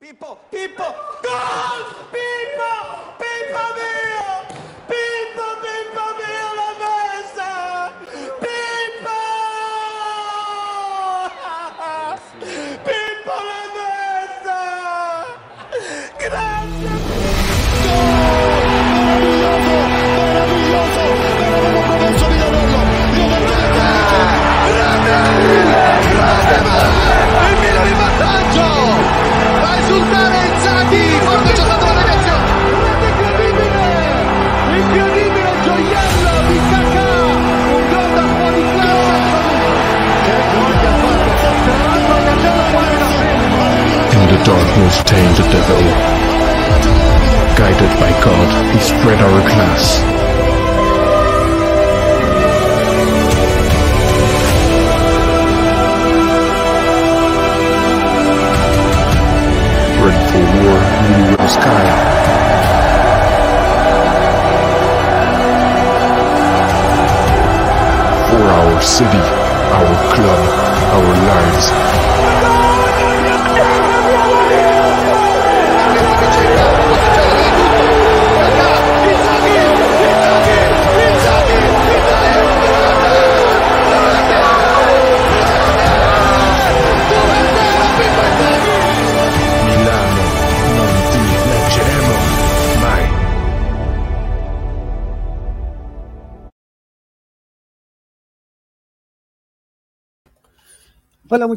People, people, God, people, people, people. Darkness tamed the devil. Guided by God, we spread our glass. Ready for war, we will sky. For our city, our club, our lives.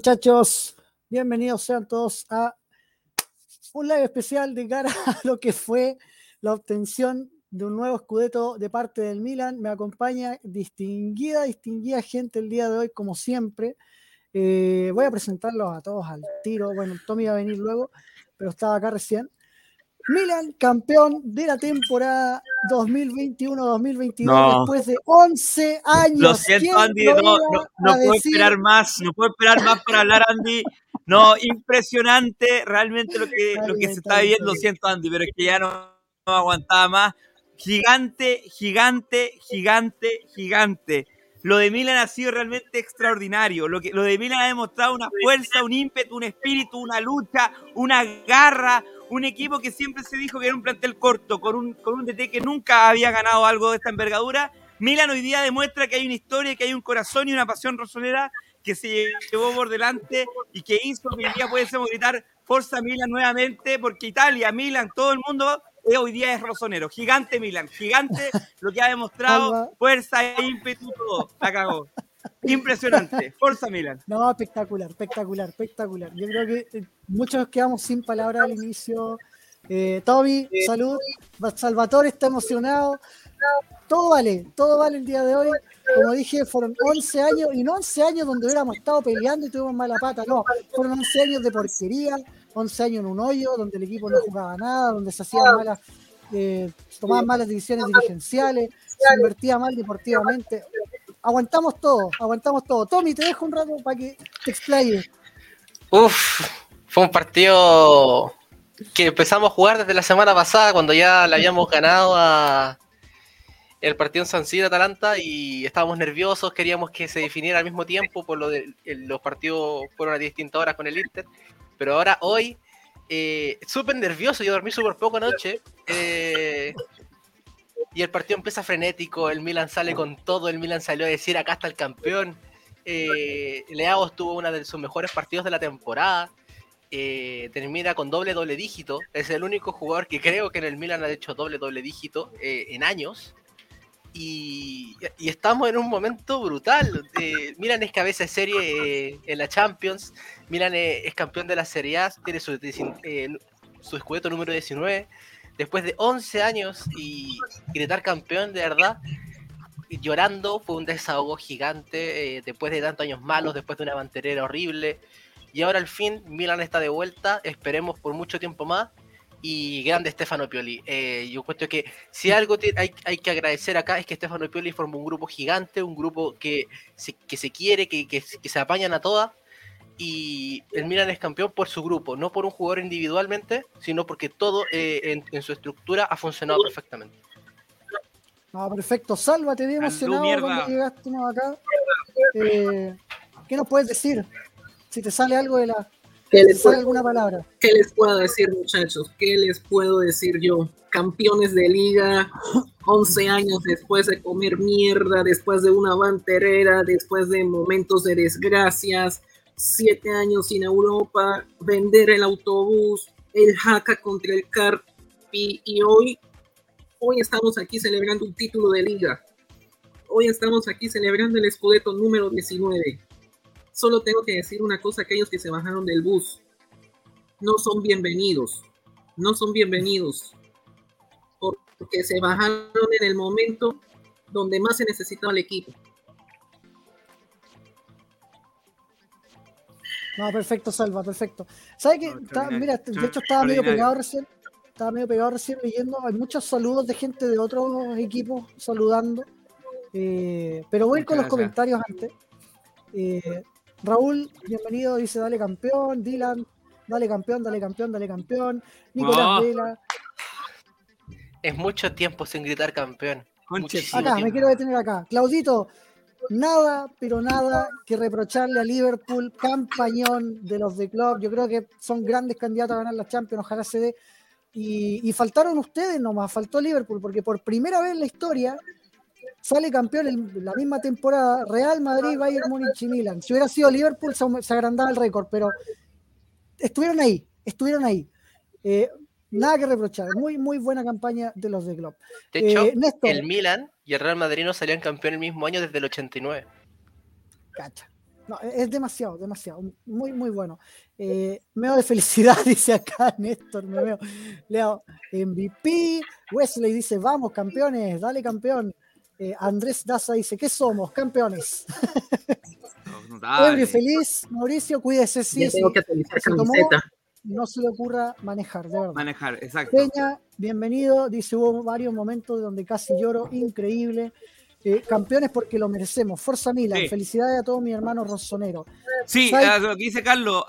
Muchachos, bienvenidos sean todos a un live especial de cara a lo que fue la obtención de un nuevo escudeto de parte del Milan. Me acompaña distinguida, distinguida gente el día de hoy, como siempre. Eh, voy a presentarlos a todos al tiro. Bueno, Tommy va a venir luego, pero estaba acá recién. Milan, campeón de la temporada 2021-2022, No. después de 11 años. Lo siento, ¿Quién Andy, lo no, no, puedo decir? esperar más, no puedo esperar más para hablar, Andy. No, impresionante realmente lo que, lo que se está viviendo, bien. siento, Andy, pero es que ya no, no aguantaba más. Gigante, gigante, gigante, gigante. Lo de Milan ha sido realmente extraordinario. Lo, que, lo de Milan ha demostrado una fuerza, un ímpetu, un espíritu, una lucha, una garra. Un equipo que siempre se dijo que era un plantel corto, con un, con un DT que nunca había ganado algo de esta envergadura. Milan hoy día demuestra que hay una historia, que hay un corazón y una pasión rosonera que se llevó por delante y que hizo que hoy día pudiésemos gritar Forza Milan nuevamente, porque Italia, Milan, todo el mundo eh, hoy día es rosonero. Gigante Milan, gigante lo que ha demostrado, fuerza, ímpetu, todo. La cagó. Impresionante. Forza Milan. No, espectacular, espectacular, espectacular. Yo creo que eh, muchos nos quedamos sin palabras al inicio. Eh, Toby, salud. Salvatore está emocionado. Todo vale, todo vale el día de hoy. Como dije, fueron 11 años, y no 11 años donde hubiéramos estado peleando y tuvimos mala pata, no. Fueron 11 años de porquería, 11 años en un hoyo, donde el equipo no jugaba nada, donde se hacían malas, eh, se tomaban malas decisiones dirigenciales, se invertía mal deportivamente. Aguantamos todo, aguantamos todo. Tommy, te dejo un rato para que te explayes. Uf, fue un partido que empezamos a jugar desde la semana pasada cuando ya le habíamos ganado a el partido en San Siro Atalanta y estábamos nerviosos, queríamos que se definiera al mismo tiempo por lo de los partidos fueron a distintas horas con el Inter, pero ahora hoy eh, súper nervioso, yo dormí súper poco anoche eh, y el partido empieza frenético, el Milan sale con todo, el Milan salió a decir acá está el campeón, eh, Leao tuvo uno de sus mejores partidos de la temporada. eh, termina con doble doble dígito. Es el único jugador que creo que en el Milan ha hecho doble doble dígito eh, en años. Y, y estamos en un momento brutal. Eh, Milan es cabeza de serie eh, en la Champions. Milan eh, es campeón de la Serie A. Tiene su, eh, su escudeto número 19. Después de 11 años y gritar campeón de verdad llorando, fue un desahogo gigante, eh, después de tantos años malos, después de una banterera horrible, y ahora al fin Milan está de vuelta, esperemos por mucho tiempo más, y grande Stefano Pioli. Eh, yo encuentro que si algo hay, hay que agradecer acá es que Stefano Pioli forma un grupo gigante, un grupo que se, que se quiere, que, que, que se apañan a todas, y el Milan es campeón por su grupo, no por un jugador individualmente, sino porque todo eh, en, en su estructura ha funcionado perfectamente. No, perfecto. Salva, te vi emocionado cuando llegaste ¿no? acá. Eh, ¿Qué nos puedes decir? Si te sale algo de la, ¿Qué les, ¿Sale puedo, alguna palabra? ¿Qué les puedo decir, muchachos? ¿Qué les puedo decir yo? Campeones de liga, 11 años después de comer mierda, después de una banterera, después de momentos de desgracias, 7 años sin Europa, vender el autobús, el jaca contra el Carpi y hoy, hoy estamos aquí celebrando un título de liga. Hoy estamos aquí celebrando el Scudetto número 19 solo tengo que decir una cosa, aquellos que se bajaron del bus, no son bienvenidos, no son bienvenidos, porque se bajaron en el momento donde más se necesitaba el equipo. No, perfecto, Salva, perfecto. ¿Sabes qué? No, Está- extraordinario. mira, de hecho estaba medio pegado recién. Estaba medio pegado recién leyendo. Hay muchos saludos de gente de otros equipos saludando. Eh, pero voy a ir con los comentarios antes. Eh, Raúl, bienvenido, dice dale campeón. Dylan, dale campeón, dale campeón, dale campeón. Nicolás Oh. Vela. Es mucho tiempo sin gritar campeón. Muchísimo Acá, me quiero detener acá. Claudito, nada, pero nada que reprocharle a Liverpool, campañón de los de club. Yo creo que son grandes candidatos a ganar la Champions, ojalá se dé. Y, y faltaron ustedes nomás, faltó Liverpool, porque por primera vez en la historia sale campeón en la misma temporada Real Madrid, Bayern Múnich y Milan. Si hubiera sido Liverpool, se, se agrandaba el récord, pero estuvieron ahí, estuvieron ahí. Eh, nada que reprochar, muy, muy buena campaña de los de club. De hecho, Eh, Néstor. el Milan y el Real Madrid no salían campeón el mismo año desde el 89. Cacha. No, e-, es demasiado, demasiado. Muy, muy bueno. Eh, meo de felicidad, dice acá Néstor. Me veo. Leo, MVP. Wesley dice, vamos, campeones, dale campeón. Eh, Andrés Daza dice, ¿qué somos? Campeones. Ebrio feliz. Mauricio, cuídese, sí, tengo que Se tomó-. No se le ocurra manejar, de verdad. Manejar, exacto. Peña, bienvenido. Dice, hubo varios momentos donde casi lloro, increíble. Eh, campeones porque lo merecemos. Forza Milan, Sí. felicidades a todos mis hermanos rossoneros. Sí, a lo que dice Carlos,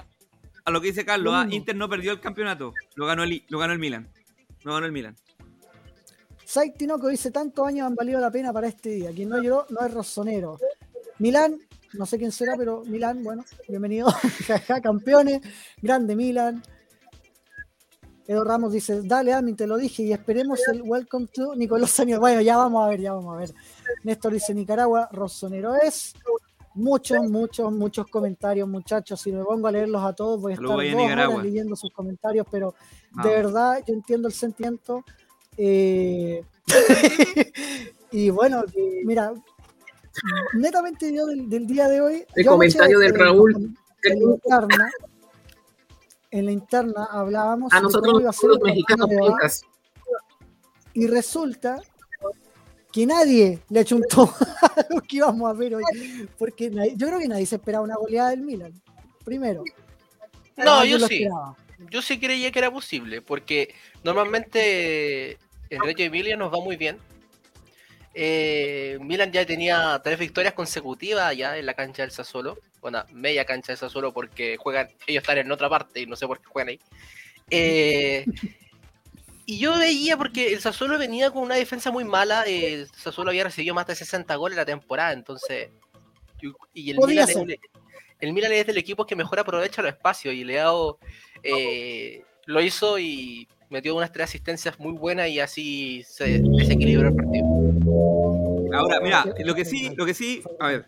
a lo que dice Carlos, Lo ah. Inter no perdió el campeonato, lo ganó el, lo ganó el Milan. Lo ganó el Milan. Sai Tinoco dice, tantos años han valido la pena para este día. Quien no lloró no es rossonero. Milán, no sé quién será, pero Milán, bueno, bienvenido. Campeones. Grande Milán. Edo Ramos dice, dale Amin, te lo dije y esperemos el Welcome to Nicolás Sánchez. Bueno, ya vamos a ver, ya vamos a ver. Néstor dice, Nicaragua, rossonero es. Muchos, muchos, muchos comentarios, muchachos. Si me pongo a leerlos a todos, voy a estar a dos horas leyendo sus comentarios, pero Vamos. de verdad yo entiendo el sentimiento. Eh, y bueno, mira, netamente yo del, del día de hoy. El comentario del Raúl. En la interna, en la interna hablábamos A nosotros cómo iba a ser los el partido mexicanos y resulta que nadie le achuntó a lo que íbamos a ver hoy. Porque nadie- yo creo que nadie se esperaba una goleada del Milan. Primero. No, yo sí. esperaba. Yo sí creía que era posible, porque normalmente en Reggio Emilia nos va muy bien. Eh, Milan ya tenía tres victorias consecutivas ya en la cancha del Sassuolo. Bueno, media cancha del Sassuolo porque juegan, ellos están en otra parte y no sé por qué juegan ahí. Eh, y yo veía porque el Sassuolo venía con una defensa muy mala. el Sassuolo había recibido más de 60 goles en la temporada, entonces. y- el Milan, es un- el Milan es del equipo que mejor aprovecha los espacios y Leao eh, lo hizo y metió unas tres asistencias muy buenas y así se desequilibró el partido. Ahora, mira, lo que sí, lo que sí, a ver,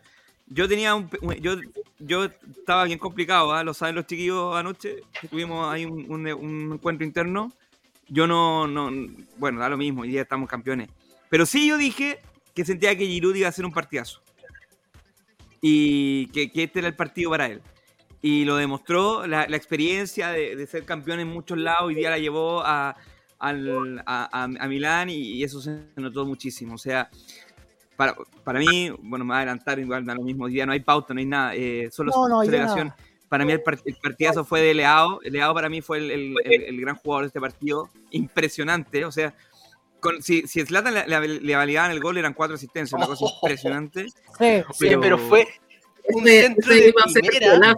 yo tenía un, yo, yo estaba bien complicado, ¿ah? lo saben los chiquillos anoche, tuvimos ahí un, un- un encuentro interno. Yo no, no, bueno, da lo mismo, hoy día estamos campeones. Pero sí yo dije que sentía que Giroud iba a hacer un partidazo. Y que, que este era el partido para él. Y lo demostró, la, la experiencia de, de ser campeón en muchos lados, hoy día la llevó a, al- a, a- a Milán y, y eso se notó muchísimo. O sea, para, para mí, bueno, me voy a adelantar, igual da lo mismo, hoy día no hay pauta, no hay nada, eh, solo No, no, celebración. nada. Para mí el, part- el partidazo fue de Leao. Leao para mí fue el, el- el- el gran jugador de este partido. Impresionante. O sea, con, si, si Zlatan le, le- le validaban el gol eran cuatro asistencias. Una cosa impresionante. Sí, Pero- pero fue un centro de primera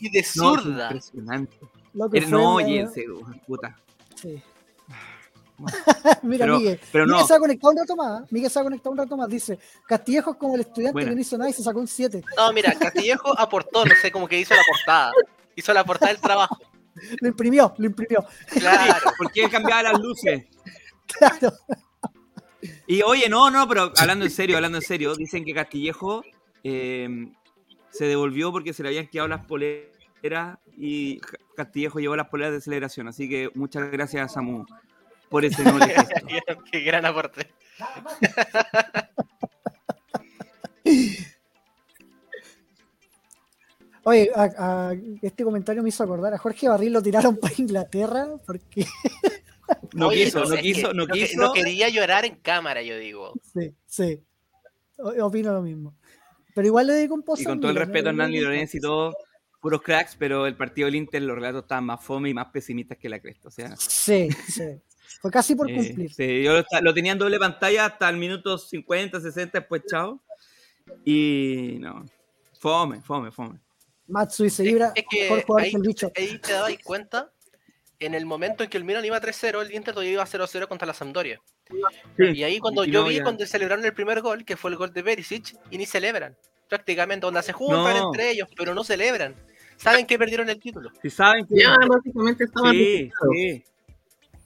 y de No, zurda. impresionante. lo que Pero fue, no, eh, oye, ese, puta. sí. Mira, Pero- Miguel. pero Miguel no. se ha conectado un rato más. ¿eh? Miguel se ha conectado un rato más. Dice: Castillejo es como el estudiante que no hizo nada y se sacó un 7. No, mira, Castillejo aportó, no sé, como que hizo la portada. Hizo la portada del trabajo. Lo imprimió, lo imprimió. Claro. ¿Por qué cambiaba las luces? Claro. Y oye, no, no, pero hablando en serio, hablando en serio, dicen que Castillejo eh, se devolvió porque se le habían quedado las poleras y Ca- Castillejo llevó las poleras de celebración. Así que muchas gracias, Samu, por ese noble gesto. Qué gran aporte. Oye, a- a- este comentario me hizo acordar a Jorge Barril lo tiraron para Inglaterra porque No Oye, quiso, no quiso, no quiso. no quería llorar en cámara, yo digo. sí, sí. O- Opino lo mismo. Pero igual le dedico un pozo. Y con todo el respeto a Hernán Lorenzi y todo, puros cracks, pero el partido del Inter, los relatos estaban más fome y más pesimistas que la cresta. O sea, Sí, sí. Fue casi por eh, cumplir. sí, yo lo, lo tenía en doble pantalla hasta el minuto 50, 60, después chao. Y no, fome, fome, fome. Matsui se libra, Es que mejor jugador ahí, que el bicho. ahí te dabas cuenta, en el momento en que el Milan iba 3-0, el Inter todavía iba 0-0 contra la Sampdoria. Y ahí cuando y yo no, vi ya. cuando celebraron el primer gol, que fue el gol de Perisic, y ni celebran. Prácticamente, donde se juntan No. entre ellos, pero no celebran. Saben que perdieron el título. Si saben que. Ya básicamente estaban Sí, resignados. sí.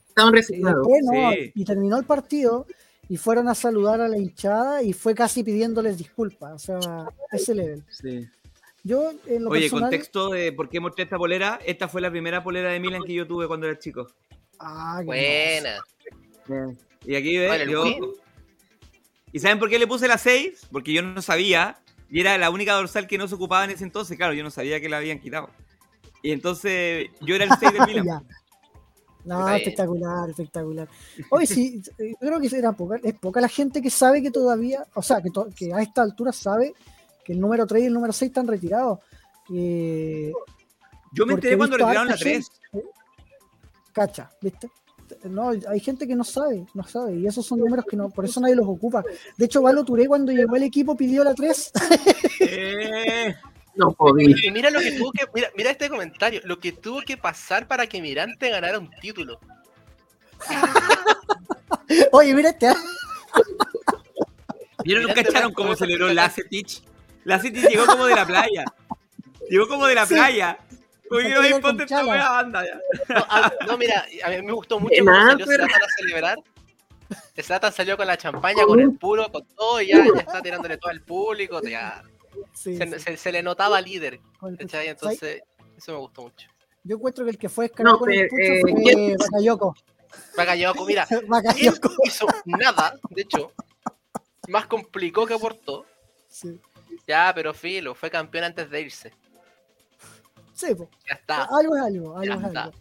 Estaban resignados. no, Sí. y terminó el partido y fueron a saludar a la hinchada y fue casi pidiéndoles disculpas. O sea, ese level. sí. Yo, en lo Oye, personal. contexto de por qué mostré esta polera. Esta fue la primera polera de Milan que yo tuve cuando era chico. Ah, qué Buena. Y aquí ves, yo. ¿Y saben por qué le puse la 6? Porque yo no sabía. Y era la única dorsal que no se ocupaba en ese entonces. Claro, yo no sabía que la habían quitado. Y entonces yo era el 6 del Milan. Ya. No, Está bien. espectacular, espectacular. Hoy sí, yo creo que era poca, es poca la gente que sabe que todavía, o sea, que, to- que a esta altura sabe que el número 3 y el número 6 están retirados. Eh, Yo me enteré cuando visto retiraron la harta 3. gente- Cacha, ¿viste? No, hay gente que no sabe, no sabe, y esos son números que no, por eso nadie los ocupa. De hecho, Valo Touré cuando llegó el equipo pidió la 3. Eh, No podía. Y mira lo que tuvo que. Mira, mira este comentario. Lo que tuvo que pasar para que Mirante ganara un título. Oye, mira este. ¿Vieron? Mirante ¿Cacharon Blanco, cómo celebró cosa- Lacetich? Lacetich llegó como de la playa. Llegó como de la Sí. playa. Llegó no con ponte esta chala. wea, anda ya. No, a- no, mira, a mí me gustó mucho cómo salió pero- Zlatan a celebrar. Zlatan salió con la champaña, con el puro, con todo, y ya, ya está tirándole todo al público. Ya, Sí, se, sí, se- se le notaba líder. Entonces, eso me gustó mucho. Yo encuentro que el que fue escalado No, con el pucho eh, fue ¿quién- Bakayoko. Bakayoko, mira, él Bakayoko. no hizo nada, de hecho, más complicó que aportó. Sí, Ya, pero filo, fue campeón antes de irse. sí po. Ya está. algo es algo, algo Ya es está. algo.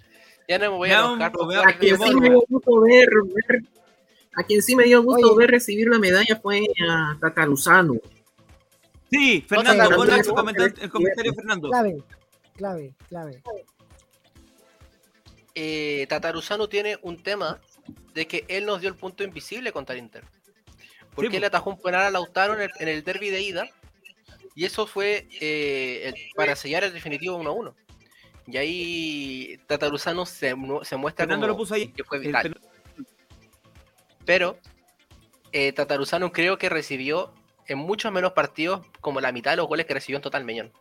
Ya no me voy a enojar. un- por vea jugar A quien de sí me dio gusto ver, ver- a quien sí me dio gusto Oye. ver recibir la medalla fue a Tataruzano. Sí, Fernando, pon el comentario, el comentario, Fernando. Clave, clave, clave. eh, Tataruzano tiene un tema de que él nos dio el punto invisible contra el Inter. Porque Sí, él atajó un penal a Lautaro en el, en el derby de ida. Y eso fue eh, el- para sellar el definitivo 1-1. Y ahí Tataruzano se, se muestra Fernando como lo puso ahí. que fue El vital. Pero eh, Tataruzano creo que recibió en muchos menos partidos como la mitad de los goles que recibió en total Meñón.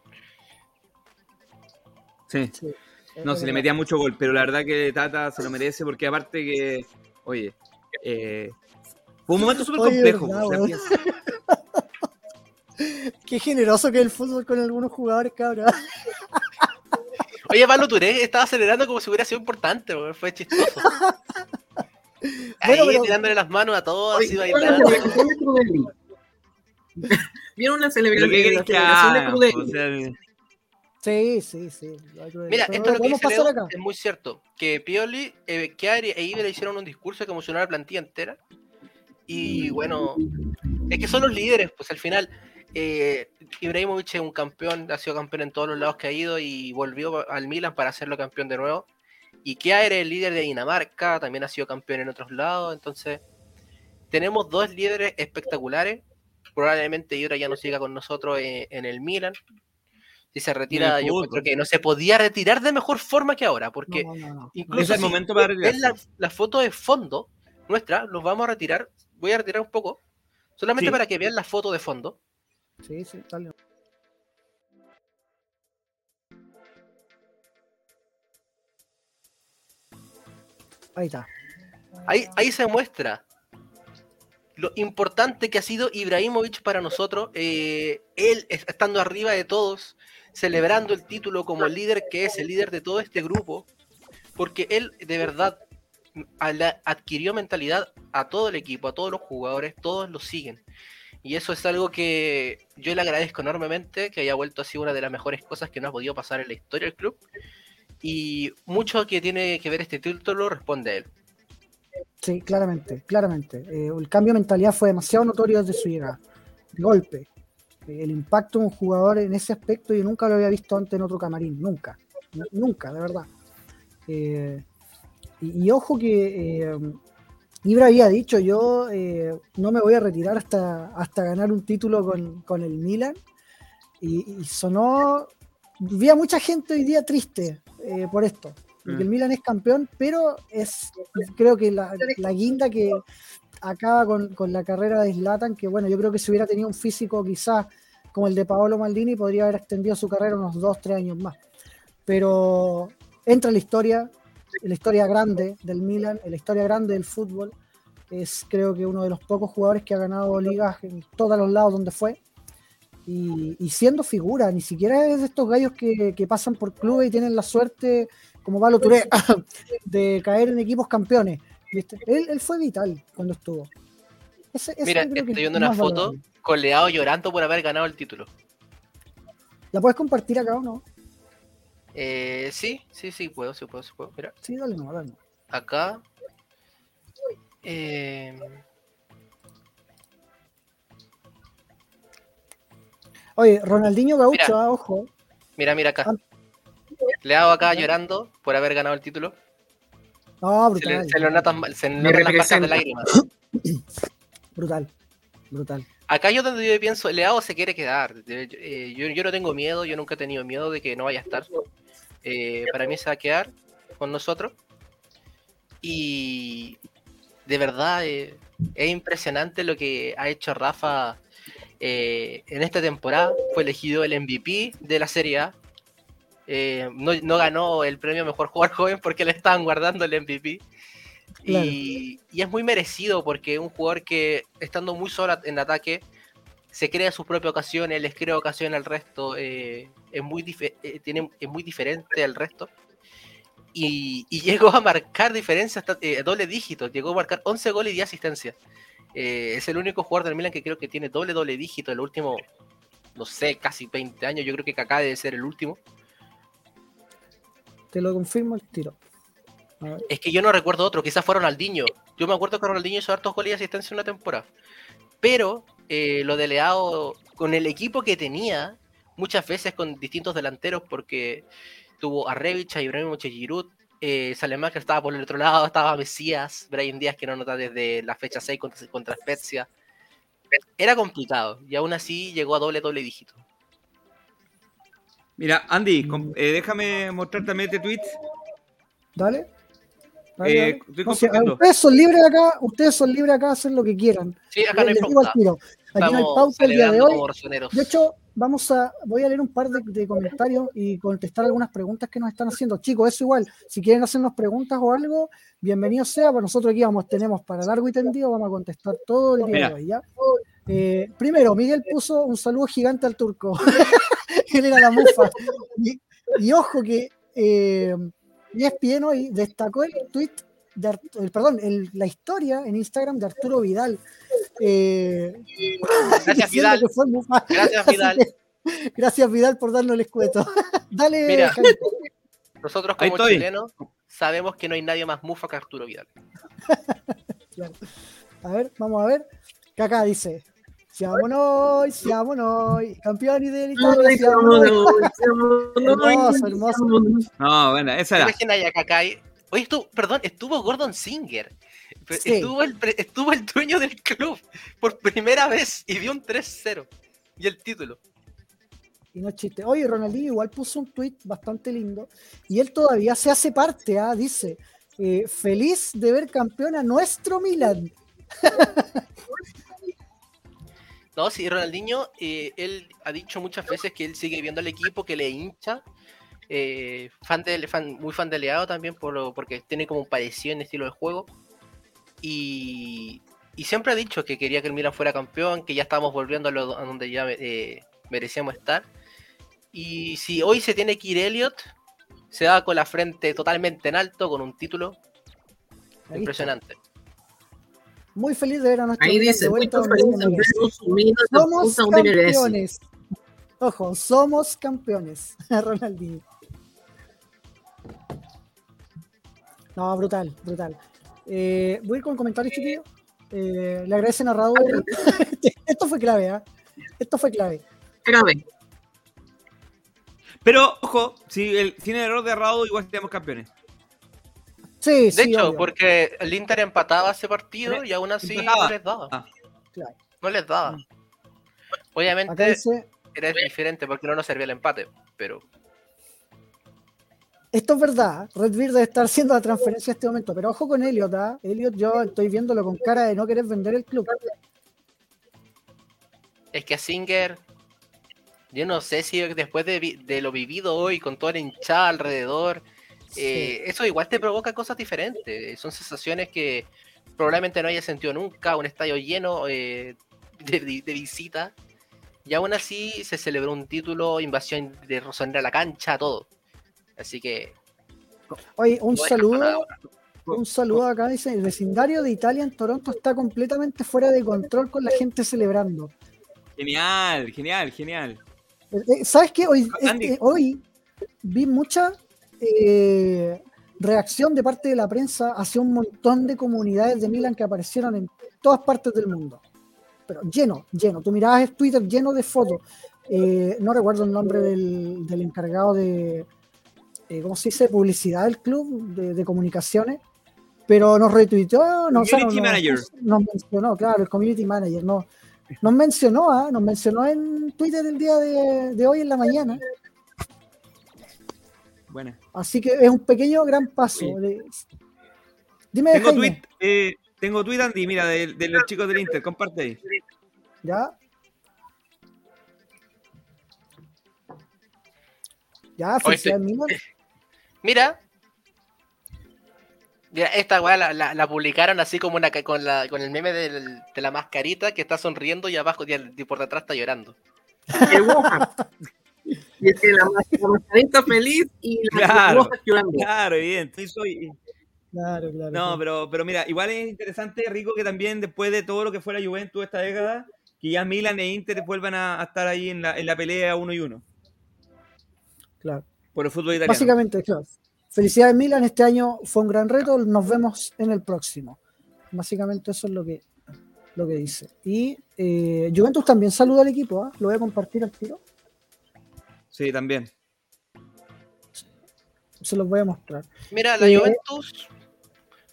Sí. Sí. No, se le metía mucho gol, pero la verdad que Tata se lo merece porque aparte que, oye, eh, fue un momento súper Oye, complejo. verdad, o sea, weón. piensa- Qué generoso que es el fútbol con algunos jugadores, cabrón. Oye, Pablo Touré estaba acelerando como si hubiera sido importante, fue chistoso. Ahí Bueno, pero- tirándole las manos a todos, así Oye, ¿vieron la bailando. celebración de Crudeli? ¿Vieron Pero celebración, ¿qué la querés que celebración de? Crudeli? Sí, sí, sí. Mira, Pero esto es lo que dice Leo, es muy cierto. Que Pioli, eh, Chiari e Iber hicieron un discurso que emocionó a la plantilla entera. Y bueno, es que son los líderes, pues al final. Eh, Ibrahimovic es un campeón, ha sido campeón en todos los lados que ha ido y volvió al Milan para hacerlo campeón de nuevo. Y Kjaer es el líder de Dinamarca, también ha sido campeón en otros lados. Entonces, tenemos dos líderes espectaculares. Probablemente Ibra ya no siga con nosotros en, en el Milan. Si se retira, yo encuentro que no se podía retirar de mejor forma que ahora, porque No, no, no. incluso es el si momento para la, la foto de fondo nuestra, los vamos a retirar. Voy a retirar un poco, solamente Sí. para que vean la foto de fondo. Sí, sí, dale. Ahí está. Ahí, ahí se muestra lo importante que ha sido Ibrahimovic para nosotros. eh, él es- estando arriba de todos, celebrando el título como el líder que es, el líder de todo este grupo, porque él de verdad adquirió mentalidad a todo el equipo, a todos los jugadores, todos lo siguen. Y eso es algo que yo le agradezco enormemente, que haya vuelto así una de las mejores cosas que nos ha podido pasar en la historia del club. Y mucho que tiene que ver este título responde él. Sí, claramente, claramente. Eh, el cambio de mentalidad fue demasiado notorio desde su llegada. De golpe. Eh, el impacto de un jugador en ese aspecto yo nunca lo había visto antes en otro camarín. Nunca. Nunca, de verdad. Eh, y, ojo que Ibra había dicho, yo eh, no me voy a retirar hasta, hasta ganar un título con, con el Milan. Y, y sonó... Vi a mucha gente hoy día triste eh, por esto. Porque el Milan es campeón, pero es creo que la, la guinda que acaba con, con la carrera de Zlatan, que bueno, yo creo que si hubiera tenido un físico quizás como el de Paolo Maldini, podría haber extendido su carrera unos dos, tres años más. Pero entra en la historia, la historia grande del Milan, la historia grande del fútbol. Es creo que uno de los pocos jugadores que ha ganado ligas en todos los lados donde fue. Y, y siendo figura, ni siquiera es de estos gallos que, que pasan por clubes y tienen la suerte, como Valo Touré, de caer en equipos campeones. ¿viste? Él, él fue vital cuando estuvo. Ese- ese Mira, estoy es viendo una foto valorable. Leao llorando por haber ganado el título. ¿La puedes compartir acá o no? Eh, sí, sí, sí, puedo, sí puedo, sí puedo. Mira, Sí, dale no, dale no. acá. Eh, Oye, Ronaldinho Gaucho, Mira. ah, ojo. mira, mira acá. Ah. Leao acá llorando por haber ganado el título. No, Se le, brutal. se le notan, se le Me notan las de lágrimas. Brutal. Brutal. Acá yo donde yo pienso, Leao se quiere quedar. Eh, yo, yo no tengo miedo, yo nunca he tenido miedo de que no vaya a estar. Eh, para mí se va a quedar con nosotros. Y de verdad eh, es impresionante lo que ha hecho Rafa eh, en esta temporada. Fue elegido el MVP de la Serie A. No, no ganó el premio Mejor Jugador Joven porque le estaban guardando el MVP. Claro. Y, y es muy merecido porque es un jugador que estando muy solo en ataque se crea sus propias ocasiones, les crea ocasiones al resto, eh, es, muy eh, tiene, es muy diferente al resto. Y, y llegó a marcar diferencias eh, doble dígito, llegó a marcar 11 goles y 10 asistencias. Es el único jugador del Milan que creo que tiene doble doble dígito en los últimos, no sé, casi 20 años. Yo creo que Kaká debe ser el último. Te lo confirmo el tiro. Es que yo no recuerdo otro, quizás fue Ronaldinho. Yo me acuerdo que Ronaldinho hizo hartos goles y asistencia en una temporada. Pero eh, lo de Leao, con el equipo que tenía, muchas veces con distintos delanteros, porque tuvo a Revich, a Ibrahimovic, a Giroud, eh, Salemaker estaba por el otro lado, estaba Mesías, Brian Díaz que no nota desde la fecha 6 contra, contra Spezia. Era complicado y aún así llegó a doble doble dígito. Mira, Andy, com- eh, déjame mostrar también este tweet. Dale. Eh, estoy ustedes son libres acá, ustedes son libres acá, hacen lo que quieran. Sí, acá no hay pauta. tiro. Aquí no hay pauta el día de hoy. De hecho, vamos a, voy a leer un par de, de comentarios y contestar algunas preguntas que nos están haciendo. Chicos, eso igual, si quieren hacernos preguntas o algo, bienvenido sea, para nosotros aquí vamos, tenemos para largo y tendido, vamos a contestar todo el día Mira. de hoy, ¿ya? Eh, primero, Miguel puso un saludo gigante al turco. Él era la mufa. Y, y ojo que eh, ESPN hoy destacó el tweet de Art- el, perdón, el- la historia en Instagram de Arturo Vidal. Eh, Gracias, Vidal. Gracias, Vidal. que, gracias, Vidal, por darnos el escueto. Dale, Mira. Nosotros como estoy. chilenos sabemos que no hay nadie más mufa que Arturo Vidal. A ver, vamos a ver. Acá dice: Siamo noi, siamo noi, campioni dell'Italia, siamo noi. Hermoso, hermoso. No, bueno, esa era. Imagina ya Kaká ahí. Oye, estuvo, perdón, estuvo Gordon Singer. Pero Sí. Estuvo, el, pre- estuvo el dueño del club por primera vez y dio un 3-0. Y el título. Y no es chiste. Oye, Ronaldinho igual puso un tweet bastante lindo. Y él todavía se hace parte, ¿ah? dice: eh, Feliz de ver campeón a nuestro Milan. No, sí, Ronaldinho, eh, él ha dicho muchas veces que él sigue viendo al equipo, que le hincha, eh, fan de, fan, muy fan de Leao también, por lo- porque tiene como un parecido en estilo de juego. Y, y siempre ha dicho que quería que el Milan fuera campeón, que ya estábamos volviendo a, lo- a donde ya eh, merecíamos estar. Y si hoy se tiene que ir Elliot, se va con la frente totalmente en alto, con un título impresionante. está. Muy feliz de ver a nuestro Ahí dice, de vuelta Somos campeones. Ojo, somos campeones. Ronaldinho. No, brutal, brutal. Eh, voy a ir con comentarios, chiquillos. Eh, le agradecen a Raúl. Esto fue clave, ¿ah? Esto fue clave. Grave. Pero, ojo, si el, sin el error de Raúl, igual seríamos campeones. Sí, De sí. hecho, obvio. porque el Inter empataba ese partido y aún así Empataba. no les daba. Ah. Claro. No les daba. Mm. Obviamente dice, era diferente porque no nos servía el empate, pero esto es verdad. Red Beard debe estar haciendo la transferencia en este momento. Pero ojo con Elliot, ¿ah? Elliot, yo estoy viéndolo con cara de no querer vender el club. es que a Singer, yo no sé si después de, de lo vivido hoy con toda la hinchada alrededor, eh, eso igual te provoca cosas diferentes. Son sensaciones que probablemente no haya sentido nunca, un estadio lleno eh, de, de- de visita. Y aún así se celebró un título, invasión de Rosonera a la cancha, todo. Así que Oye, un no saludo. Un saludo acá, dice, el vecindario de Italia en Toronto está completamente fuera de control con la gente celebrando. Genial, genial, genial. Eh, ¿Sabes qué? Hoy, este, hoy vi mucha eh, reacción de parte de la prensa hacia un montón de comunidades de Milan que aparecieron en todas partes del mundo. Pero lleno, lleno. Tú mirabas el Twitter lleno de fotos. Eh, no recuerdo el nombre del, del encargado de, eh, ¿cómo se dice? Publicidad del club, de, de comunicaciones. Pero nos retuiteó, no, o sea, no- Community manager. nos mencionó, claro, el community manager, no, nos mencionó, ¿ah? nos mencionó en Twitter el día de, de hoy en la mañana. Buena. Así que es un pequeño gran paso. De- Dime, Tengo Jaime, tweet, eh, tengo tweet, Andy, mira, de, de los chicos del Inter, comparte ahí. ¿ya? Ya, felicidades, Milan. Mira. Mira, esta weá la, la- la publicaron así como una, ca- con, la, con el meme del- de la mascarita que está sonriendo y abajo y, por detrás está llorando. Qué. Y es que la, la mascarita feliz y la Claro. roja llorando. Claro, sí soy- Claro, claro. No, claro. pero, pero mira, igual es interesante, Rico, que también después de todo lo que fue la Juventus esta década, que ya Milan e Inter vuelvan a, a estar ahí en la, en la pelea uno y uno claro. por el fútbol italiano. Básicamente, claro. Felicidades, Milan. Este año fue un gran reto. Nos vemos en el próximo. Básicamente, eso es lo que, lo que dice. Y eh, Juventus también saluda al equipo. ¿ah? Lo voy a compartir al tiro. Sí, también. Se los voy a mostrar. Mira, la Eh, Juventus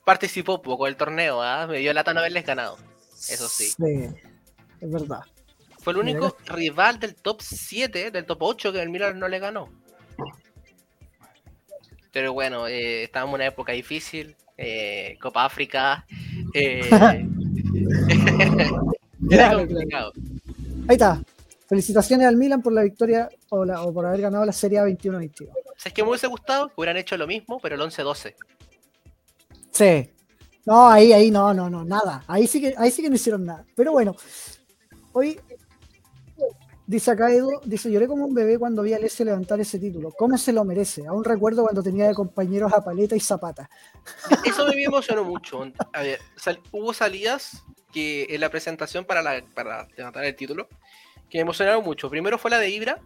participó poco del torneo, ¿ah? me dio lata no haberles ganado. Eso sí. es verdad. Fue el Mira, único rival del top 7, del top 8 que el Milan no le ganó. Pero bueno, eh, estábamos en una época difícil. eh, Copa África. eh, era Claro, complicado. Ahí está. Felicitaciones al Milan por la victoria o, la- o por haber ganado la Serie A 21-22. O sea, es que me hubiese gustado que hubieran hecho lo mismo, pero el 11-12. Sí. No, ahí, ahí, no, no, no, nada. Ahí sí que, ahí sí que no hicieron nada. Pero bueno, hoy dice acá Edu, dice, lloré como un bebé cuando vi a Alessio levantar ese título. ¿Cómo se lo merece? Aún recuerdo cuando tenía de compañeros a Paleta y Zapata. Eso me emocionó mucho. A ver, sal- hubo salidas que en la presentación para, la, para levantar el título que me emocionaron mucho. Primero fue la de Ibra,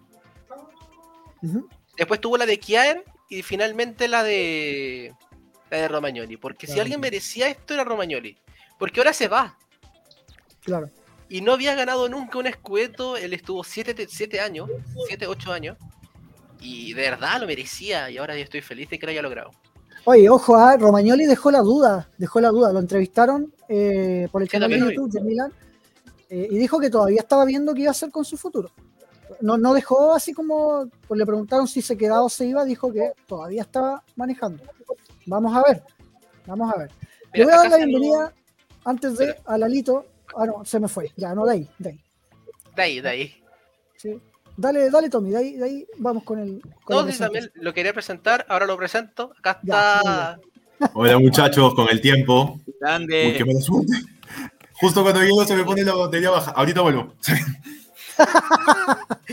después tuvo la de Kiaer y finalmente la de la de Romagnoli. Porque si alguien merecía esto era Romagnoli. Porque ahora se va. Claro. Y no había ganado nunca un escudeto. Él estuvo 7 años, 7, 8 años. Y de verdad lo merecía. Y ahora yo estoy feliz de que lo haya logrado. Oye, ojo, ah, Romagnoli dejó la duda, dejó la duda. Lo entrevistaron eh, por el Sí, canal de. YouTube de Milan eh, y dijo que todavía estaba viendo qué iba a hacer con su futuro. No, no dejó así como, pues le preguntaron si se quedaba o se iba, dijo que todavía estaba manejando. Vamos a ver, vamos a ver. Le voy a dar la bienvenida antes de a Lalito. Ah, no, se me fue. Ya, no, de ahí, de ahí. De ahí, de ahí. ¿sí? Dale, dale, Tommy, de ahí, de ahí vamos con el. Con No, la sí, también lo quería presentar, ahora lo presento. Acá Ya, está. Hola muchachos, con el tiempo. Uy, Grande. qué mala suerte. Justo cuando llego se me pone la batería baja. Ahorita vuelvo.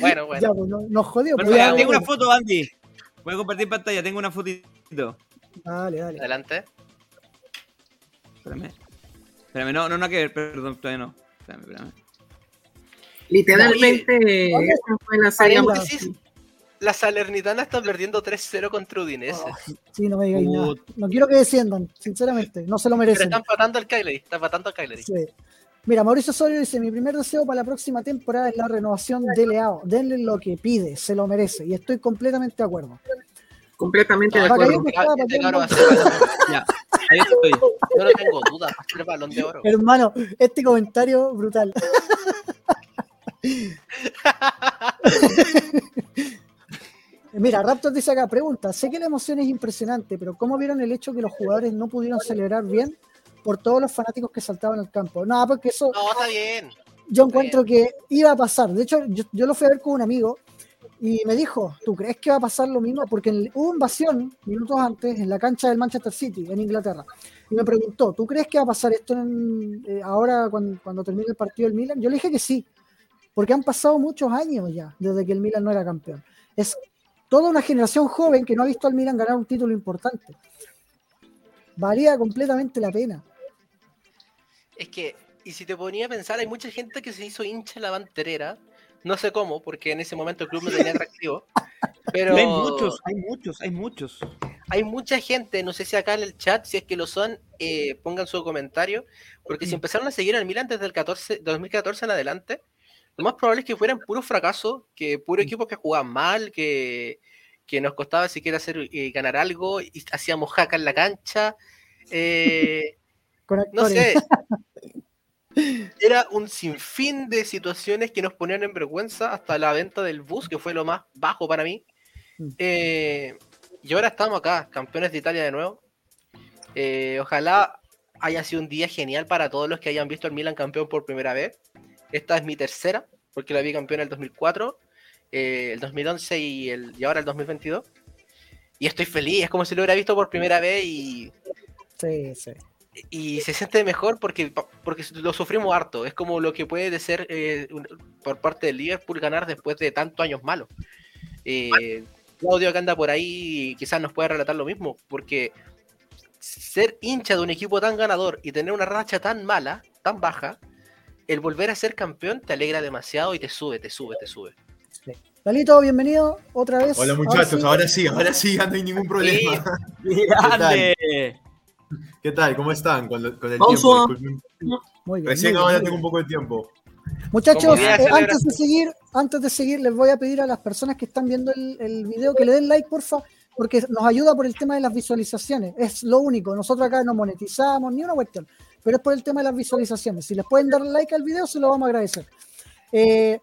Bueno, bueno. Ya, pues no- nos jodió. pues, Perfecto, ya, tengo una bueno. foto, Andy. Voy a compartir pantalla, tengo una fotito. Dale, dale. Adelante. Espérame. Espérame, no, no, no, que ver, perdón, todavía no. Espérame, espérame. Literalmente, esa fue la. Paréntesis, la Salernitana está perdiendo 3-0 contra Udinese. Oh, sí, no me digáis nada. No quiero que desciendan, sinceramente. No se lo Pero merecen. está empatando el Cagliari, está empatando el Cagliari. Sí. Mira, Mauricio Osorio dice, mi primer deseo para la próxima temporada es la renovación de Leao. Denle lo que pide, se lo merece. Y estoy completamente de acuerdo. Completamente de acuerdo. Bacallao que estaba cabrón va a pateando- ser balón- Ya, ahí estoy. Yo no tengo duda, va a ser balón de oro. Hermano, este comentario brutal. Mira, Raptor dice acá, pregunta, sé que la emoción es impresionante, pero ¿cómo vieron el hecho que los jugadores no pudieron celebrar bien por todos los fanáticos que saltaban al campo? No, porque eso No, está bien. yo encuentro que iba a pasar. De hecho, yo, yo lo fui a ver con un amigo y me dijo, ¿tú crees que va a pasar lo mismo? Porque en- hubo invasión minutos antes en la cancha del Manchester City, en Inglaterra. Y me preguntó, ¿tú crees que va a pasar esto en- eh, ahora cuando, cuando termine el partido del Milan? Yo le dije que sí, porque han pasado muchos años ya desde que el Milan no era campeón. Es toda una generación joven que no ha visto al Milan ganar un título importante. Valía completamente la pena. Es que, y si te ponía a pensar, hay mucha gente que se hizo hincha en la banterera. No sé cómo, porque en ese momento el club no tenía atractivo. Pero Hay muchos, hay muchos, hay muchos. hay mucha gente, no sé si acá en el chat, si es que lo son, eh, pongan su comentario, porque si empezaron a seguir al Milan desde el 14, 2014 en adelante, lo más probable es que fueran puros fracasos, que puro equipo que jugaban mal, que, que nos costaba siquiera hacer eh, ganar algo, y hacíamos jaca en la cancha. eh, no sé. Era un sinfín de situaciones que nos ponían en vergüenza hasta la venta del bus, que fue lo más bajo para mí. Mm. Eh, y ahora estamos acá, campeones de Italia de nuevo. Ojalá haya sido un día genial para todos los que hayan visto al Milan campeón por primera vez. Esta es mi tercera, porque la vi campeón en el 2004, eh, el 2011 y, el, y ahora el 2022. Y estoy feliz, es como si lo hubiera visto por primera vez y Sí, sí. y se siente mejor porque, porque lo sufrimos harto. Es como lo que puede de ser eh, por parte del Liverpool ganar después de tantos años malos. Eh, Claudio que anda por ahí quizás nos pueda relatar lo mismo, porque ser hincha de un equipo tan ganador y tener una racha tan mala, tan baja, el volver a ser campeón te alegra demasiado y te sube, te sube, te sube. Dalito, bienvenido otra vez. Hola Ahora muchachos, sí. ahora sí, ahora sí, ya no hay ningún problema. Grande. ¿Qué tal? ¿Cómo están con, lo- con el Pausa. tiempo? Muy bien. Recién muy bien, ahora muy tengo bien. un poco de tiempo. Muchachos, eh, antes de seguir, antes de seguir, les voy a pedir a las personas que están viendo el, el video que le den like, porfa, porque nos ayuda por el tema de las visualizaciones. Es lo único. Nosotros acá no monetizamos ni una cuestión, pero es por el tema de las visualizaciones. Si les pueden dar like al video, se lo vamos a agradecer. Eh,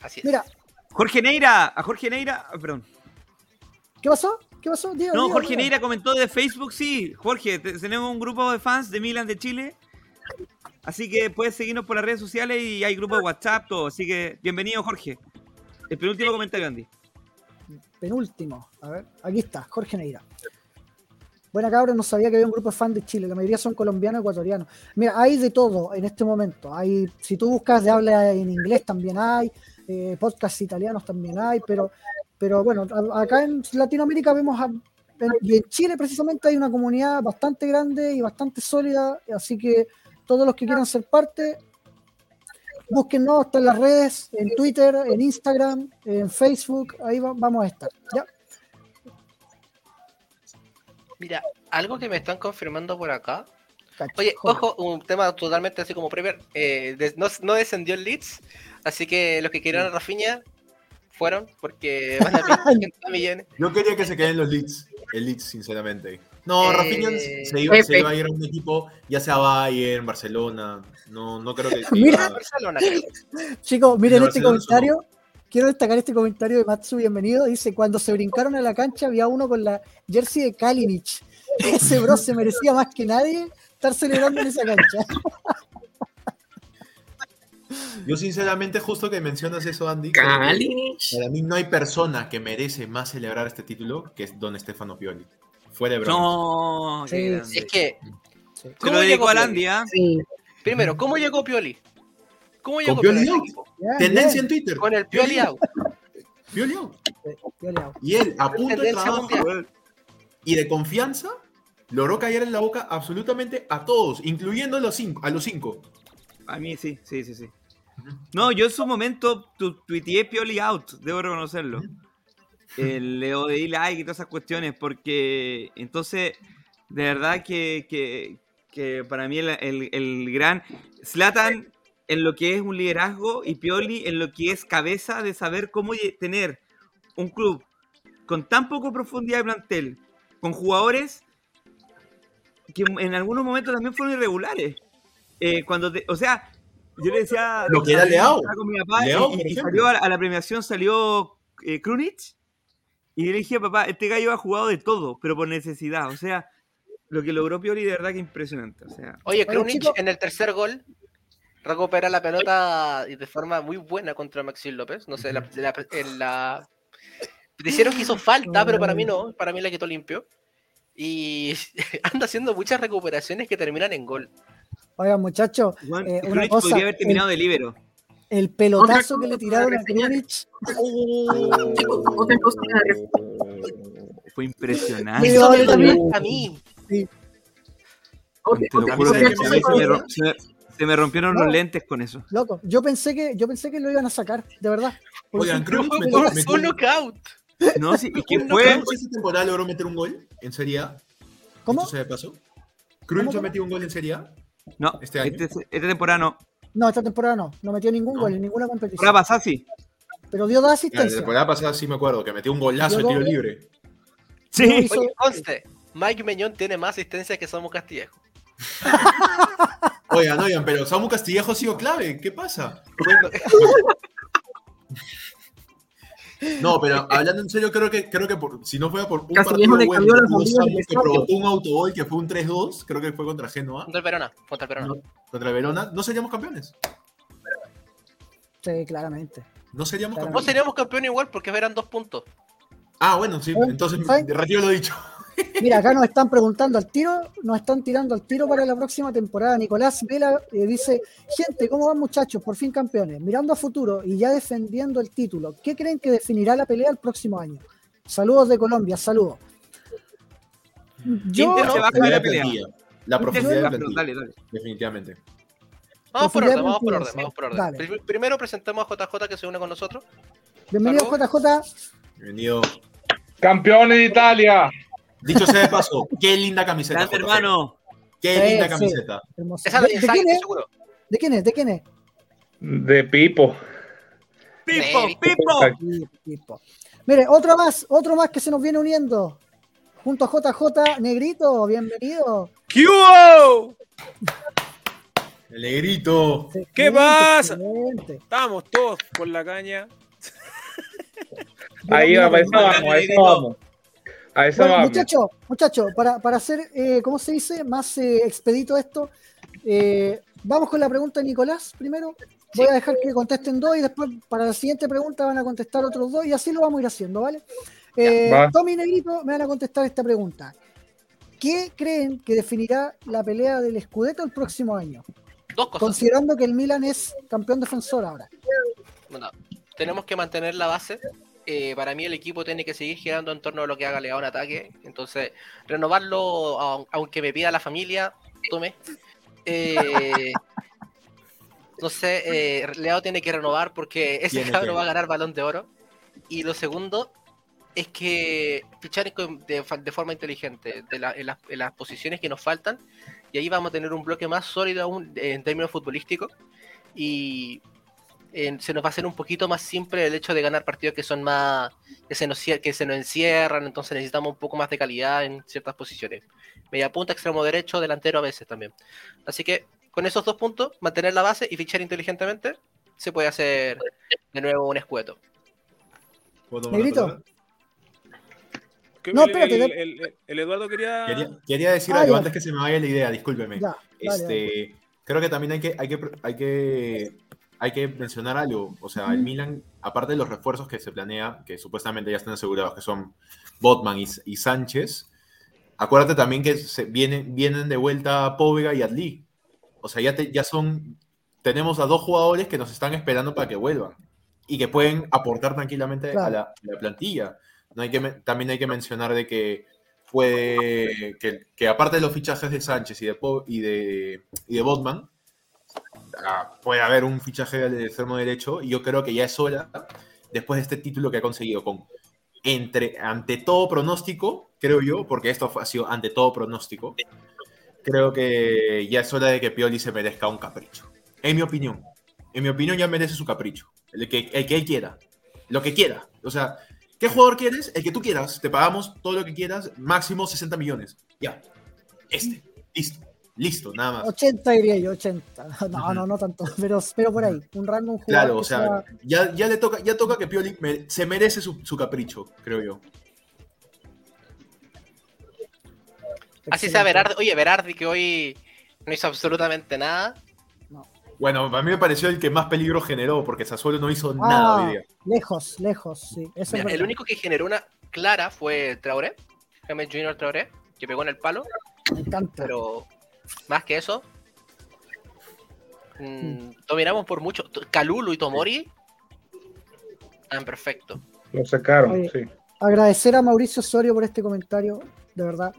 Así es. mira, Jorge Neira, a Jorge Neira, ah, perdón. ¿qué pasó? ¿Qué pasó? No, Jorge. Neira comentó de Facebook, sí. Jorge, te- tenemos un grupo de fans de Milan de Chile. Así que puedes seguirnos por las redes sociales y hay grupo de WhatsApp, todo. Así que bienvenido, Jorge. El penúltimo comentario, Andy. Penúltimo. A ver, aquí está, Jorge Neira. Buena cabra, no sabía que había un grupo de fans de Chile, la mayoría son colombianos, ecuatorianos. Mira, hay de todo en este momento. Hay, si tú buscas de habla en inglés también hay, eh, podcasts italianos también hay, pero, pero bueno, acá en Latinoamérica vemos, y en Chile precisamente hay una comunidad bastante grande y bastante sólida, así que todos los que quieran ser parte, búsquennos, en las redes, en Twitter, en Instagram, en Facebook, ahí va- vamos a estar. ¿ya? Mira, algo que me están confirmando por acá. Oye, ojo, un tema totalmente así como Premier. eh, no, no descendió el Leeds, así que los que querían a Rafinha fueron porque van a pedir 80 millones. Yo quería que se queden los leads, el Leeds, sinceramente. No, Eh, Rafinha se iba, se iba a ir a un equipo, ya sea Bayern, Barcelona. No, no creo que. Mira. iba- Barcelona. Chicos, miren este Barcelona comentario. Quiero destacar este comentario de Matsu, bienvenido. Dice, cuando se brincaron a la cancha había uno con la jersey de Kalinic. Ese bro se merecía más que nadie estar celebrando en esa cancha. Yo sinceramente, justo que mencionas eso, Andy, Kalinic. para mí no hay persona que merece más celebrar este título que es Don Stefano Pioli. Fuera de broma. No, Sí. Es que, Sí. ¿cómo llegó al Pioli? Andy, ¿ah? Sí. Primero, ¿cómo llegó Pioli? ¿Cómo llegó Con Pioli out. Tendencia en Twitter. Con el Pioli out. Pioli out. Y él, a punto de trabajo y de confianza, logró caer en la boca absolutamente a todos, incluyendo a los cinco. A los cinco. A mí sí, sí, sí, sí. No, yo en su momento tu, tuiteé Pioli out, debo reconocerlo. El Leo de like y todas esas cuestiones, porque entonces, de verdad que, que, que para mí el, el- el gran Slatan en lo que es un liderazgo y Pioli en lo que es cabeza de saber cómo tener un club con tan poco profundidad de plantel, con jugadores que en algunos momentos también fueron irregulares. Eh, cuando te- o sea, yo le decía Lo que era Leao. con mi papá Leao, y- por y, ejemplo. salió a, la- a la premiación salió eh, Krunic y yo le dije, papá, este gallo ha jugado de todo, pero por necesidad. O sea, lo que logró Pioli de verdad que impresionante. O sea, Oye, Krunic en el tercer gol recupera la pelota de forma muy buena contra Maxi López. No sé, la, la- en la... Dijeron que hizo falta, pero para mí no. Para mí la quitó limpio. Y anda haciendo muchas recuperaciones que terminan en gol. Oigan, muchachos, Juan, eh, una cosa, podría haber el, terminado de libero. el pelotazo Otra que le tiraron a. Krunic. Ref- Fue impresionante. Sí, Eso me a mí. otra- Te lo juro que se me, se me- me rompieron No. los lentes con eso. Loco, yo pensé que, yo pensé que lo iban a sacar, de verdad. Oigan, pelotazo. metió- Fue metió- un knockout. No, sí, y que Un fue. ¿Krunic esta temporada logró meter un gol en Serie A? ¿Cómo? ¿Esto se? ¿Krunic ¿Cómo? ha metido un gol en Serie A? No, este año? este, esta temporada no. No, esta temporada no, no metió ningún No. gol en ninguna competición. Ahora pasada sí. Pero dio dos La asistencias. temporada pasada sí me acuerdo, que metió un golazo de tiro libre. Sí. Oye, conste, Mike Meñón tiene más asistencias que Samu Castillejo. Oigan, oigan, pero Samu Castillejo ha sido clave. ¿Qué pasa? No, pero hablando en serio, creo que, creo que por- si no fuera por un Castillejo partido le bueno cambió que provocó un autogol que fue un 3-2, creo que fue contra Genoa, Contra el Verona, contra el Verona. No. contra Verona, no seríamos campeones. Sí, claramente. No seríamos Claro. No campeones. seríamos campeón igual porque eran dos puntos. Ah, bueno, sí, entonces ¿Saben? retiro lo dicho. Mira, acá nos están preguntando al tiro, nos están tirando al tiro para la próxima temporada. Nicolás Vela eh, dice, gente, ¿cómo van muchachos? Por fin campeones. Mirando a futuro y ya defendiendo el título, ¿qué creen que definirá la pelea el próximo año? Saludos de Colombia, saludos. Yo, se va a La la plantilla, pelea. La profundidad de la plantilla, Dale, dale. definitivamente. Vamos por orden, vamos por orden, vamos por orden. dale. Primero presentemos a JJ que se une con nosotros. bienvenido JJ. Bienvenido. Campeones de Italia. Dicho sea de paso, qué linda camiseta. Grande, hermano. Qué Sí, linda camiseta. Esa ¿De, de de Insight, quién es? seguro. ¿De quién es? ¿De quién es? De Pipo. Pipo, Sí. Pipo. Sí, tipo. Mire, otro más, otro más que se nos viene uniendo. Junto a JJ Negrito, bienvenido. ¿Qué? El negrito. ¿Qué Excelente, pasa? excelente. Estamos todos con la caña. Ahí va, a eso mira, vamos, a eso vamos. A Bueno, vamos. muchachos, muchachos, para, para hacer, eh, ¿cómo se dice? Más eh, expedito esto, eh, vamos con la pregunta de Nicolás primero. Voy a dejar que contesten dos y después para la siguiente pregunta van a contestar otros dos y así lo vamos a ir haciendo, ¿vale? Eh, Va. Tommy y Negrito me van a contestar esta pregunta. ¿Qué creen que definirá la pelea del Scudetto el próximo año? Dos cosas. Considerando que el Milan es campeón defensor ahora. Bueno, tenemos que mantener la base. Eh, para mí el equipo tiene que seguir girando en torno a lo que haga Leao en ataque. Entonces, renovarlo, au- aunque me pida la familia, tome. Eh, no sé, eh, Leao tiene que renovar porque ese Tiene cabro que. va a ganar balón de oro. Y lo segundo es que fichar de, de forma inteligente de la- en, las, en las posiciones que nos faltan. Y ahí vamos a tener un bloque más sólido aún en términos futbolísticos. Y eh, se nos va a hacer un poquito más simple el hecho de ganar partidos que son más que se nos que se nos encierran, entonces necesitamos un poco más de calidad en ciertas posiciones. Media punta, extremo derecho, delantero a veces también. Así que con esos dos puntos, mantener la base y fichar inteligentemente, se puede hacer de nuevo un escueto. ¿Puedo tomar la Negrito. No, espérate, el- de- el- el Eduardo quería. Quería, quería decir Ah, algo ya. antes que se me vaya la idea, discúlpeme. Ya, dale, este, creo que también hay que, hay que, hay que hay que mencionar algo. O sea, el Milan, aparte de los refuerzos que se planea, que supuestamente ya están asegurados, que son Botman y, y Sánchez, acuérdate también que se vienen, vienen de vuelta Póvega y Adli. O sea, ya, te- ya son. Tenemos a dos jugadores que nos están esperando para que vuelvan y que pueden aportar tranquilamente a, la, a la plantilla. No hay que, men- también hay que mencionar de que puede. Que, que aparte de los fichajes de Sánchez y de, Po- y de, y de Botman, puede haber un fichaje del extremo derecho y yo creo que ya es hora, después de este título que ha conseguido con entre ante todo pronóstico, creo yo, porque esto ha sido ante todo pronóstico, creo que ya es hora de que Pioli se merezca un capricho. En mi opinión. En mi opinión ya merece su capricho. El que, el que él quiera. Lo que quiera. O sea, ¿qué jugador quieres? El que tú quieras. Te pagamos todo lo que quieras. Máximo 60 millones. Ya. Este. Listo. Listo, nada más. 80 diría yo, 80. No, no, no tanto, pero, pero por ahí. Un rango, un jugador Claro, o sea, ya, ya le toca, ya toca que Pioli me- se merece su, su capricho, creo yo. Así sea Berardi. Oye, Berardi que hoy no hizo absolutamente nada. Bueno, a mí me pareció el que más peligro generó, porque Sassuolo no hizo nada Ah, hoy día. lejos, lejos, sí. Eso es Mira, el único que generó una clara fue Traoré, James Junior Traoré, que pegó en el palo, Me encanta. pero más que eso, mm, dominamos por mucho. Kalulu y Tomori, ah, perfecto. Lo sacaron, Oye. sí. Agradecer a Mauricio Osorio por este comentario, de verdad.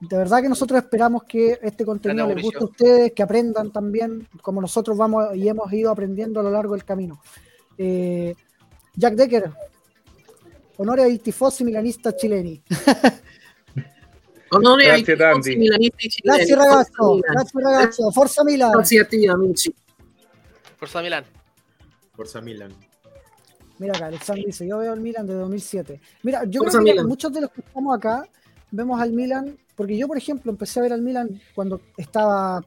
De verdad que nosotros esperamos que este contenido les guste a ustedes, que aprendan también, como nosotros vamos y hemos ido aprendiendo a lo largo del camino. Eh, Jack Decker, honores ai tifosi milanisti chileni. Onore ai Grazie, tifosi. Grazie ragazzo, Forza Milan. grazie ragazzo, forza Milan. Grazie a ti, amici. Forza Milán. Forza Milan. Mira acá, Alexander dice, yo veo el Milan de 2007. Mira, yo Forza creo que Milan. muchos de los que estamos acá vemos al Milan, porque yo, por ejemplo, empecé a ver al Milan cuando estaba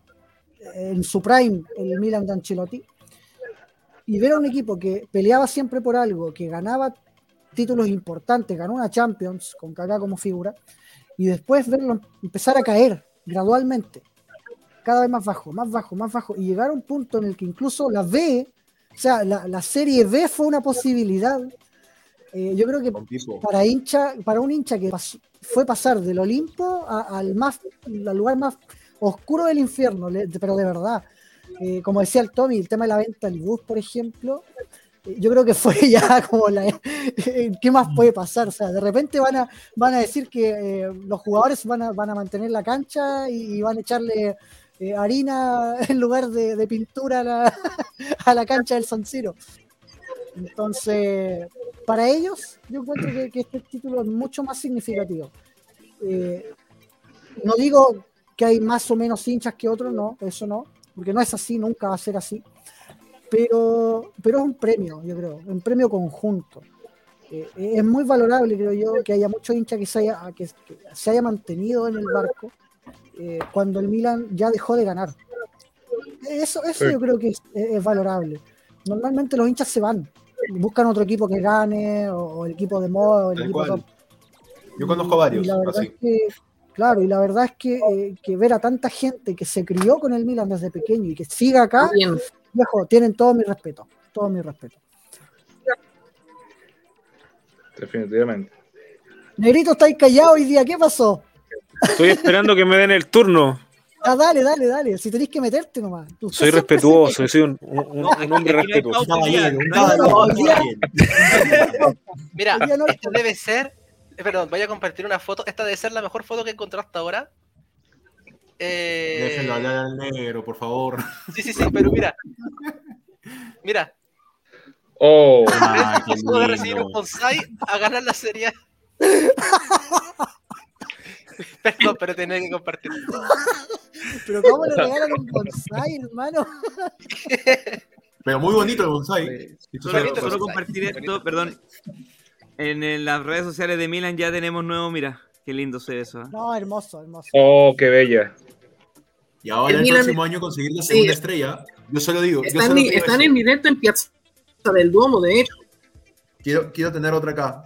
en su prime el Milan de Ancelotti, y ver a un equipo que peleaba siempre por algo, que ganaba títulos importantes, ganó una Champions con Kaká como figura, y después verlo empezar a caer gradualmente, cada vez más bajo, más bajo, más bajo, y llegar a un punto en el que incluso la B, o sea, la, la serie B fue una posibilidad. Eh, yo creo que para hincha, para un hincha que fue pasar del Olimpo a- al más, al lugar más oscuro del infierno, pero de verdad. Eh, como decía el Tommy, el tema de la venta del bus, por ejemplo, yo creo que fue ya como la ¿qué más puede pasar? O sea, de repente van a, van a decir que eh, los jugadores van a, van a mantener la cancha y, y van a echarle eh, harina en lugar de, de pintura a la, a la cancha del San Siro. Entonces, para ellos, yo encuentro que, que este título es mucho más significativo. Eh, no digo que hay más o menos hinchas que otros, no, eso no, porque no es así, nunca va a ser así. Pero, pero es un premio, yo creo, un premio conjunto. Eh, es muy valorable, creo yo, que haya muchos hinchas que se haya, que, que se haya mantenido en el barco eh, cuando el Milan ya dejó de ganar. Eso, eso Sí. yo creo que es, es valorable. Normalmente los hinchas se van, buscan otro equipo que gane, o, o el equipo de moda, o el Tal equipo cual. top. Yo conozco varios, Y la verdad así. es que, claro, y la verdad es que, eh, que ver a tanta gente que se crió con el Milan desde pequeño y que siga acá, Bien. Viejo, tienen todo mi respeto, todo mi respeto. Definitivamente. Negrito, estáis callado hoy día, ¿qué pasó? Estoy esperando que me den el turno. Ah, dale, dale, dale, si tenéis que meterte nomás. Usted Soy respetuoso, soy un, un- un- hombre respetuoso. pauta, Caballero, un no hay caballero, pauta. un caballero. Mira, esta debe ser. eh, Perdón, voy a compartir una foto. Esta debe ser la mejor foto que he encontrado hasta ahora. Eh, Déjenlo hablar al negro, por favor. Sí, sí, sí, pero mira. Mira, Oh, Ah, qué pasó de recibir un bonsai a ganar la serie. Perdón, pero tenía que compartir. Pero ¿cómo le regalan un bonsai, hermano? Pero muy bonito el bonsai. Tú Solo- compartir esto, Bonito. perdón. En, en las redes sociales de Milan ya tenemos nuevo, mira. Qué lindo se ve eso. ¿eh? No, hermoso, hermoso. oh, qué bella. Y ahora El el, Milan- próximo año conseguir la segunda Sí. estrella. Yo solo digo. yo Están, solo digo están en directo en Piazza del Duomo, de hecho. quiero, quiero tener otra acá.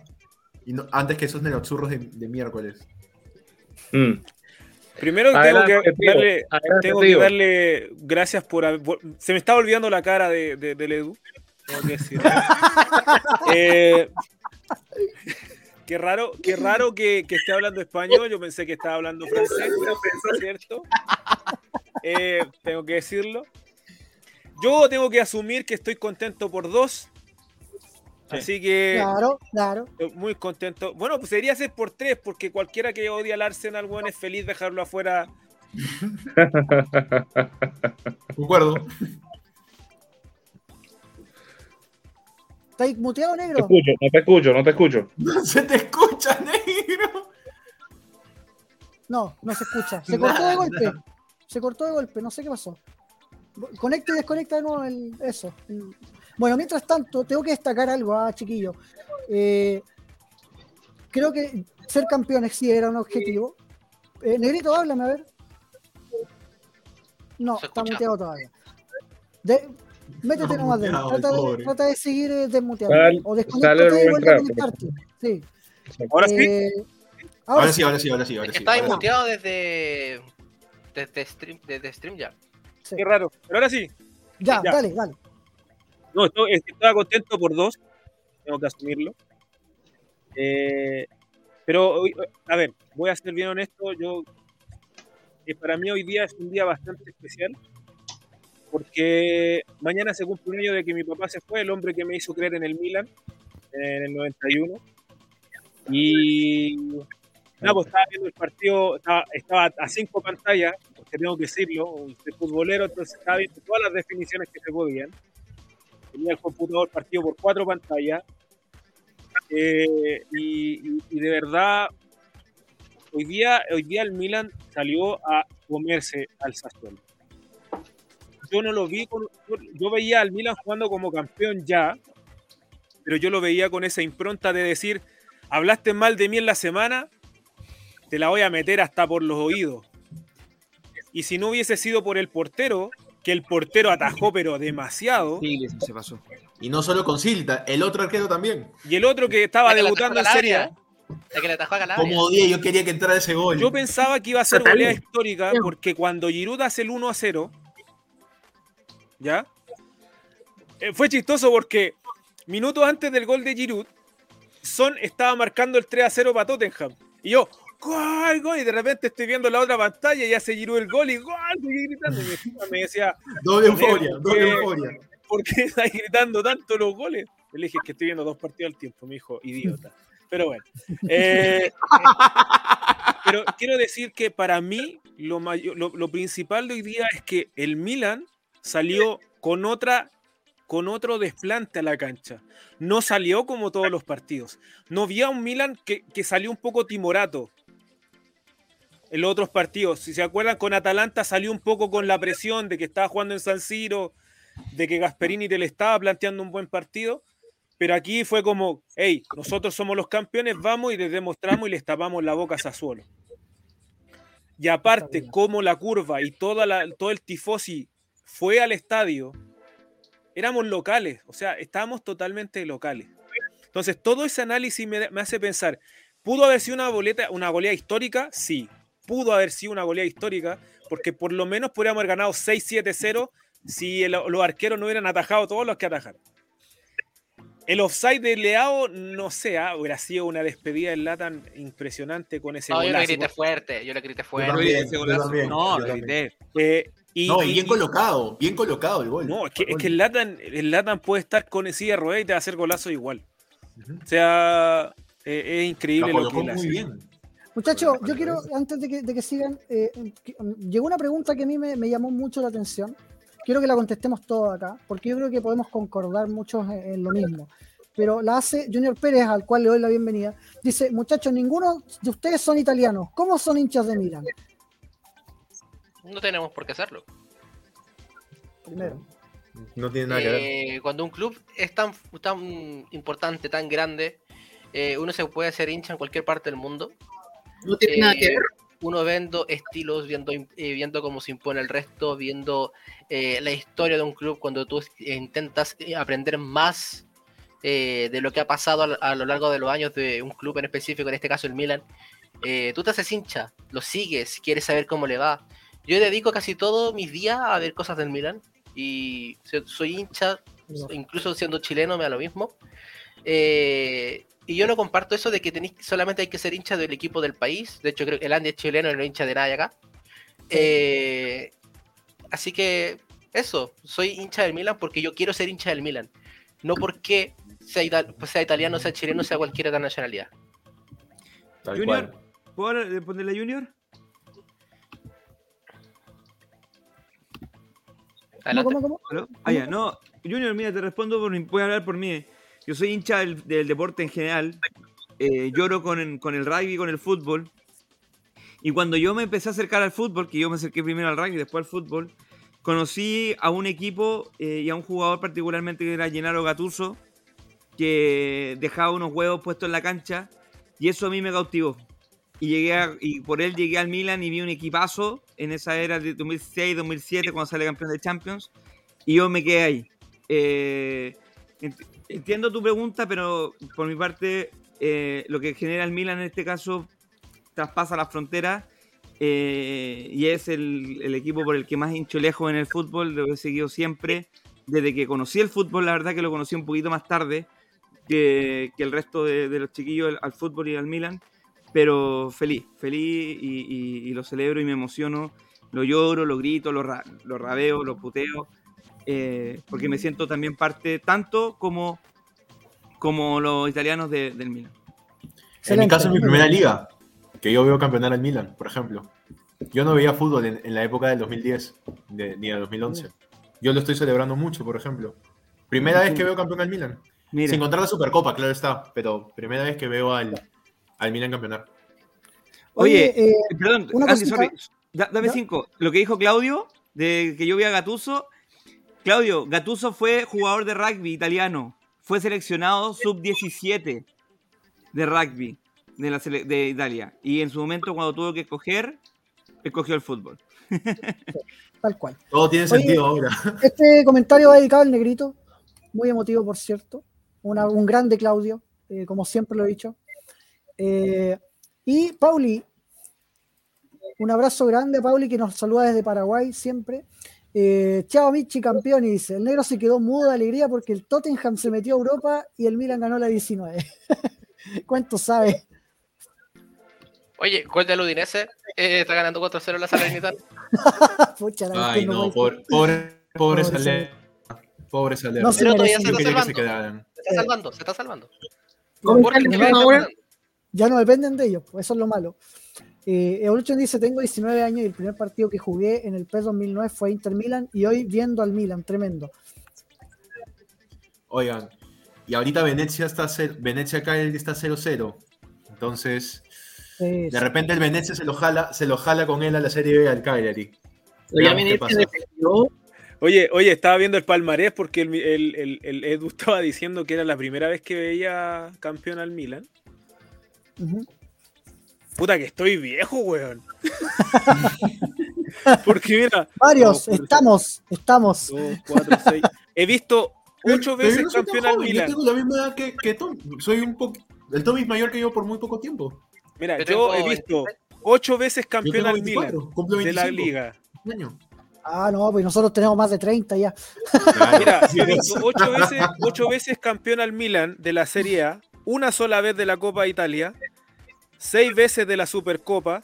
Y no- antes que esos nerochurros de, de miércoles. Mm. Primero tengo que tío. darle, Adelante, tengo que tío. darle gracias por Se me estaba olvidando la cara de, de- del Edu. Tengo que decirlo. Eh, qué raro, qué raro que, que esté hablando español. Yo pensé que estaba hablando francés, ¿cierto? Eh, tengo que decirlo. Yo tengo que asumir que estoy contento por dos. Así que Claro, claro. muy contento. Bueno, pues debería ser por tres, porque cualquiera que odie al Arsenal, weón, es feliz dejarlo afuera. Concuerdo. ¿Estáis muteado, Te negro? escucho, no te escucho, no te escucho. No se te escucha, negro. No, no se escucha. Se cortó de golpe. Se cortó de golpe, no sé qué pasó. Conecta y desconecta de nuevo el, eso. Bueno, mientras tanto, tengo que destacar algo, ah, chiquillo. Eh, creo que ser campeones sí era un objetivo. Eh, Negrito, háblame, a ver. No, está muteado todavía. De- métete Está nomás de trata, de, trata de seguir eh, desmuteado. Sal- o vuelve a Castro. conectarte. Sí. Ahora sí. Eh, ahora Ahora sí. ahora sí, ahora sí, ahora Es que sí. está ahora sí. inmuteado desde. Desde Stream, desde StreamYard. sí. Qué raro. Pero ahora sí. Ya, Ya. dale, dale. No, estoy, es que estaba contento por dos. Tengo que asumirlo. Eh, pero, a ver, voy a ser bien honesto. Yo, eh, para mí hoy día es un día bastante especial. Porque mañana se cumple un año de que mi papá se fue, el hombre que me hizo creer en el Milan, en el 91. Y pues estaba viendo el partido, estaba, estaba a cinco pantallas, porque tengo que decirlo, soy futbolero, entonces estaba viendo todas las definiciones que se podían. Tenía el computador partido por cuatro pantallas. Eh, y, y- y de verdad, hoy día, hoy día el Milan salió a comerse al Sassuolo. Yo no lo vi, con- yo, yo veía al Milan jugando como campeón ya, pero yo lo veía con esa impronta de decir, hablaste mal de mí en la semana, te la voy a meter hasta por los oídos. Y si no hubiese sido por el portero, que el portero atajó pero demasiado, Sí, se pasó. Y no solo con Silta, el otro arquero también. y el otro que estaba que debutando en Serie Calabria. La que le atajó a Calabria. Como odié, yo quería que entrara ese gol. Yo pensaba que iba a ser goleada histórica porque cuando Giroud hace el 1 a 0, ¿ya? Eh, fue chistoso porque minutos antes del gol de Giroud, Son estaba marcando el 3 a 0 para Tottenham. Y yo, ¡gol, gol! Y de repente estoy viendo la otra pantalla y hace Giroud el gol y ¡gol! Seguí gritando. Y mi me decía, Doble euforia, ¿por doble qué- euforia. ¿por qué estáis gritando tanto los goles? Le dije, es que estoy viendo dos partidos al tiempo, me dijo, idiota. Pero bueno. Eh, pero quiero decir que para mí lo, mayo- lo, lo principal de hoy día es que el Milan salió con otra con otro desplante a la cancha. No salió como todos los partidos. No vi a un Milan que, que salió un poco timorato en los otros partidos. Si se acuerdan, con Atalanta salió un poco con la presión de que estaba jugando en San Siro, de que Gasperini te le estaba planteando un buen partido. Pero aquí fue como, hey, nosotros somos los campeones, vamos y les demostramos y les tapamos la boca a Sassuolo. Y aparte, como la curva y toda la, todo el tifosi fue al estadio, éramos locales, o sea, estábamos totalmente locales. Entonces, todo ese análisis me, me hace pensar, ¿pudo haber sido una, boleta, una goleada histórica? Sí, pudo haber sido una goleada histórica, porque por lo menos podríamos haber ganado 6-7-0 si el- los arqueros no hubieran atajado todos los que atajaron. El offside de Leao, no sé, ah, hubiera sido una despedida del Latan impresionante con ese No, yo le grité fuerte, yo le grité fuerte. también, ese yo también, no, yo grité. Eh, y, No, y bien y- colocado, bien colocado el gol. No, es que, es Gol. que el Latan, el Latan puede estar con silla de ruedas y te va a hacer golazo igual. O sea, eh, es increíble lo que él hace. bien. Muchachos, yo quiero, antes de que, de que sigan, eh, que- um, llegó una pregunta que a mí me, me llamó mucho la atención. Quiero que la contestemos todos acá, porque yo creo que podemos concordar muchos en, en lo mismo. Pero la hace Junior Pérez, al cual le doy la bienvenida. Dice, muchachos, ninguno de ustedes son italianos. ¿Cómo son hinchas de Milan? No tenemos por qué hacerlo. Primero. No tiene nada que ver. Eh, cuando un club es tan, tan importante, tan grande, eh, uno se puede hacer hincha en cualquier parte del mundo. No tiene nada que Eh, ver. Uno viendo estilos, viendo, eh, viendo cómo se impone el resto, viendo eh, la historia de un club, cuando tú intentas aprender más eh, de lo que ha pasado a, lo- a lo largo de los años de un club en específico, en este caso el Milan, eh, tú te haces hincha, lo sigues, quieres saber cómo le va. Yo dedico casi todos mis días a ver cosas del Milan y so- soy hincha, incluso siendo chileno me da lo mismo. Eh, y yo no comparto eso de que tenéis, solamente hay que ser hincha del equipo del país. De hecho, creo que el Andy es chileno y no es hincha de nadie acá. Eh, así que eso, soy hincha del Milan porque yo quiero ser hincha del Milan. No porque sea, ita- sea italiano, sea chileno, sea cualquier otra nacionalidad. Tal Junior. ¿puedo ponerle Junior? Adelante. ¿Cómo, cómo. Ah, ya, no. Junior, mira, te respondo, por, voy a hablar por mí. Yo soy hincha del, del deporte en general. eh, lloro con el, con el rugby, con el fútbol. Y cuando yo me empecé a acercar al fútbol, que yo me acerqué primero al rugby y después al fútbol, conocí a un equipo eh, y a un jugador particularmente que era Gennaro Gattuso, que dejaba unos huevos puestos en la cancha y eso a mí me cautivó. Y, llegué a- y por él llegué al Milan y vi un equipazo en esa era de 2006-2007 cuando sale campeón de Champions y yo me quedé ahí. Eh, ent- entiendo tu pregunta, pero por mi parte eh, lo que genera el Milan en este caso traspasa las fronteras eh, y es el, el equipo por el que más hincho lejos en el fútbol, lo he seguido siempre. Desde que conocí el fútbol, la verdad que lo conocí un poquito más tarde que, que el resto de, de los chiquillos al, al fútbol y al Milan, pero feliz, feliz y, y- y lo celebro y me emociono, lo lloro, lo grito, lo, ra- lo rabeo, lo puteo, eh, porque me siento también parte tanto como, como los italianos de- del Milan. En mi caso, en mi primera liga, que yo veo campeonar al Milan, por ejemplo. Yo no veía fútbol en, en la época del 2010, de- ni del 2011. Yo lo estoy celebrando mucho, por ejemplo. Primera vez que veo campeón al Milan. Mira, Sin contar la Supercopa, claro está, pero primera vez que veo al, al Milan campeonar. Oye, eh, Eh, Perdón, Una Andy, cosita. sorry. Da- dame ¿Ya? cinco. Lo que dijo Claudio, de que yo vi a Gatuso. Claudio, Gatuso fue jugador de rugby italiano. Fue seleccionado sub-17 de rugby de, la sele- de Italia. Y en su momento, cuando tuvo que escoger, escogió el fútbol. tal cual. Todo tiene Oye, sentido ahora. Este comentario va dedicado al negrito, muy emotivo, por cierto. Una- un grande Claudio, eh, como siempre lo he dicho. Eh, y Pauli, un abrazo grande a Pauli que nos saluda desde Paraguay siempre. Eh, Chao Michi, campeón, y dice: El negro se quedó mudo de alegría porque el Tottenham se metió a Europa y el Milan ganó la 19. ¿Cuánto sabe? Oye, gol del Udinese. eh, está ganando 4-0 la Salernitana. Pucha, la Ay, no, pobre, pobre, pobre Saler. Pobre Saler. No se Pero todavía se está quería que se salvando. Se está salvando, se está salvando. ¿Cómo Porque está el el Ya no dependen de ellos, pues eso es lo malo. Eh, Evolution dice, tengo 19 años y el primer partido que jugué en el PES 2009 fue Inter Milan y hoy viendo al Milan, tremendo. Oigan, y ahorita Venecia está Venecia acá está 0-0. Entonces, de repente el Venecia se lo jala, se lo jala con él a la Serie B al Cagliari. Oye, oye, estaba viendo el palmarés porque el, el, el- el Edu estaba diciendo que era la primera vez que veía campeón al Milan. Puta que estoy viejo, weón. porque mira, Varios, estamos, estamos. dos, cuatro, seis. He visto ocho Pero veces no campeón al joven, Yo Milan. tengo la misma edad que, que Tom. Soy un poco. El Tommy es mayor que yo por muy poco tiempo. Mira, Yo yo tengo he visto ocho veces campeón al Milan 24, cumplo de 25. la liga. año. Ah, no, pues nosotros tenemos más de 30 ya. Claro. Mira, he visto ocho veces, ocho veces campeón al Milan de la Serie A, una sola vez de la Copa de Italia, seis veces de la Supercopa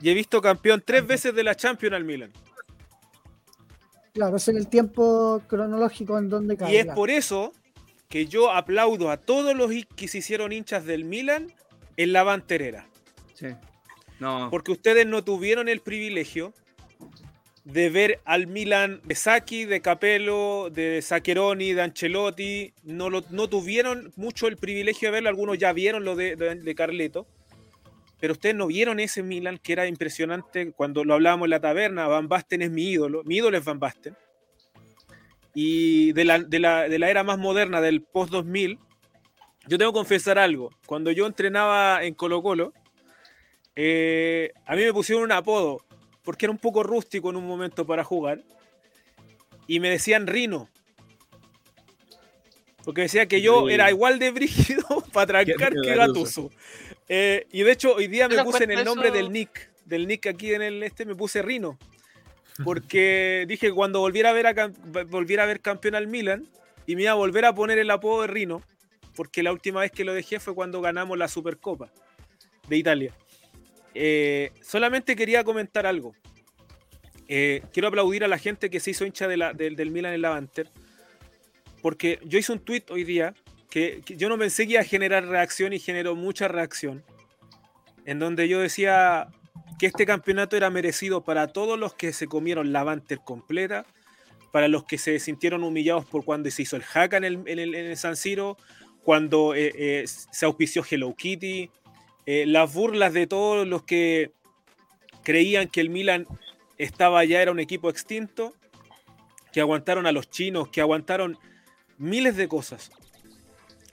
y he visto campeón tres veces de la Champions al Milan. Claro, es en el tiempo cronológico en donde cae. Y es por eso que yo aplaudo a todos los que se hicieron hinchas del Milan en la banterera. Sí. No. Porque ustedes no tuvieron el privilegio de ver al Milan de Saki, de Capello, de Zaccheroni, de Ancelotti. No, lo, no tuvieron mucho el privilegio de verlo. Algunos ya vieron lo de, de, de Carleto. Pero ustedes no vieron ese Milan que era impresionante cuando lo hablábamos en la taberna. Van Basten es mi ídolo. Mi ídolo es Van Basten. Y de la, de la, de la era más moderna, del post-2000, yo tengo que confesar algo. Cuando yo entrenaba en Colo Colo, eh, a mí me pusieron un apodo, porque era un poco rústico en un momento para jugar, y me decían Rino. Porque decía que yo era igual de brígido para trancar Que. Gatuso. Eh, y de hecho, hoy día me puse en el nombre eso- del Nick. Del Nick aquí en el este me puse Rino. Porque dije que cuando volviera a ver a volviera a ver campeón al Milan y me iba a volver a poner el apodo de Rino. Porque la última vez que lo dejé fue cuando ganamos la Supercopa de Italia. Eh, solamente quería comentar algo. Eh, quiero aplaudir a la gente que se hizo hincha de del- Milan en la. Porque yo hice un tweet hoy día que, yo no pensé que iba a generar reacción y generó mucha reacción. En donde yo decía que este campeonato era merecido para todos los que se comieron la Banter completa, para los que se sintieron humillados por cuando se hizo el hack en el, en el- en el San Siro, cuando eh, se auspició Hello Kitty, eh, las burlas de todos los que creían que el Milan estaba ya, era un equipo extinto, que aguantaron a los chinos, que aguantaron miles de cosas.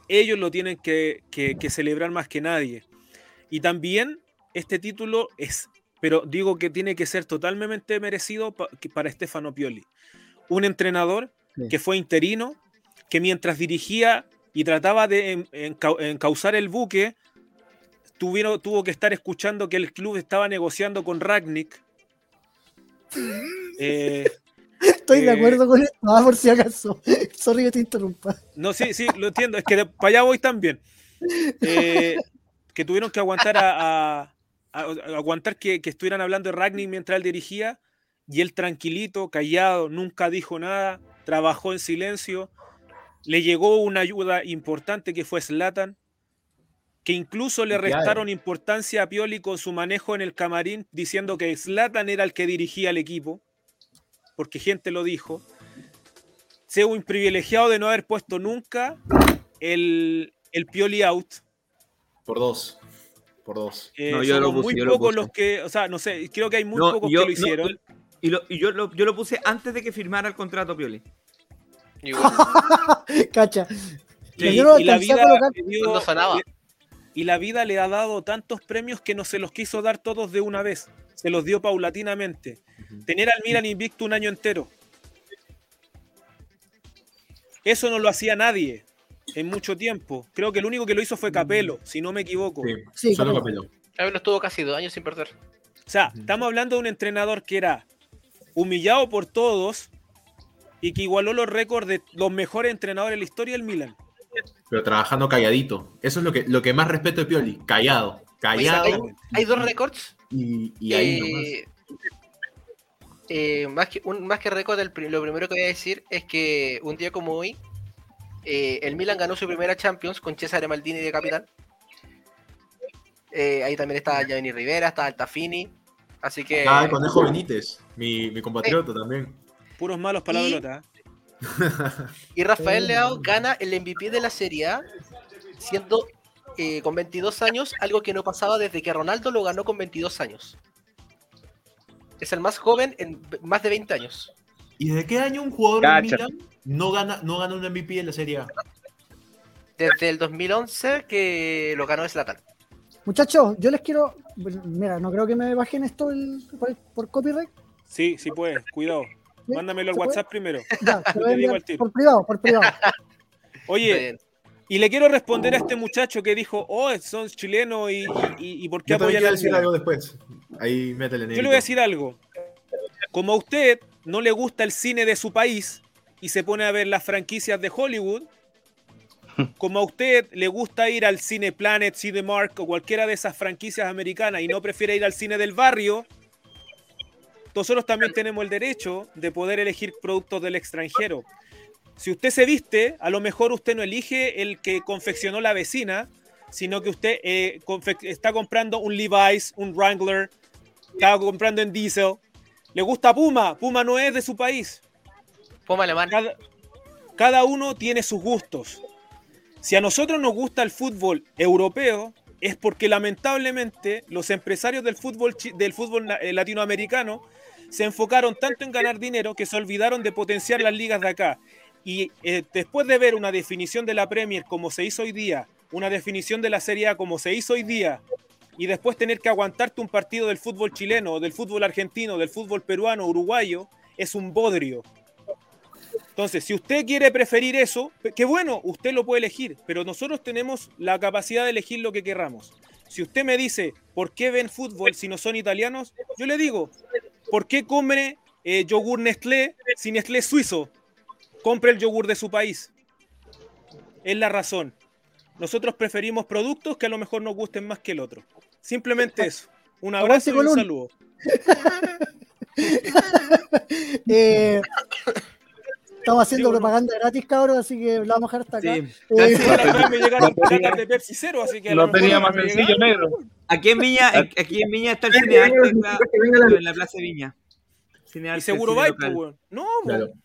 Ellos lo tienen que, que- que celebrar más que nadie. Y también este título es, pero digo que tiene que ser totalmente merecido pa- que- para Stefano Pioli. Un entrenador Sí. que fue interino, que mientras dirigía y trataba de en- encau- encauzar el buque, tuvieron, tuvo que estar escuchando que el club estaba negociando con Ragnick. Eh, Estoy de Eh, acuerdo con esto, ah, por si acaso. Sorry que te interrumpa. No, sí, sí, lo entiendo. Es que de- para allá voy también. Eh, que tuvieron que aguantar a, a- a- a aguantar que, que estuvieran hablando de Ragnick mientras él dirigía. Y él tranquilito, callado, nunca dijo nada, trabajó en silencio. Le llegó una ayuda importante que fue Slatan, que incluso le restaron importancia a Pioli con su manejo en el camarín, diciendo que Slatan era el que dirigía el equipo, porque gente lo dijo sea un privilegiado de no haber puesto nunca el, el Pioli out. Por dos. Por dos. Eh, No, yo lo puse, muy yo pocos los que, o sea, no sé, creo que hay muy No, pocos yo- que lo no, hicieron. Y, lo- y yo, lo, yo lo puse antes de que firmara el contrato Pioli. Igual, Cacha. Sí, yo no y, la vida, colocar- y la vida le ha dado tantos premios que no se los quiso dar todos de una vez. Se los dio paulatinamente. Tener al Milan invicto un año entero. Eso no lo hacía nadie en mucho tiempo. Creo que el único que lo hizo fue Capello, si no me equivoco. Sí, Sí, solo capelo. capelo. Pablo estuvo casi dos años sin perder. O sea, estamos hablando de un entrenador que era humillado por todos y que igualó los récords de los mejores entrenadores de la historia del Milan. Pero trabajando calladito. Eso es lo que, lo que más respeto de Pioli. Callado. Callado. Hay, hay dos récords. Y, y ahí nomás. eh, eh, más, que, un, más que récord, el lo primero que voy a decir es que un día como hoy, eh, el Milan ganó su primera Champions con Cesare Maldini de capitán. Eh, ahí también está Gianni Rivera, está Altafini. Así que. Ah, el conejo Benítez. Mi, mi compatriota también. Puros malos para la Y-. ¿eh? Y Rafael Leao gana el MVP de la Serie A, siendo eh, con 22 años, algo que no pasaba desde que Ronaldo lo ganó con 22 años. Es el más joven en más de 20 años. ¿Y de qué año un jugador de. Milan no gana, no gana un MVP en la Serie A? Desde el 2011 que lo ganó Zlatan. Muchachos, yo les quiero. Mira, no creo que me bajen esto el- por, por copyright. Sí, sí puedes, cuidado. Mándamelo al. WhatsApp primero. Ya, te voy a Te digo enviar al tiro. por privado, por privado. Oye, y le quiero responder a este muchacho que dijo, oh, son chilenos y, y, y por qué apoyan al decir Milan?". algo después. Ahí métele Yo le voy a decir algo. Como a usted no le gusta el cine de su país y se pone a ver las franquicias de Hollywood, como a usted le gusta ir al Cine Planet, Cinemark o cualquiera de esas franquicias americanas y no prefiere ir al cine del barrio, nosotros también tenemos el derecho de poder elegir productos del extranjero. Si usted se viste, a lo mejor usted no elige el que confeccionó la vecina, sino que usted eh, está comprando un Levi's, un Wrangler, está comprando en Diesel. Le gusta Puma, Puma no es de su país. Puma alemán. Cada, cada uno tiene sus gustos. Si a nosotros nos gusta el fútbol europeo, es porque lamentablemente los empresarios del fútbol, del fútbol eh, latinoamericano se enfocaron tanto en ganar dinero que se olvidaron de potenciar las ligas de acá. Y eh, después de ver una definición de la Premier como se hizo hoy día, una definición de la Serie A como se hizo hoy día, y después tener que aguantarte un partido del fútbol chileno, del fútbol argentino, del fútbol peruano, uruguayo, es un bodrio. Entonces, si usted quiere preferir eso, qué bueno, usted lo puede elegir, pero nosotros tenemos la capacidad de elegir lo que querramos. Si usted me dice, ¿por qué ven fútbol si no son italianos? Yo le digo, ¿por qué come eh, yogur Nestlé si Nestlé es suizo? Compre el yogur de su país. Es la razón. Nosotros preferimos productos que a lo mejor nos gusten más que el otro. Simplemente eso. Un abrazo y un saludo. Eh, estamos haciendo propaganda gratis, cabros, así que lo vamos a dejar hasta acá. Sí. Eh, Sí, la vez me llegaron latas de Pepsi Cero, así que a lo Lo mejor tenía más sencillo, negro. Aquí en Viña, aquí en Viña está el cinearte en la, en la Plaza de Viña. Cinearte, Y seguro va, pues, weón. No, Claro. weón.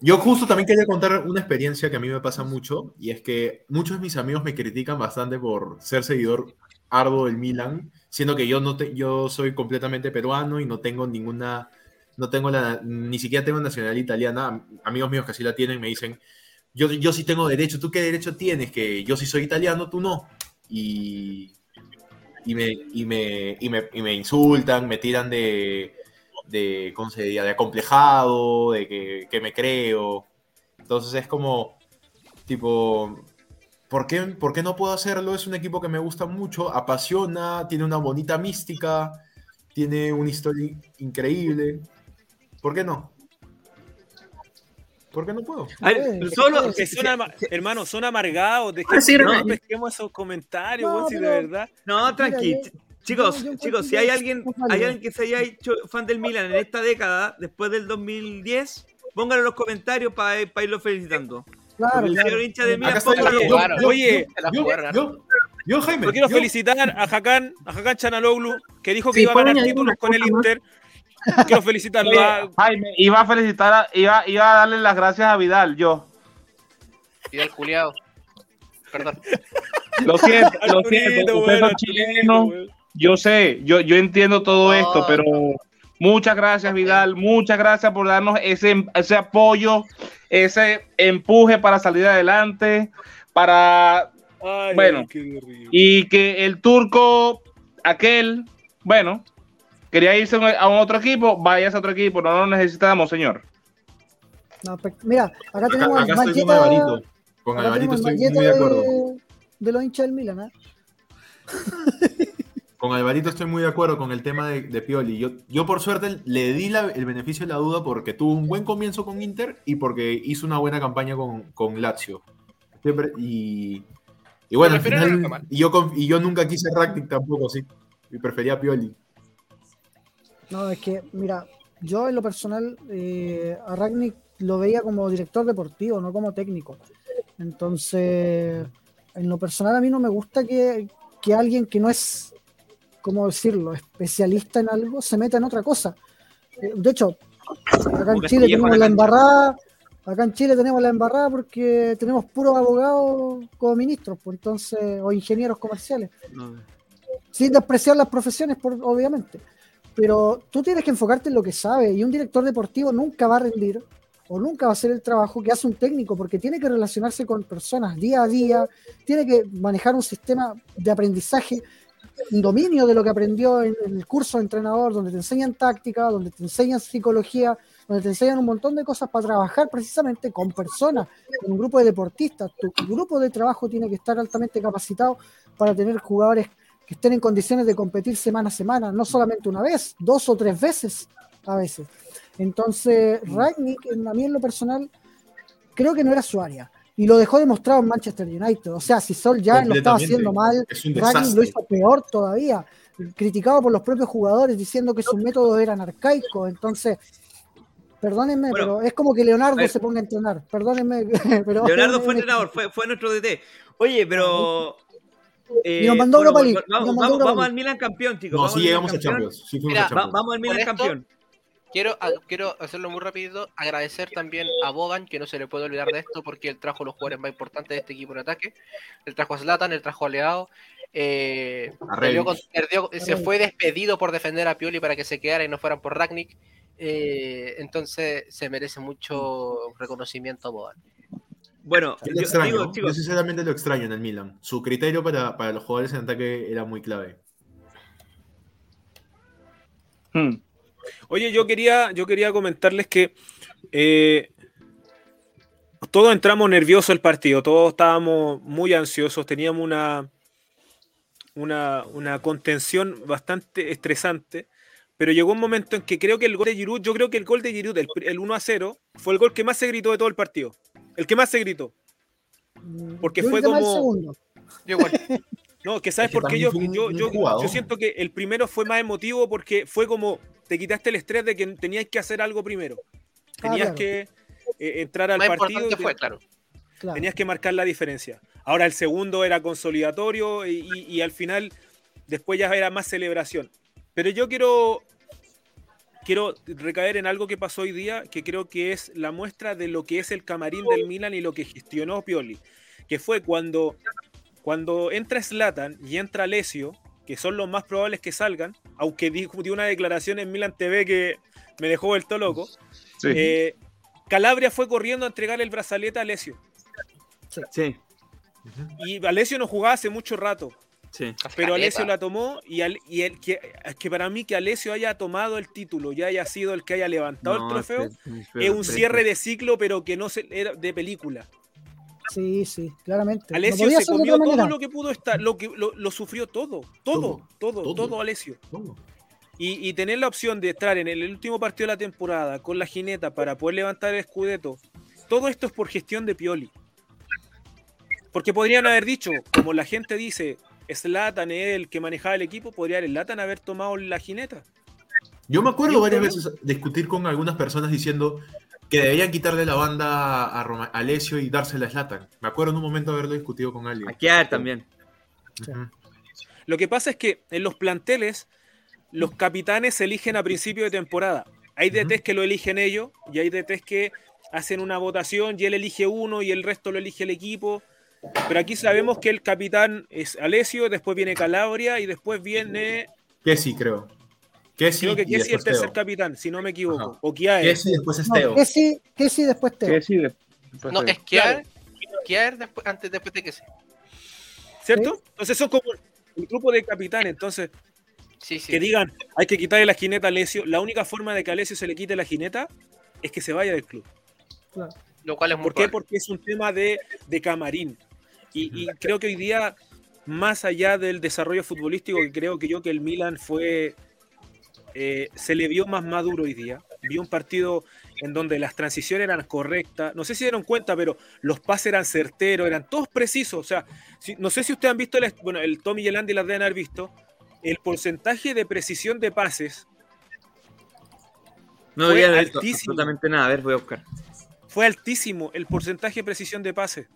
Yo justo también quería contar una experiencia que a mí me pasa mucho, y es que muchos de mis amigos me critican bastante por ser seguidor arduo del Milan, siendo que yo no te- yo soy completamente peruano y no tengo ninguna, no tengo la, ni siquiera tengo nacionalidad italiana. Am- Amigos míos que sí la tienen me dicen, yo, yo sí tengo derecho, ¿tú qué derecho tienes? Que yo sí soy italiano, tú no. Y, y, me, y, me, y, me, y me insultan, me tiran de, de, ¿cómo se de acomplejado, de que, que me creo. Entonces es como, tipo, ¿por qué, ¿por qué no puedo hacerlo? Es un equipo que me gusta mucho, apasiona, tiene una bonita mística, tiene una historia increíble. ¿Por qué no? ¿Por qué no puedo? A ver, solo, Que son ama- hermano, son amargados. Ah, no. pesquemos esos comentarios, No, weón, si de pero- verdad. No, tranqui. Chicos, chicos, si hay alguien, hay alguien que se haya hecho fan del Milan en esta década, después del 2010, pónganlo en los comentarios para irlo felicitando. claro, claro. hincha de Milan, Oye, yo, yo, oye, yo, se la yo, jugaron. yo, yo, Jaime. Yo quiero yo- felicitar a Hakan, a Hakan Chanaloglu, que dijo que Sí, iba a ganar títulos con el. Inter. Quiero felicitarlo. A- Jaime, iba a felicitar, a- iba, iba a darle las gracias a Vidal, yo. Y el culiao. Perdón. Lo siento, lo siento, ustedes son chilenos, yo sé, yo, yo entiendo todo No, esto, pero muchas gracias Vidal, muchas gracias por darnos ese, ese apoyo, ese empuje para salir adelante, para Ay, Bueno. y que el turco aquel, bueno, quería irse a un- otro equipo, vaya a otro equipo, no lo necesitamos, señor. No, pe- mira, acá Acá, tenemos acá el estoy con Alvarito. Con acá Alvarito estoy muy de acuerdo. de, de los hinchas del Milan, ¿eh? Con Alvarito estoy muy de acuerdo con el tema de, de Pioli. Yo, yo por suerte le di la- el beneficio de la duda porque tuvo un buen comienzo con Inter y porque hizo una buena campaña con, con Lazio. Siempre- y, y bueno, al final, y yo, conf- y yo nunca quise Ragnick tampoco, sí. Y prefería a Pioli. No, es que, mira, yo en lo personal eh, a Ragnick lo veía como director deportivo, no como técnico. Entonces, en lo personal a mí no me gusta que, que alguien que no es, ¿cómo decirlo?, especialista en algo, se meta en otra cosa. Eh, De hecho, acá en Chile tenemos en la embarrada, acá en Chile tenemos la embarrada porque tenemos puros abogados como ministros, pues entonces, o ingenieros comerciales sin despreciar las profesiones, por, obviamente. Pero tú tienes que enfocarte en lo que sabes y un director deportivo nunca va a rendir o nunca va a hacer el trabajo que hace un técnico porque tiene que relacionarse con personas día a día, tiene que manejar un sistema de aprendizaje, un dominio de lo que aprendió en, el curso de entrenador, donde te enseñan táctica, donde te enseñan psicología, donde te enseñan un montón de cosas para trabajar precisamente con personas, con un grupo de deportistas. Tu grupo de trabajo tiene que estar altamente capacitado para tener jugadores que estén en condiciones de competir semana a semana, no solamente una vez, dos o tres veces a veces. Entonces, Ragnick, en- a mí en lo personal, creo que no era su área. Y lo dejó demostrado en Manchester United. O sea, si Sol ya lo estaba haciendo mal, Es Ragnick lo hizo peor todavía. Criticado por los propios jugadores, diciendo que sus métodos eran arcaicos. Entonces, perdónenme, Bueno, pero es como que Leonardo se ponga a entrenar. Perdónenme, pero. Leonardo fue entrenador, fue, fue nuestro DT. Oye, pero. Eh, Y nos mandó Europa bueno, League, Vamos, nos mandó vamos, Europa vamos League. al Milan campeón, chicos. No, vamos sí al Milan llegamos a campeón. Champions. Sí fuimos Mira, a Va- Champions. vamos al Milan Con esto- campeón. Quiero, a- quiero hacerlo muy rapidito, agradecer también a Bogan, que no se le puede olvidar de esto, porque él trajo los jugadores más importantes de este equipo en ataque. Él trajo a Zlatan, él trajo a Leao. eh, A perdió Rebic. con- perdió- se fue despedido por defender a Pioli para que se quedara y no fueran por Ragnick. eh, entonces se merece mucho reconocimiento a Bogan. Bueno, Yo lo extraño. digo, Yo chicos, sinceramente lo extraño en el Milan. Su criterio para, para los jugadores en ataque era muy clave. Hmm. Oye, yo quería, yo quería comentarles que eh, todos entramos nerviosos al partido, todos estábamos muy ansiosos, teníamos una, una, una contención bastante estresante. Pero llegó un momento en que creo que el gol de Giroud, yo creo que el gol de Giroud, el, el 1 a 0, fue el gol que más se gritó de todo el partido. El que más se gritó. Porque Yo fue como. segundo. Yo igual. No, que sabes Es que por qué yo, un- yo, yo, siento que el primero fue más emotivo porque fue como te quitaste el estrés de que tenías que hacer algo primero. Tenías claro. que eh, entrar al Más partido y fue, claro. Claro. tenías que marcar la diferencia. Ahora el segundo era consolidatorio y, y- y al final después ya era más celebración. Pero yo quiero quiero recaer en algo que pasó hoy día que creo que es la muestra de lo que es el camarín del Milan y lo que gestionó Pioli, que fue cuando cuando entra Slatan y entra Alessio, que son los más probables que salgan, aunque dijo dio una declaración en Milan TV que me dejó vuelto loco. Sí. eh, Calabria fue corriendo a entregar el brazalete a Alessio. Sí, Y Alessio no jugaba hace mucho rato, sí. pero Caleta. Alessio la tomó y, al- y el que, para mí que Alessio haya tomado el título y haya sido el que haya levantado No, el trofeo es un cierre de ciclo, pero que no se, era de película. Sí, sí, claramente. No Alessio se comió todo manera. lo que pudo estar, lo que lo, lo sufrió todo, todo, todo, todo, Todo. Alessio. Todo. Y, y tener la opción de estar en el último partido de la temporada con la jineta para poder levantar el escudeto, todo esto es por gestión de Pioli. Porque podrían haber dicho, como la gente dice, Slatan es el que manejaba el equipo, podría el Slatan haber tomado la jineta. Yo me acuerdo varias veces discutir con algunas personas diciendo que deberían quitarle la banda a, Roma- a Alessio y dársela a Slatan. Me acuerdo en un momento haberlo discutido con alguien. Aquí hay también. Lo que pasa es que en los planteles, los capitanes se eligen a principio de temporada. Hay DTs que lo eligen ellos y hay DTs que hacen una votación y él elige uno y el resto lo elige el equipo. Pero aquí sabemos que el capitán es Alessio, después viene Calabria y después viene, Kessi, creo. Kessi creo que Kessi es el tercer Teo. capitán, si no me equivoco. Ajá. O Kiaer. Kessi y después es No, Teo. que sí, que sí, después Teo. De- después No, de- es Kiar, Kiar después, antes, después de que sí. ¿Cierto? Entonces son como el grupo de capitanes. Entonces, Sí, sí. que digan, hay que quitarle la jineta a Alessio. La única forma de que a Alessio se le quite la jineta es que se vaya del club. Claro. Lo cual es muy ¿Por qué? Porque es un tema de, de camarín. Y, y creo que hoy día, más allá del desarrollo futbolístico, que creo que yo que el Milan fue. eh, se le vio más maduro hoy día. Vi un partido en donde las transiciones eran correctas. No sé si dieron cuenta, pero los pases eran certeros, eran todos precisos. O sea, si- no sé si ustedes han visto, el, bueno, el Tommy y el Andy las deben haber visto. El porcentaje de precisión de pases No Fue altísimo. absolutamente nada. A ver, voy a buscar. fue altísimo el porcentaje de precisión de pase.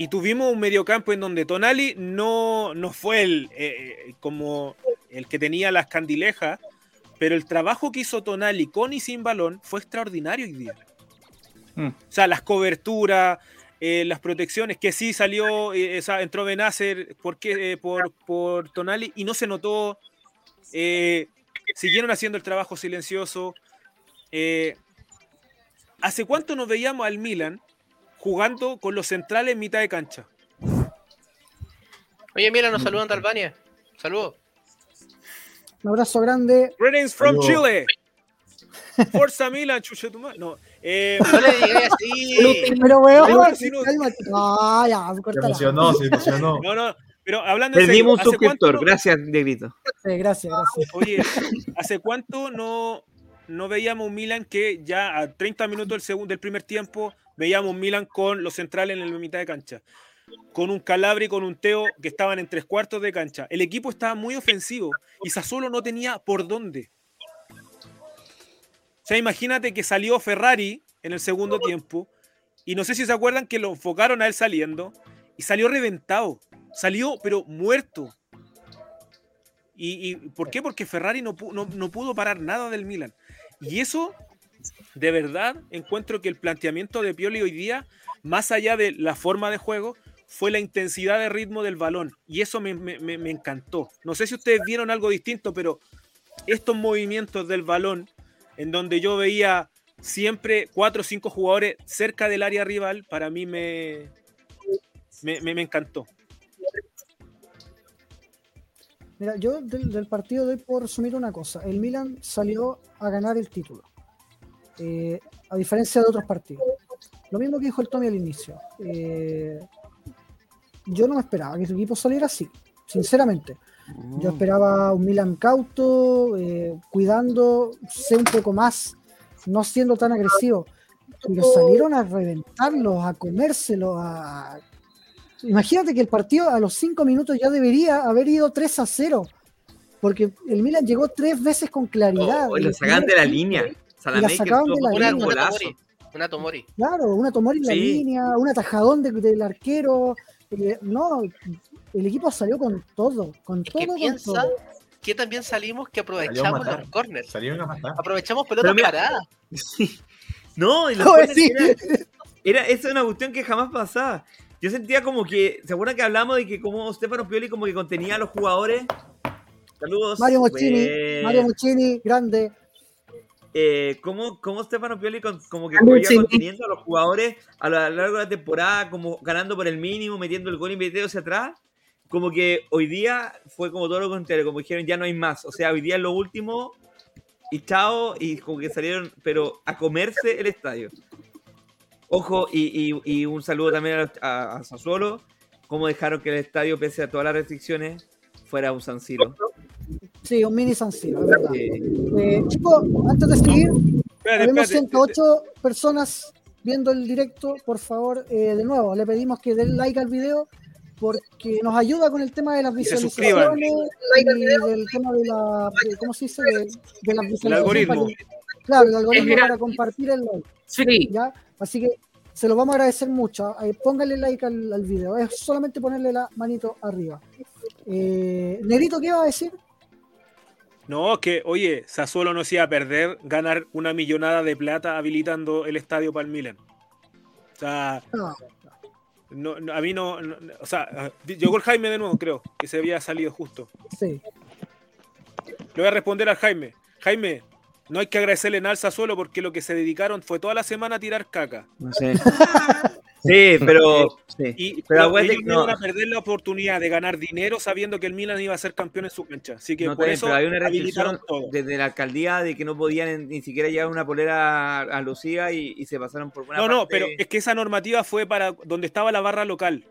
Y tuvimos un mediocampo en donde Tonali no, no fue el eh, como el que tenía las candilejas, pero el trabajo que hizo Tonali con y sin balón fue extraordinario hoy día. Mm. O sea, las coberturas, eh, las protecciones, que sí salió, eh, esa, entró Benacer porque, eh, por, por Tonali y no se notó. eh, siguieron haciendo el trabajo silencioso. Eh, ¿Hace cuánto nos veíamos al Milan jugando con los centrales en mitad de cancha? Oye, mira, nos saludan de Albania. Saludos. Un abrazo grande. Greetings from. Chile. Forza Milan, chucha tu madre. No, eh, No le digas así. Pero weón, Pero si no-. Ah, ya, Se emocionó, se emocionó. no, no, pero hablando serio, Perdimos un ¿hace cuánto suscriptor. no- Gracias, Dieguito. Sí, gracias, gracias. Oye, ¿hace cuánto no, no veíamos un Milan que ya a 30 minutos del segundo del primer tiempo veíamos Milan con los centrales en la mitad de cancha? Con un Calabria y con un Teo que estaban en tres cuartos de cancha. El equipo estaba muy ofensivo y Sassuolo no tenía por dónde. O sea, imagínate que salió Ferrari en el segundo tiempo y no sé si se acuerdan que lo enfocaron a él saliendo y salió reventado. Salió, pero muerto. ¿Y, por qué? Porque Ferrari no, no- no pudo parar nada del Milan. Y eso, de verdad, encuentro que el planteamiento de Pioli hoy día, más allá de la forma de juego, fue la intensidad de ritmo del balón. Y eso me, encantó. No sé si ustedes vieron algo distinto, pero estos movimientos del balón, en donde yo veía siempre cuatro o cinco jugadores cerca del área rival, para mí me- me encantó. Mira, yo del, del partido doy por resumir una cosa. El Milan salió a ganar el título. Eh, a diferencia de otros partidos. Lo mismo que dijo el Tommy al inicio. Eh, yo no me esperaba que su equipo saliera así. sinceramente. Yo esperaba un Milan cauto, eh, cuidando, sé un poco más, no siendo tan agresivo. Pero salieron a reventarlos, a comérselos, a... Imagínate que el partido a los cinco minutos ya debería haber ido 3 a 0, porque el Milan llegó tres veces con claridad. Oh, lo sacan de la línea. Y la Salamakers sacaban de tuvo la un línea. Una golazo. Tomori. Una Tomori. Claro, una Tomori en la línea, un atajadón de- del arquero. eh, no, el equipo salió con todo, con Es todo, que con piensa todo. que también salimos que aprovechamos matar. los corners. Salieron a matar. Aprovechamos pelotas mira- paradas. No, y los corners sí. era, era- esa es una cuestión que jamás pasaba. Yo sentía como que, ¿se acuerdan que hablamos de que como Stefano Pioli como que contenía a los jugadores? Saludos. Mario Mochini, Pues, Mario Mochini, grande. Eh, ¿cómo, cómo Stefano Pioli con- como que Mario iba Mochini. conteniendo a los jugadores a lo largo de la temporada, como ganando por el mínimo, metiendo el gol y metiendo hacia atrás? Como que hoy día fue como todo lo contrario, como dijeron, ya no hay más. O sea, hoy día es lo último y chao, y como que salieron, pero a comerse el estadio. Ojo, y, y- y un saludo también a, a, a Sassuolo, cómo dejaron que el estadio, pese a todas las restricciones, fuera un San Siro. Sí, un mini San Siro, es verdad. Eh, chicos, antes de seguir, espérate. 108 personas viendo el directo. Por favor, eh, de nuevo, le pedimos que den like al video porque nos ayuda con el tema de las visualizaciones y del tema de la. de- ¿Cómo se dice? De, de las visualizaciones algoritmo. que- claro, el algoritmo para compartir el like. Sí, ¿ya? Así que se lo vamos a agradecer mucho. Eh, pónganle like al, al video. Es solamente ponerle la manito arriba. Eh, Negrito, ¿qué va a decir? No, que, oye, Sassuolo no se iba a perder ganar una millonada de plata habilitando el estadio para el Milan. O sea, No, a mí no, no- O sea, ah, llegó el Jaime de nuevo, creo, que se había salido justo. sí. Le voy a responder al Jaime. Jaime, no hay que agradecerle nada al Sassuolo porque lo que se dedicaron fue toda la semana a tirar caca. no sé. Sí, pero. sí. Y Pero pero ellos no iban a perder la oportunidad de ganar dinero sabiendo que el Milan iba a ser campeón en su cancha. Así que No, por eso hay una restricción desde la alcaldía de que no podían ni siquiera llevar una polera a, Lucía y, y se pasaron por buena No, no, pero es que esa normativa fue para donde estaba la barra local.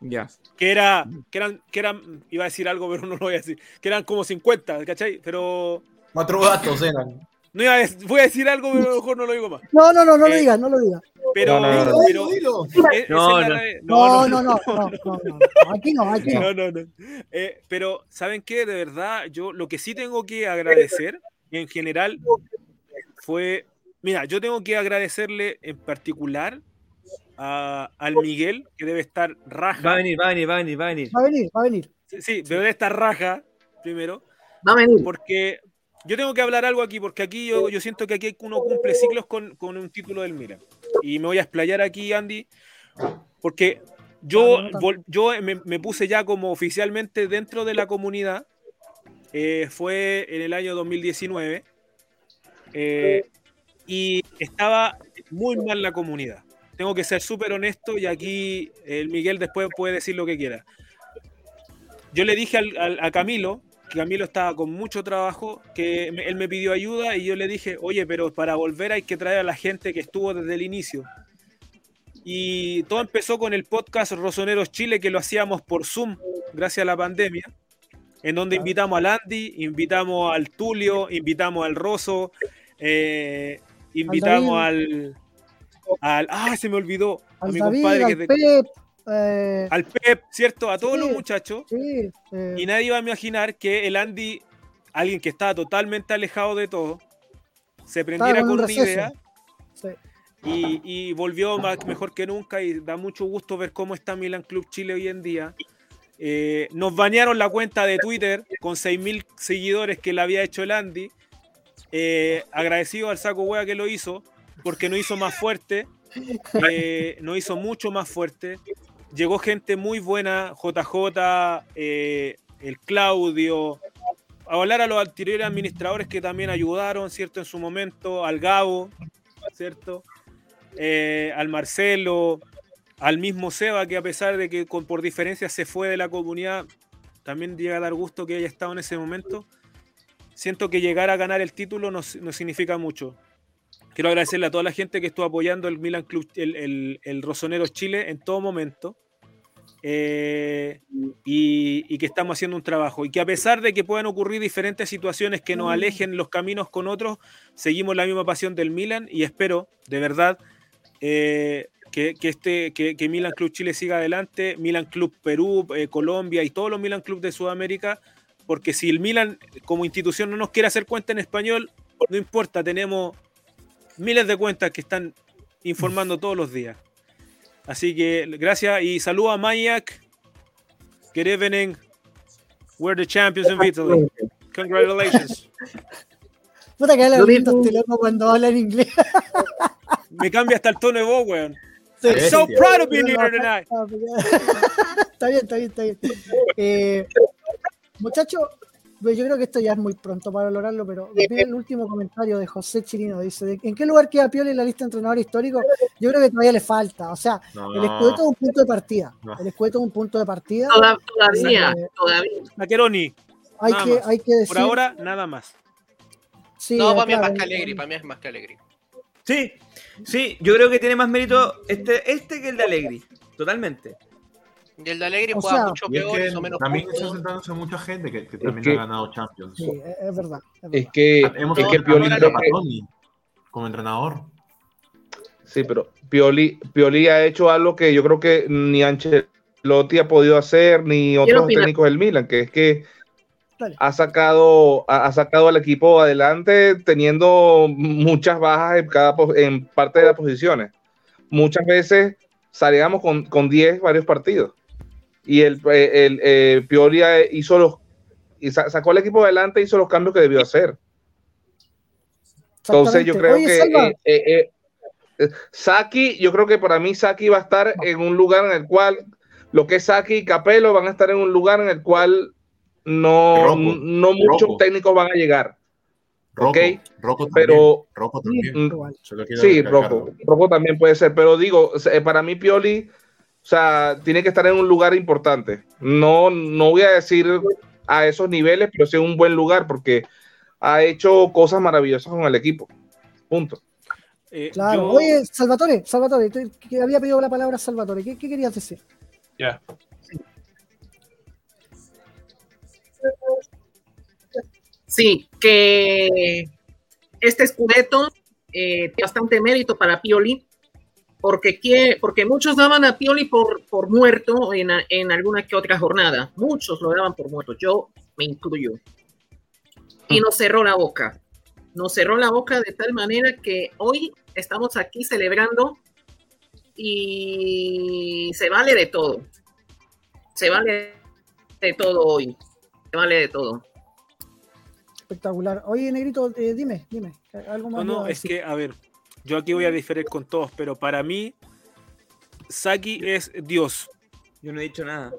Ya. que era, que eran, que eran, iba a decir algo, pero no lo voy a decir, que eran como 50, ¿cachai? Pero Cuatro gatos eran. No iba a, voy a decir algo, pero a lo mejor no lo digo más. No, no, no, no lo Eh, digas, no lo digas. Pero, No, no, no, no. pero No, no. Aquí no, aquí no. no, no, no. Eh, pero, ¿saben qué? De verdad, yo lo que sí tengo que agradecer, en general, fue. Mira, yo tengo que agradecerle en particular a- al Miguel, que debe estar raja. Va a venir, va a venir, va a venir, va a venir. Va a venir, va a venir. Sí, sí, debe estar raja, primero. va a venir. porque yo tengo que hablar algo aquí, porque aquí yo, yo siento que aquí uno cumple ciclos con, con un título del Milan. Y me voy a explayar aquí, Andy, porque yo, Ah, yo me, me puse ya como oficialmente dentro de la comunidad. eh, fue en el año 2019. eh, y estaba muy mal la comunidad. Tengo que ser súper honesto y aquí el Miguel después puede decir lo que quiera. Yo le dije al- al- a Camilo, Camilo estaba con mucho trabajo, que él me pidió ayuda y yo le dije, oye, pero para volver hay que traer a la gente que estuvo desde el inicio. Y todo empezó con el podcast Rosoneros Chile, que lo hacíamos por Zoom, gracias a la pandemia, en donde invitamos al Andy, invitamos al Tulio, invitamos al Rosso, eh, invitamos al, al... ¡Ah, se me olvidó! A mi compadre que es de-. Eh, al Pep, ¿cierto? A todos Sí. los muchachos. sí, eh, Y nadie iba a imaginar que el Andy, alguien que estaba totalmente alejado de todo, se prendiera con un con una idea sí. y, y volvió más, mejor que nunca y da mucho gusto ver cómo está Milan Club Chile hoy en día. Eh, nos bañaron la cuenta de Twitter con 6.000 seguidores que le había hecho el Andy. Eh, agradecido al saco hueá que lo hizo, porque nos hizo más fuerte, eh, nos hizo mucho más fuerte. Llegó gente muy buena, JJ, eh, el Claudio, a hablar a los anteriores administradores que también ayudaron, ¿cierto? En su momento, al Gabo, ¿cierto? Eh, al Marcelo, al mismo Seba, que a pesar de que con, por diferencia se fue de la comunidad, también llega a dar gusto que haya estado en ese momento. Siento que llegar a ganar el título nos, nos significa mucho. Quiero agradecerle a toda la gente que estuvo apoyando el Milan Club, el, el, el Rosoneros Chile en todo momento. eh, y, y que estamos haciendo un trabajo. Y que a pesar de que puedan ocurrir diferentes situaciones que nos alejen los caminos con otros, seguimos la misma pasión del Milan y espero, de verdad, eh, que, que este, que, que Milan Club Chile siga adelante, Milan Club Perú, eh, Colombia y todos los Milan Club de Sudamérica, porque si el Milan como institución no nos quiere hacer cuenta en español, no importa, tenemos miles de cuentas que están informando todos los días. Así que gracias y saludo a Mayak. Good evening. We're the champions in Italy. Congratulations. Puta que habla Lo bonito mismo. este loco cuando habla en inglés. Me cambia hasta el tono de voz, weón. Sí. I'm so proud of being here tonight. está bien, está bien, está bien. Eh, Muchachos, pues yo creo que esto ya es muy pronto para valorarlo, pero el último comentario de José Chirino. Dice, ¿de- ¿en qué lugar queda Pioli en la lista de entrenadores históricos? Yo creo que todavía le falta. O sea, No. el escudeto es un punto de partida. No. El escudeto es un punto de partida. Toda- todavía, Eh, todavía. Taqueroni, Hay nada que, más. hay que decir... por ahora, nada más. sí, No, para mí es más que Alegri, para mí es más que Alegri. Sí, sí, yo creo que tiene más mérito este, este que el de Alegri. Totalmente. Y el de Alegri O juega sea, mucho es peor, que hizo menos también está sentándose mucha gente que, que también que- ha ganado Champions. Sí, es, es verdad. es Es que, Hemos es que Pioli como entrenador. Sí, pero Pioli, Pioli ha hecho algo que yo creo que ni Ancelotti ha podido hacer, ni otros técnicos del Milan, que es que Dale. ha sacado, ha, ha sacado al equipo adelante teniendo muchas bajas en, cada, en parte de las posiciones. Muchas veces salíamos con, con 10 varios partidos. Y el, eh, el, eh, Pioli eh, hizo los, y sa- sacó al equipo adelante, hizo los cambios que debió hacer. Entonces yo creo Oye, que eh, eh, eh, eh, Saki, yo creo que para mí Saki va a estar en un lugar en el cual lo que es Saki y Capello van a estar en un lugar en el cual no, Rocco, no muchos Rocco. técnicos van a llegar. Rocco, Ok, Rocco también. pero- Rocco también. Mm, Sí. Rocco, Rocco también puede ser, pero digo, para mí Pioli, sea, tiene que estar en un lugar importante. No, no voy a decir a esos niveles, pero sí en un buen lugar porque ha hecho cosas maravillosas con el equipo. Punto. Eh, Claro. yo- Oye, Salvatore, Salvatore, te- que había pedido la palabra Salvatore. ¿Qué, qué querías decir? Ya. Sí, que este escudeto eh, tiene bastante mérito para Pioli, porque, quiere- porque muchos daban a Pioli por, por muerto en, en alguna que otra jornada. Muchos lo daban por muerto, yo me incluyo. Y nos cerró la boca. Nos cerró la boca de tal manera que hoy estamos aquí celebrando y se vale de todo. Se vale de todo hoy. Se vale de todo. Espectacular. Oye, Negrito, eh, dime, dime. Algo más No, no, es que, a ver, yo aquí voy a diferir con todos, pero para mí, Saki es Dios. Yo no he dicho nada.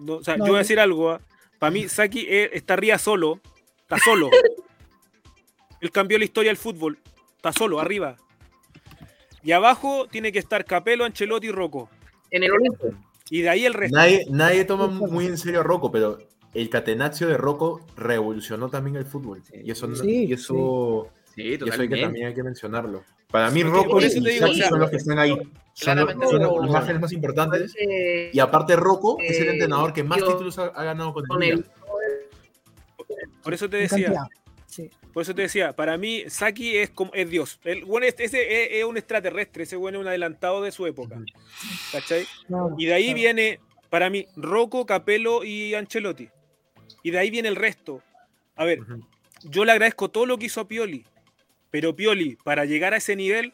No, o sea, No, yo voy a decir algo. ¿ah? Para mí, Saki es- está arriba solo. Está solo. Él cambió la historia del fútbol. Está solo, arriba. Y abajo tiene que estar Capello, Ancelotti y Rocco. En el Olimpo. Y de ahí el resto. Nadie, nadie toma muy en serio a Rocco, pero el catenaccio de Rocco revolucionó también el fútbol. Y eso, no- Sí, y eso, Sí, y eso hay que, también hay que mencionarlo. Para mí, que Rocco y son los que están ahí. Son, los- imágenes más importantes. Eh, Y aparte, Rocco es el Eh, entrenador que más yo- títulos ha, ha ganado con el con el Por eso te decía. Sí. Por eso te decía, para mí Saki es como es Dios. El, bueno, es- ese es, es un extraterrestre, ese bueno es un adelantado de su época. ¿Cachai? Claro, Y de ahí claro. viene, para mí, Rocco, Capello y Ancelotti. Y de ahí viene el resto. A ver, yo le agradezco todo lo que hizo a Pioli. Pero Pioli, para llegar a ese nivel,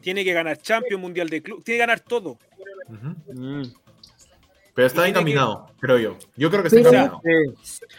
tiene que ganar Champions, Mundial de Club, tiene que ganar todo. Mm. Pero está encaminado, creo yo. Yo creo que está sí. encaminado.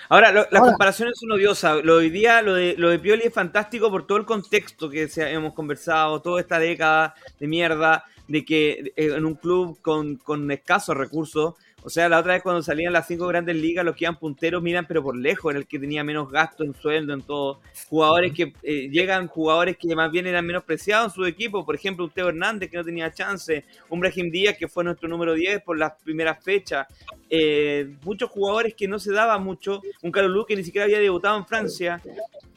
Ahora, lo- las Ahora- comparaciones son odiosas. Lo de hoy día, lo de, lo de Pioli es fantástico por todo el contexto que se- hemos conversado, toda esta década de mierda, de que eh, en un club con, con escasos recursos, o sea, la otra vez cuando salían las cinco grandes ligas, los que iban punteros miran, pero por lejos, era el que tenía menos gasto en sueldo, en todo. Jugadores que eh, llegan, jugadores que más bien eran menospreciados en su equipo, por ejemplo, un Teo Hernández que no tenía chance, un Brahim Díaz que fue nuestro número 10 por las primeras fechas, eh, muchos jugadores que no se daba mucho, un Carlos que ni siquiera había debutado en Francia,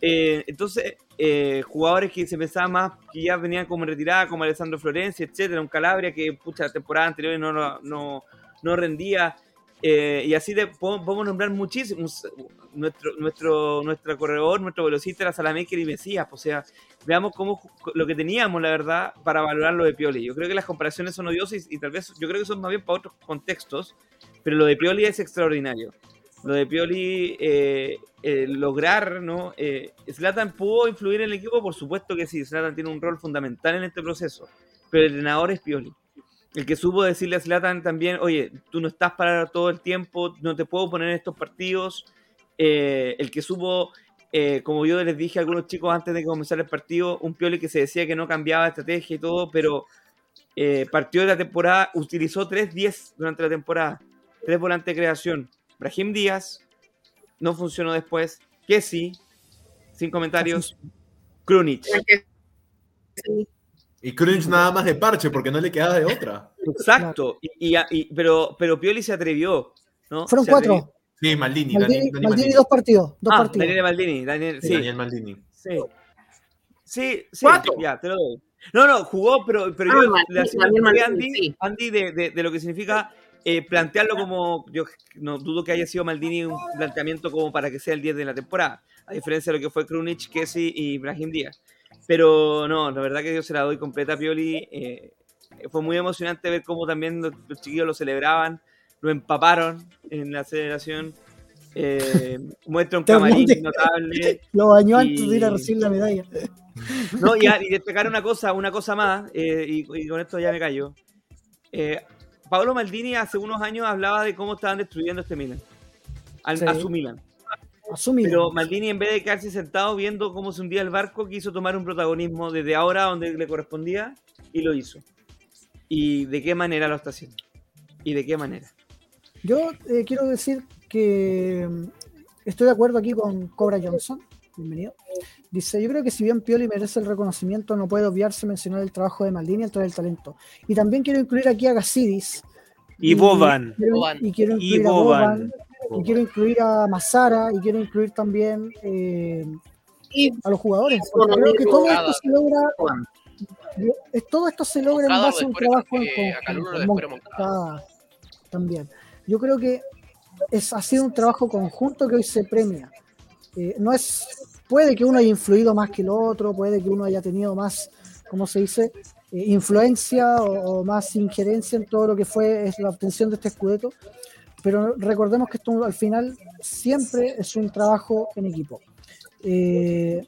eh, entonces eh, jugadores que se pensaban más que ya venían como en retirada, como Alessandro Florencia, etcétera, un Calabria que pucha la temporada anterior no, no, no rendía. eh, y así de, podemos, podemos nombrar muchísimos. Nuestro, nuestro, nuestro corredor, nuestro velocista era Salamaker y Mesías. O sea, veamos cómo lo que teníamos, la verdad, para valorar lo de Pioli. Yo creo que las comparaciones son odiosas y, tal vez, yo creo que son más bien para otros contextos, pero lo de Pioli es extraordinario. Lo de Pioli, eh, eh, lograr, ¿no? Zlatan pudo influir en el equipo, por supuesto que sí, Zlatan tiene un rol fundamental en este proceso, pero el entrenador es Pioli. El que supo decirle a Zlatan también, oye, tú no estás para todo el tiempo, no te puedo poner en estos partidos. Eh, el que supo, eh, como yo les dije a algunos chicos antes de comenzar el partido, un Pioli que se decía que no cambiaba de estrategia y todo, pero eh, partió de la temporada, utilizó 3-10 durante la temporada, tres volantes de creación. Brahim Díaz, no funcionó después. Kessi, sin comentarios. Krunic. Y Crunch nada más de parche porque no le quedaba de otra. Exacto. Y, y- y- pero, pero Pioli se atrevió. ¿no? Fueron Se atrevió. cuatro. Sí, Maldini. Maldini, Dani- Dani Maldini, dos partidos. Dos Ah, partidos. Daniel Maldini. Daniel, Sí, sí, Daniel Maldini. sí. Sí, sí, Cuatro. ya, te lo doy. No, no, jugó, pero, pero Ah, yo Maldini, le hacía Daniel hincapié a Maldini, Andy, sí. Andy de, de- de lo que significa eh, plantearlo como, yo no dudo que haya sido Maldini un planteamiento como para que sea el 10 de la temporada, a diferencia de lo que fue Krunic, Kessi y Brahim Díaz. Pero no, la verdad que yo se la doy completa a Pioli. eh, fue muy emocionante ver cómo también los, los chiquillos lo celebraban, lo empaparon en la celebración. Eh, muestra un camarín notable. Lo bañó Y- antes de ir a recibir la medalla. No, y, a- y destacar una cosa, una cosa más, eh, y, y con esto ya me callo. Eh, Pablo Maldini hace unos años hablaba de cómo estaban destruyendo este Milan. Sí. A su Milan. Asumido. Pero Maldini, en vez de quedarse sentado viendo cómo se hundía el barco, quiso tomar un protagonismo desde ahora donde le correspondía y lo hizo. ¿Y de qué manera lo está haciendo? ¿Y de qué manera? Yo eh, quiero decir que mm, estoy de acuerdo aquí con Cobra Johnson. Bienvenido. Dice, yo creo que si bien Pioli merece el reconocimiento, no puede obviarse mencionar el trabajo de Maldini entre el talento. Y también quiero incluir aquí a Gassidis. Y Boban. quiero- Boban. Y quiero Y incluir a Boban. Y quiero incluir a Mazara. Y quiero incluir también eh, Y a los jugadores. Porque creo que todo esto se logra todo esto se logra en base a un trabajo en conjunto. también. Yo creo que es, ha sido un trabajo conjunto que hoy se premia. Eh, no es, puede que uno haya influido más que el otro, puede que uno haya tenido más, ¿cómo se dice? Eh, influencia o, o más injerencia en todo lo que fue es la obtención de este escudeto. Pero recordemos que esto al final siempre es un trabajo en equipo. Eh,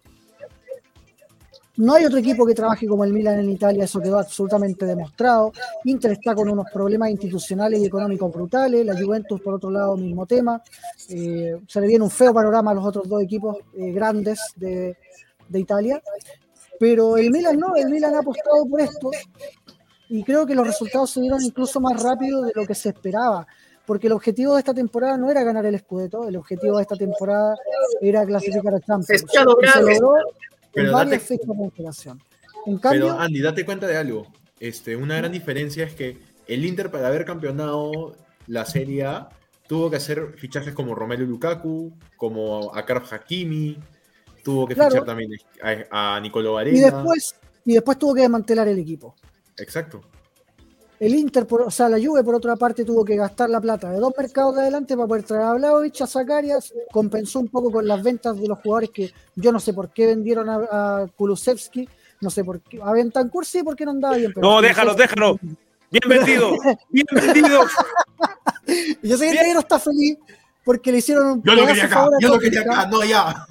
no hay otro equipo que trabaje como el Milan en Italia, eso quedó absolutamente demostrado. Inter está con unos problemas institucionales y económicos brutales, la Juventus por otro lado mismo tema. Eh, se le viene un feo panorama a los otros dos equipos eh, grandes de, de Italia. Pero el Milan no, el Milan ha apostado por esto y creo que los resultados se dieron incluso más rápido de lo que se esperaba. Porque el objetivo de esta temporada no era ganar el Scudetto, el objetivo de esta temporada era clasificar a Champions. Se. Y logró Pero en varias date- fechas de antelación. En cambio, Pero Andy, date cuenta de algo. Este, una gran diferencia es que el Inter para haber campeonado la Serie A tuvo que hacer fichajes como Romelu Lukaku, como Akarf Hakimi, tuvo que Claro. fichar también a, a Nicolo y Varela. después, y después tuvo que desmantelar el equipo. Exacto. El Inter, por, o sea, la Juve por otra parte tuvo que gastar la plata de dos mercados de adelante para poder traer a Vlahovic, a Zakarias, compensó un poco con las ventas de los jugadores que yo no sé por qué vendieron a, a Kulusevski, no sé por qué, a Bentancur sí porque no andaba bien. pero No, déjalo, déjalo. Bien vendido. Bien vendido. Yo sé que el negro está feliz porque le hicieron un Yo lo quería acá, yo lo quería acá, no ya.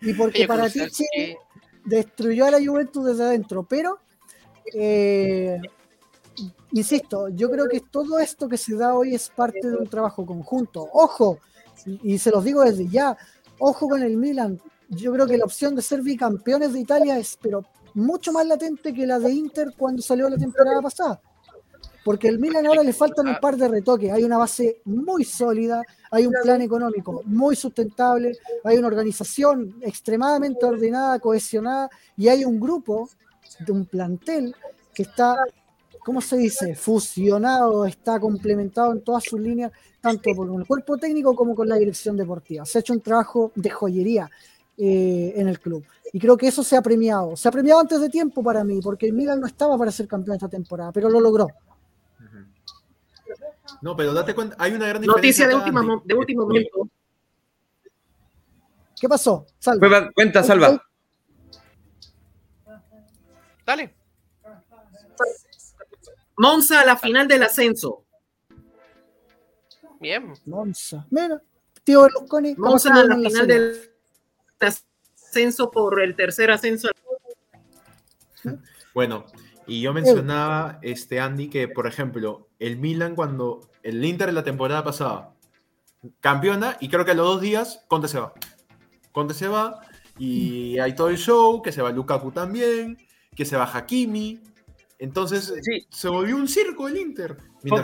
y porque Oye, para ti destruyó a la Juventus desde adentro, pero eh, insisto, yo creo que todo esto que se da hoy es parte de un trabajo conjunto. Ojo, y, se los digo desde ya, ojo con el Milan. Yo creo que la opción de ser bicampeones de Italia es, pero mucho más latente que la de Inter cuando salió la temporada pasada. Porque el Milan ahora le faltan un par de retoques. Hay una base muy sólida, hay un plan económico muy sustentable, hay una organización extremadamente ordenada, cohesionada y hay un grupo de un plantel que está, ¿cómo se dice? Fusionado, está complementado en todas sus líneas, tanto por el cuerpo técnico como con la dirección deportiva. Se ha hecho un trabajo de joyería eh, en el club. Y creo que eso se ha premiado. Se ha premiado antes de tiempo para mí, porque el Milan no estaba para ser campeón esta temporada, pero lo logró. No, pero date cuenta, hay una gran Noticia diferencia de, última de último momento. ¿Qué pasó? Salva. Cuenta- Cuenta, salva. Dale. Monza a la final del ascenso. Bien. Monza. Mira, tío Berlusconi. ¿cómo Monza a la final del ascenso por el tercer ascenso. Bueno, y yo mencionaba, este, Andy, que por ejemplo, el Milan cuando el Inter en la temporada pasada campeona y creo que a los dos días Conte se va. Conte se va y hay todo el show, que se va Lukaku también, que se va Hakimi. Entonces Sí. se volvió un circo el Inter.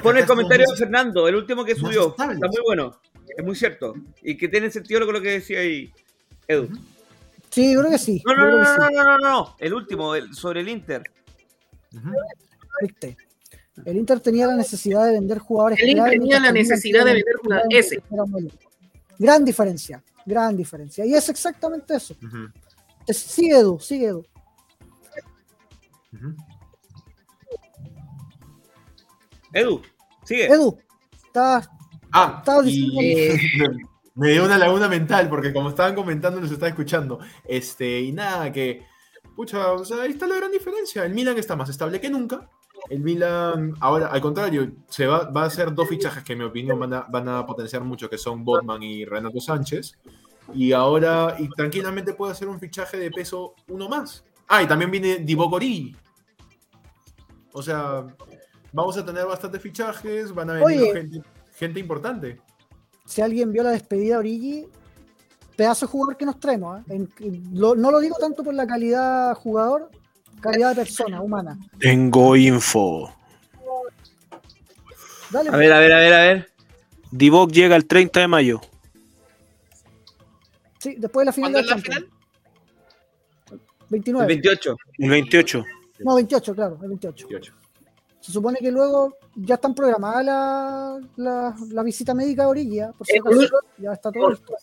Pon el comentario de Fernando, el último que subió. estables. Está muy bueno. Es muy cierto. Y que tiene sentido con lo que decía ahí, Edu. Sí, yo creo que sí. No, no, no, sí. no, no, no, no, no. El último, el- sobre el Inter. Viste. El Inter tenía la necesidad de vender jugadores. El Inter tenía la necesidad de vender jugadores. jugadores. Gran diferencia, gran diferencia. Y es exactamente eso. Ujú, Es- Sigue Edu, sigue Edu. ujú. Edu, sigue. Edu, estás Ah, Estaba y diciendo- me dio una laguna mental porque como estaban comentando los estaba escuchando. Este, y nada, que pucha, o sea, ahí está la gran diferencia. El Milan está más estable que nunca. El Milan, ahora, al contrario, se va, va a hacer dos fichajes que en mi opinión van a, van a potenciar mucho, que son Botman y Renato Sánchez. Y ahora, y tranquilamente puede hacer un fichaje de peso uno más. Ah, y también viene Divock Origi. O sea, vamos a tener bastantes fichajes, van a venir Oye. gente, gente importante. si alguien vio la despedida de Origi, pedazo de jugador que nos traemos. ¿eh? En- en- lo- no lo digo tanto por la calidad jugador, calidad de persona, humana. Tengo info. Dale, A ver, a ver, a ver, a ver. Divock llega el 30 de mayo. sí, después de la final ¿Cuándo de es la final? El 29. 28. El 28. No, 28, claro, el 28. 18. Se supone que luego ya están programadas la, la, la visita médica de Origi, ¿eh? por si acaso. Ya está todo listo.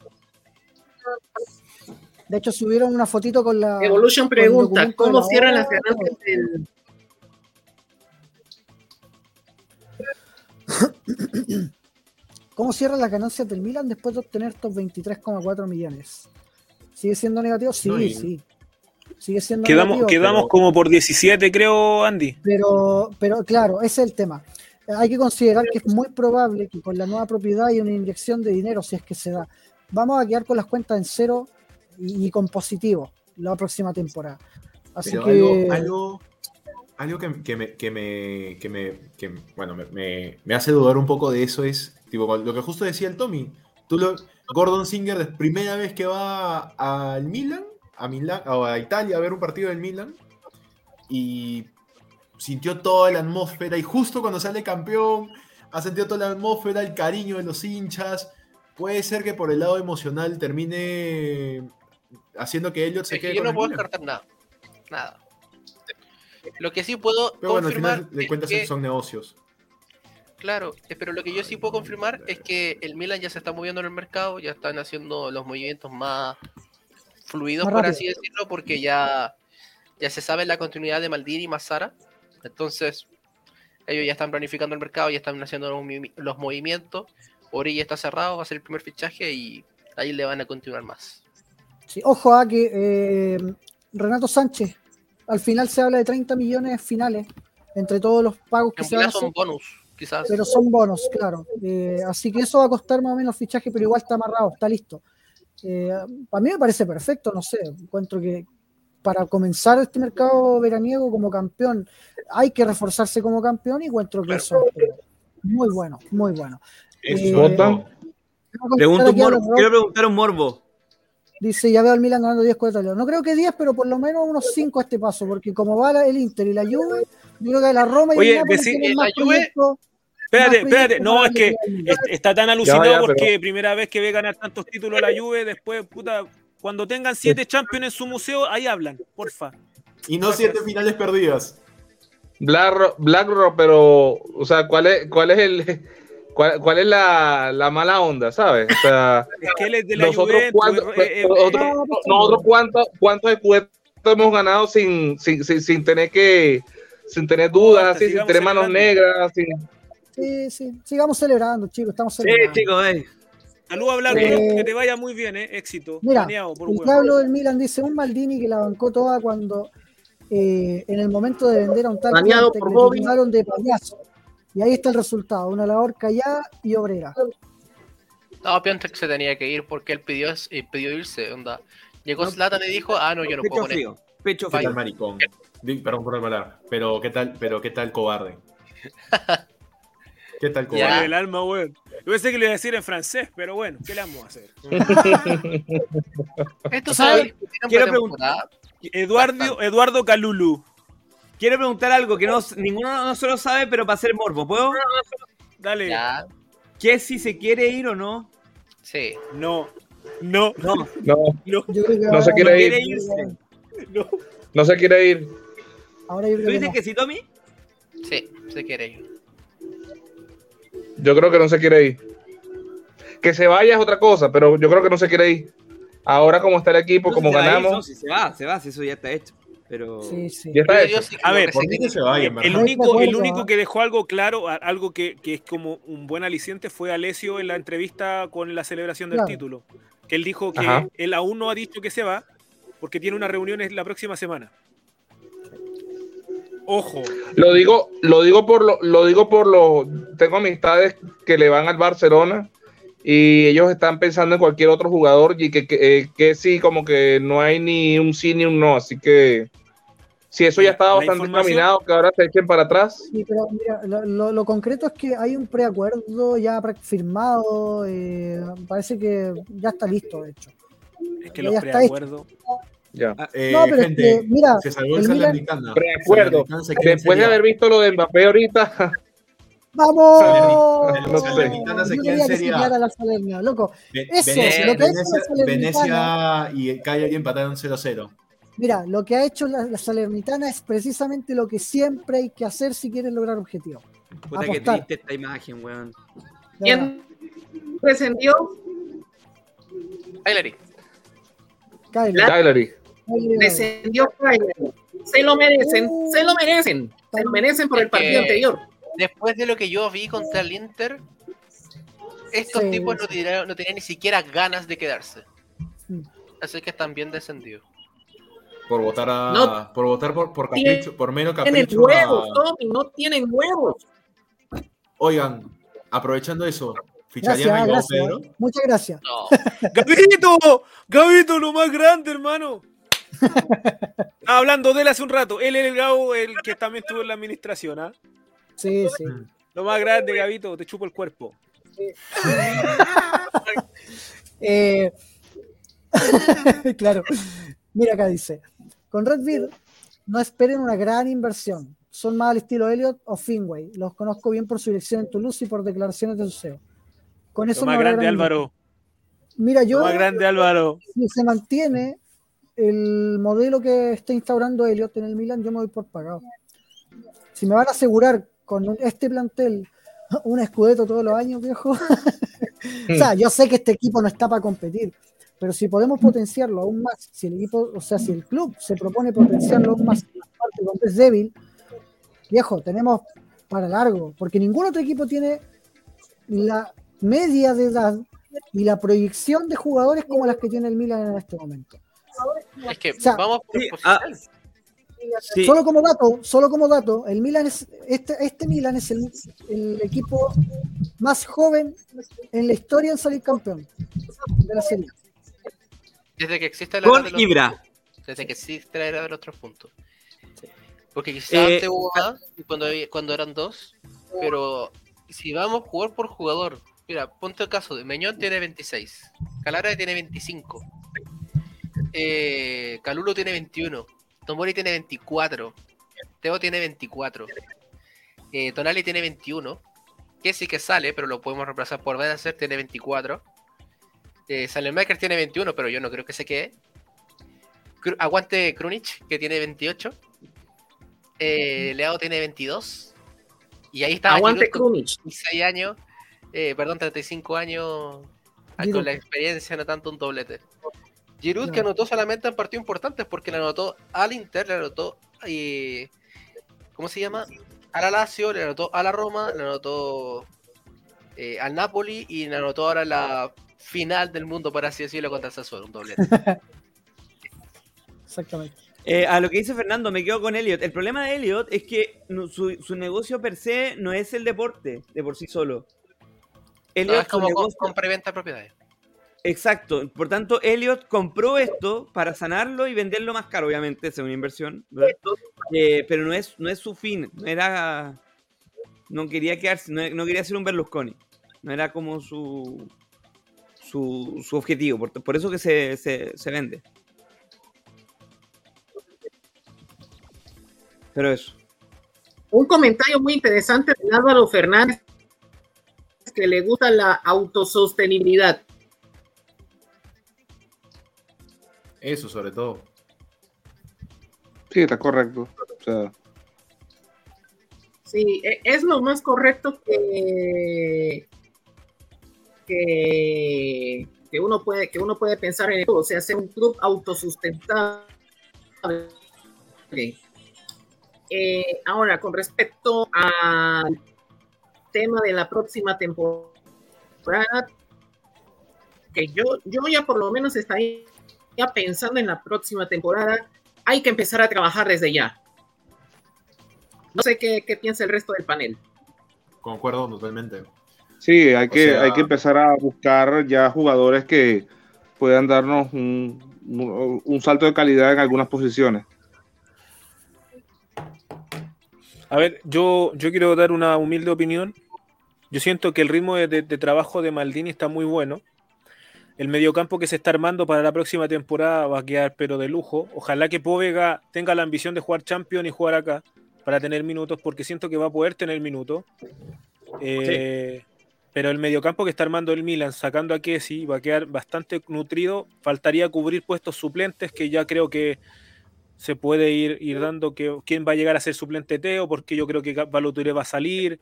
De hecho, subieron una fotito con la. Evolution pregunta, ¿cómo la cierran las ganancias del... ¿Cómo cierran las ganancias del Milan después de obtener estos 23,4 millones? ¿Sigue siendo negativo? Sí, No, y- sí. Sigue siendo Quedamos, negativo. quedamos pero- como por 17, creo, Andy. Pero, pero claro, ese es el tema. Hay que considerar que es muy probable que con la nueva propiedad haya una inyección de dinero, si es que se da. Vamos a quedar con las cuentas en cero y, y con positivo la próxima temporada. Así Pero que algo, algo, algo que, que me, que me, que me, que, bueno, me, me- me hace dudar un poco de eso es, tipo, lo que justo decía el Tommy. Tú lo, Gordon Singer, es primera vez que va al Milan, a Milán, o a Italia a ver un partido del Milan, y sintió toda la atmósfera, y justo cuando sale campeón, ha sentido toda la atmósfera, el cariño de los hinchas. Puede ser que por el lado emocional termine haciendo que Elliot se Es quede que yo con no puedo descartar nada. Nada. Lo que sí puedo Pero bueno, al confirmar final de cuentas que- son negocios. Claro, eh, pero lo que yo sí puedo confirmar es que el Milan ya se está moviendo en el mercado, ya están haciendo los movimientos más fluidos, por así decirlo, porque ya, ya se sabe la continuidad de Maldini y Massara. Entonces, ellos ya están planificando el mercado, ya están haciendo los, los movimientos. Orilla está cerrado, va a ser el primer fichaje y ahí le van a continuar más. sí, ojo a que eh, Renato Sánchez, al final se habla de 30 millones finales entre todos los pagos que En se van a realidad hacer. son bonus, quizás. Pero son bonos, claro. Eh, así que eso va a costar más o menos fichaje, pero igual está amarrado, está listo. Eh, a mí me parece perfecto, no sé, encuentro que para comenzar este mercado veraniego como campeón hay que reforzarse como campeón y encuentro que eso es muy bueno, muy bueno. Eh, morbo. Quiero preguntar un morbo. Dice, ya veo al Milan ganando 10 cuotas. No creo que 10, pero por lo menos unos 5 a este paso, porque como va la- el Inter y la Juve, yo creo que la Roma y Oye, el Napoli decí- tienen eh, más la Juve- Espérate, espérate. No, es que está tan alucinado ya, porque pero- primera vez que ve ganar tantos títulos la Juve, después, puta, cuando tengan siete Champions en su museo, ahí hablan, porfa. Y no siete finales perdidas. Blackrock, Blackrock, pero, o sea, ¿cuál es, cuál es el, cuál, cuál es la, la mala onda, sabes? O sea, Es que él es de la nosotros Juventus. eh, eh, nosotros, eh, nosotros cuánto, cuántos escuetos hemos ganado sin, sin, sin, sin tener que, sin tener dudas, hasta sin, tener manos negras, sin, Sí, sí. Sigamos celebrando, chicos. Estamos Sí, celebrando. chicos, eh. Saludos a Blanco, Eh, que te vaya muy bien, eh. Éxito. Mira, por el huevo. diablo del Milan dice un Maldini que la bancó toda cuando eh, en el momento de vender a un tal cliente por que Bobby. le de payaso. Y ahí está el resultado, una labor callada y obrera. No, Piontek se tenía que ir porque él pidió, eh, pidió irse. Onda. Llegó Zlatan y dijo, ah, no, yo no puedo él. frío. Pecho ¿Qué tal, frío. maricón? Di- Perdón por el palabra. Pero qué tal, pero qué tal cobarde. ¿Qué tal cobarde? el alma, weón. Yo pensé que le iba a decir en francés, pero bueno, ¿qué le vamos a hacer? Esto en Quiero pretemporada. Eduardo, Eduardo Calulu. Quiero preguntar algo que no, ninguno de nosotros sabe, pero para hacer morbo. ¿Puedo? Dale. Ya, ¿Qué si se quiere ir o no? sí. No. No. No. No, No se quiere ir. irse. No. no se quiere ir. Ahora yo ¿Tú dices que sí, Tommy? Sí, se quiere ir. Yo creo que no se quiere ir. Que se vaya es otra cosa, pero yo creo que no se quiere ir. Ahora como está el equipo, No, como si ir, ganamos, no, si se va, se va, si eso ya está hecho. Pero. Sí, sí. ya está Yo- yo hecho. sí A ver, que se vaya, El único, el único que dejó algo claro, algo que, que es como un buen aliciente, fue Alessio en la entrevista con la celebración del Claro. título. Que él dijo que Ajá. él aún no ha dicho que se va, porque tiene una reunión la próxima semana. Ojo. Lo digo, lo digo por lo, lo digo por lo, tengo amistades que le van al Barcelona y ellos están pensando en cualquier otro jugador y que, que, eh, que sí, como que no hay ni un sí ni un no, así que si eso ya estaba bastante encaminado, que ahora se echen para atrás, Sí, pero mira, lo, lo- lo concreto es que hay un preacuerdo ya firmado, eh, parece que ya está listo, de hecho. Es que Ya los está preacuerdos. Ya. Eh, No, pero es gente, que, mira, se salvó el Salernitana. Quiere Después de haber visto lo de Mbappé ahorita, ¡Vamos! Salernitana- se Yo quiere quería que sería. se quedara la Salernia, loco. Eso, Venecia, lo que es Venecia- la. Venecia y Cagliari empataron 0-0. Mira, lo que ha hecho la, la Salernitana es precisamente lo que siempre hay que hacer si quieres lograr objetivos. Puta que Apostar. triste esta imagen, weón. ¿Quién descendió? Cagliari. Cagliari. Descendió. Se lo merecen, se lo merecen. Se lo merecen por el partido anterior. Después de lo que yo vi contra el Inter, estos Sí, tipos no tenían, no tenían ni siquiera ganas de quedarse. Así que están bien descendidos. Por votar a. No. por votar por, por Tienen- capricho, por Tienen capricho. huevos, a- Tommy, no tienen huevos. Oigan, aprovechando eso, ficharían Gracias, a. Pedro. Muchas gracias. No, ¡Gabito! ¡Gabito, lo más grande, hermano! Estaba hablando de él hace un rato. Él es el Gabo, el que también estuvo en la administración, ¿ah? Sí, sí. Lo más grande, Gabito, te chupo el cuerpo. Eh, claro. Mira acá dice, con Red Bull no esperen una gran inversión. Son más al estilo Elliot o Finway. Los conozco bien por su dirección en Toulouse y por declaraciones de su CEO. Con eso Lo más grande, gran Álvaro. Mira, yo Lo más grande, Álvaro. si se mantiene el modelo que está instaurando Elliot en el Milan, yo me voy por pagado. Si me van a asegurar con este plantel un escudeto todos los años, viejo. o sea, yo sé que este equipo no está para competir, pero si podemos potenciarlo aún más, si el equipo, o sea, si el club se propone potenciarlo aún más, aparte cuando es débil, viejo, tenemos para largo, porque ningún otro equipo tiene la media de edad y la proyección de jugadores como las que tiene el Milan en este momento. Es que O sea, vamos por sí, posiciones. Sí, Solo como dato, solo como dato, el Milan es este, este Milan es el, el equipo más joven en la historia en salir campeón de la serie. Desde que existe la con era de los- Ibra. Desde que existe la era de los tres puntos. Porque quizás Eh, antes hubo más cuando, había- cuando eran dos. Pero si vamos jugar por jugador, mira, ponte el caso de Meñón tiene 26, Calara tiene 25, eh, Calulo tiene 21, Tomori tiene 24, Teo tiene 24, eh, Tonali tiene 21, que sí que sale, pero lo podemos reemplazar por Benacer, tiene 24. Eh, Salemaker tiene 21, pero yo no creo que se quede. Cru- Aguante Krunic, que tiene 28. Eh, Leao tiene 22. Y ahí está Aguante Giroud con Krunic. 36 años. eh, perdón, 35 años. Con la experiencia, no tanto un doblete. Giroud que anotó solamente en partidos importantes porque le anotó al Inter, le anotó. eh, ¿Cómo se llama? a la Lazio, le anotó a la Roma, le anotó eh, al Napoli y le anotó ahora la final del mundo, por así decirlo, contra el Sassuolo, un doblete. Exactamente. Eh, a lo que dice Fernando, me quedo con Elliot. El problema de Elliot es que no- su, su negocio per se no es el deporte de por sí solo. No, Elliot, es su como negocio- compra y venta de propiedades. Exacto. Por tanto, Elliot compró esto para sanarlo y venderlo más caro, obviamente, es una inversión. ¿verdad? Eh, pero no es, no es su fin. No era. No quería quedarse, no, no quería ser un Berlusconi. No era como su. Su, su objetivo. Por, por eso que se, se, se vende. Pero eso. Un comentario muy interesante de Álvaro Fernández que le gusta la autosostenibilidad. Eso, sobre todo. Sí, está correcto. O sea, Sí, e- es lo más correcto que, que, que uno puede que uno puede pensar en eso, o sea, ser un club autosustentable. Eh, ahora, con respecto al tema de la próxima temporada, que yo, yo ya por lo menos estaría pensando en la próxima temporada, hay que empezar a trabajar desde ya. No sé qué, qué piensa el resto del panel. Concuerdo totalmente. sí, hay que, sea- hay que empezar a buscar ya jugadores que puedan darnos un, un- un salto de calidad en algunas posiciones. A ver, yo, yo quiero dar una humilde opinión. Yo siento que el ritmo de, de- de trabajo de Maldini está muy bueno. El mediocampo que se está armando para la próxima temporada va a quedar pero de lujo. Ojalá que Povega tenga la ambición de jugar Champions y jugar acá para tener minutos, porque siento que va a poder tener minutos. Eh, Pero el mediocampo que está armando el Milan, sacando a Kessi, va a quedar bastante nutrido. Faltaría cubrir puestos suplentes, que ya creo que se puede ir, ir dando que quién va a llegar a ser suplente Teo, porque yo creo que Baloturé va a salir.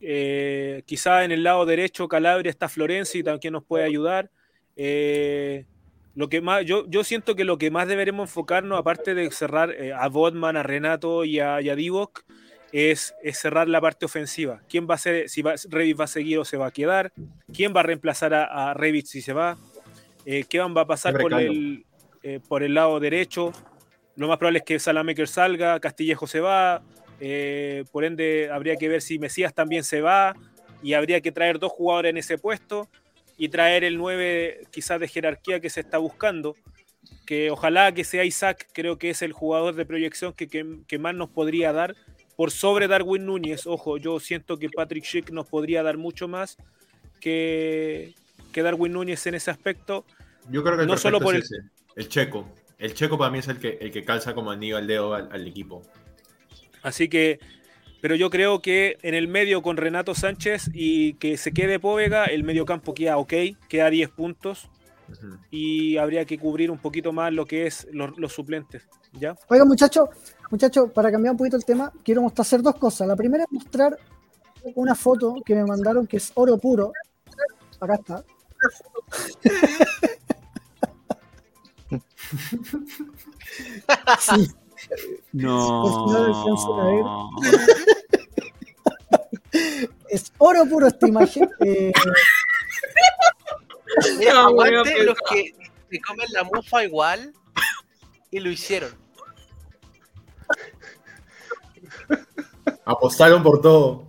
Eh, quizá en el lado derecho Calabria está Florenzi, también nos puede ayudar. Eh, lo que más, yo, yo siento que lo que más deberemos enfocarnos, aparte de cerrar eh, a Bodman, a Renato y a, y a Divock, es, es cerrar la parte ofensiva. ¿Quién va a ser, si va, Revit va a seguir o se va a quedar? ¿Quién va a reemplazar a, a Revit si se va? Eh, ¿Qué van- va a pasar por el, eh, por el lado derecho? Lo más probable es que Salamaker salga, Castillejo se va, eh, por ende habría que ver si Mesías también se va y habría que traer dos jugadores en ese puesto y traer el 9 quizás de jerarquía que se está buscando, que ojalá que sea Isaac, creo que es el jugador de proyección que, que- que más nos podría dar por sobre Darwin Núñez. Ojo, yo siento que Patrick Schick nos podría dar mucho más que, que Darwin Núñez en ese aspecto. Yo creo que el No solo por es ese, el checo. El checo para mí es el que, el que calza como anillo al dedo al, al equipo. Así que, pero yo creo que en el medio con Renato Sánchez y que se quede Póvega, el medio campo queda ok, queda 10 puntos y habría que cubrir un poquito más lo que es los, los suplentes. ¿Ya? Oiga, muchachos, muchachos, para cambiar un poquito el tema, quiero mostrar hacer dos cosas. La primera es mostrar una foto que me mandaron que es oro puro. Acá está. Sí, no alcanzan es oro puro esta imagen. Eh, Mira, No, aguante bueno, los que se comen la mufa igual y lo hicieron. Apostaron por todo.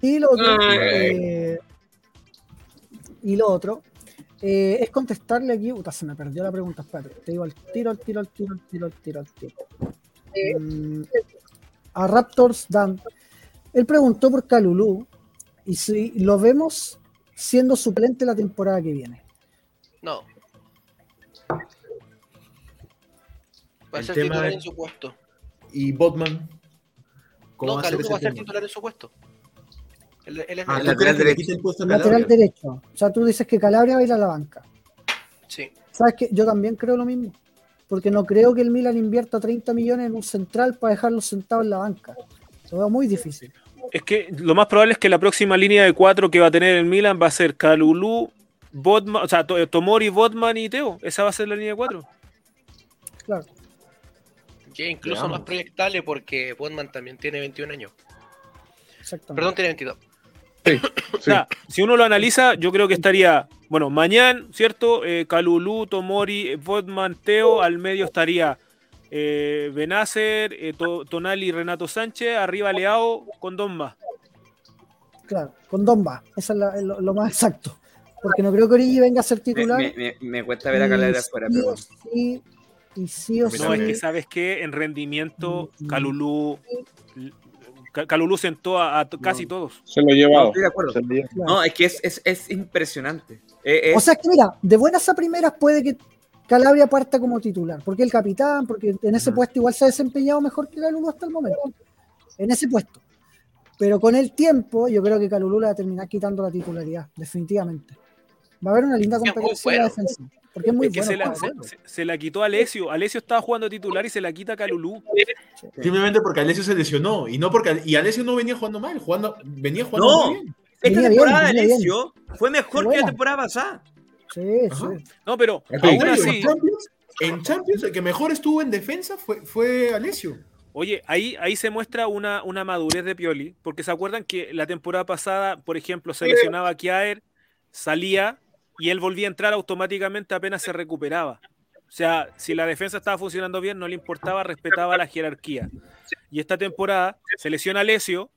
y lo otro, eh, y lo otro eh, es contestarle aquí. Puta, se me perdió la pregunta. Espérate, te digo al tiro, al tiro, al tiro, al tiro, al tiro, al tiro. Mm, a Raptors Dan. Él preguntó por Calulú y si lo vemos siendo suplente la temporada que viene. No. Va a El ser tema titular es- en su puesto. ¿Y Botman? ¿Cómo No, va a ser Caluso ese va a ser titular en su puesto. Ah, el ¿tú lateral que derecho. Lateral derecho. O sea, tú dices que Calabria va a ir a la banca. Sí. ¿Sabes qué? Yo también creo lo mismo. Porque no creo que el Milan invierta 30 millones en un central para dejarlo sentado en la banca. Lo veo muy difícil. Es que lo más probable es que la próxima línea de cuatro que va a tener el Milan va a ser Calulú, Botman, o sea, To- Tomori, Botman y Teo. Esa va a ser la línea de cuatro. Claro. Es incluso Veamos. más proyectable porque Botman también tiene 21 años. Exactamente. Perdón, tiene 22. O sea, si uno lo analiza, yo creo que estaría, bueno, mañana, ¿cierto? Eh, Calulú, Tomori, eh, Botman, Teo, al medio estaría eh, Benacer, eh, To- Tonali, Renato Sánchez, arriba Leao con dos más. Claro, con Domba. Eso es la- lo, lo más exacto. Porque no creo que Origi venga a ser Me, titular. me- me- me cuesta ver a Calera afuera, sí pero o sí, y sí o sí. No, es que sabes que en rendimiento. Calulú, Ca- Calulú sentó a, a casi todos. Se lo he no, llevado. estoy de acuerdo. No, es que es, es, es impresionante. Eh, es- O sea, es que mira, de buenas a primeras puede que Calabria parta como titular, porque el capitán, porque en ese puesto igual se ha desempeñado mejor que Calulu hasta el momento. En ese puesto. Pero con el tiempo, yo creo que Calulu le va a terminar quitando la titularidad, definitivamente. Va a haber una linda competencia en la bueno. defensa. Porque es muy Es que bueno. se, la, se- la quitó a Alessio. Alessio estaba jugando titular y se la quita a Calulú. Simplemente porque Alessio se lesionó. Y no porque y Alessio no venía jugando mal, jugando, venía jugando No. muy bien. esta venía bien, temporada de bien. Alessio fue mejor que la temporada pasada. Sí, Ajá. sí. No, pero aún así, en, Champions, en Champions, el que mejor estuvo en defensa fue, fue Alessio. Oye, ahí, ahí se muestra una, una madurez de Pioli, porque se acuerdan que la temporada pasada, por ejemplo, se lesionaba a Kiaer, salía y él volvía a entrar automáticamente apenas se recuperaba. O sea, si la defensa estaba funcionando bien, no le importaba, respetaba la jerarquía. Y esta temporada se lesiona a Lesio,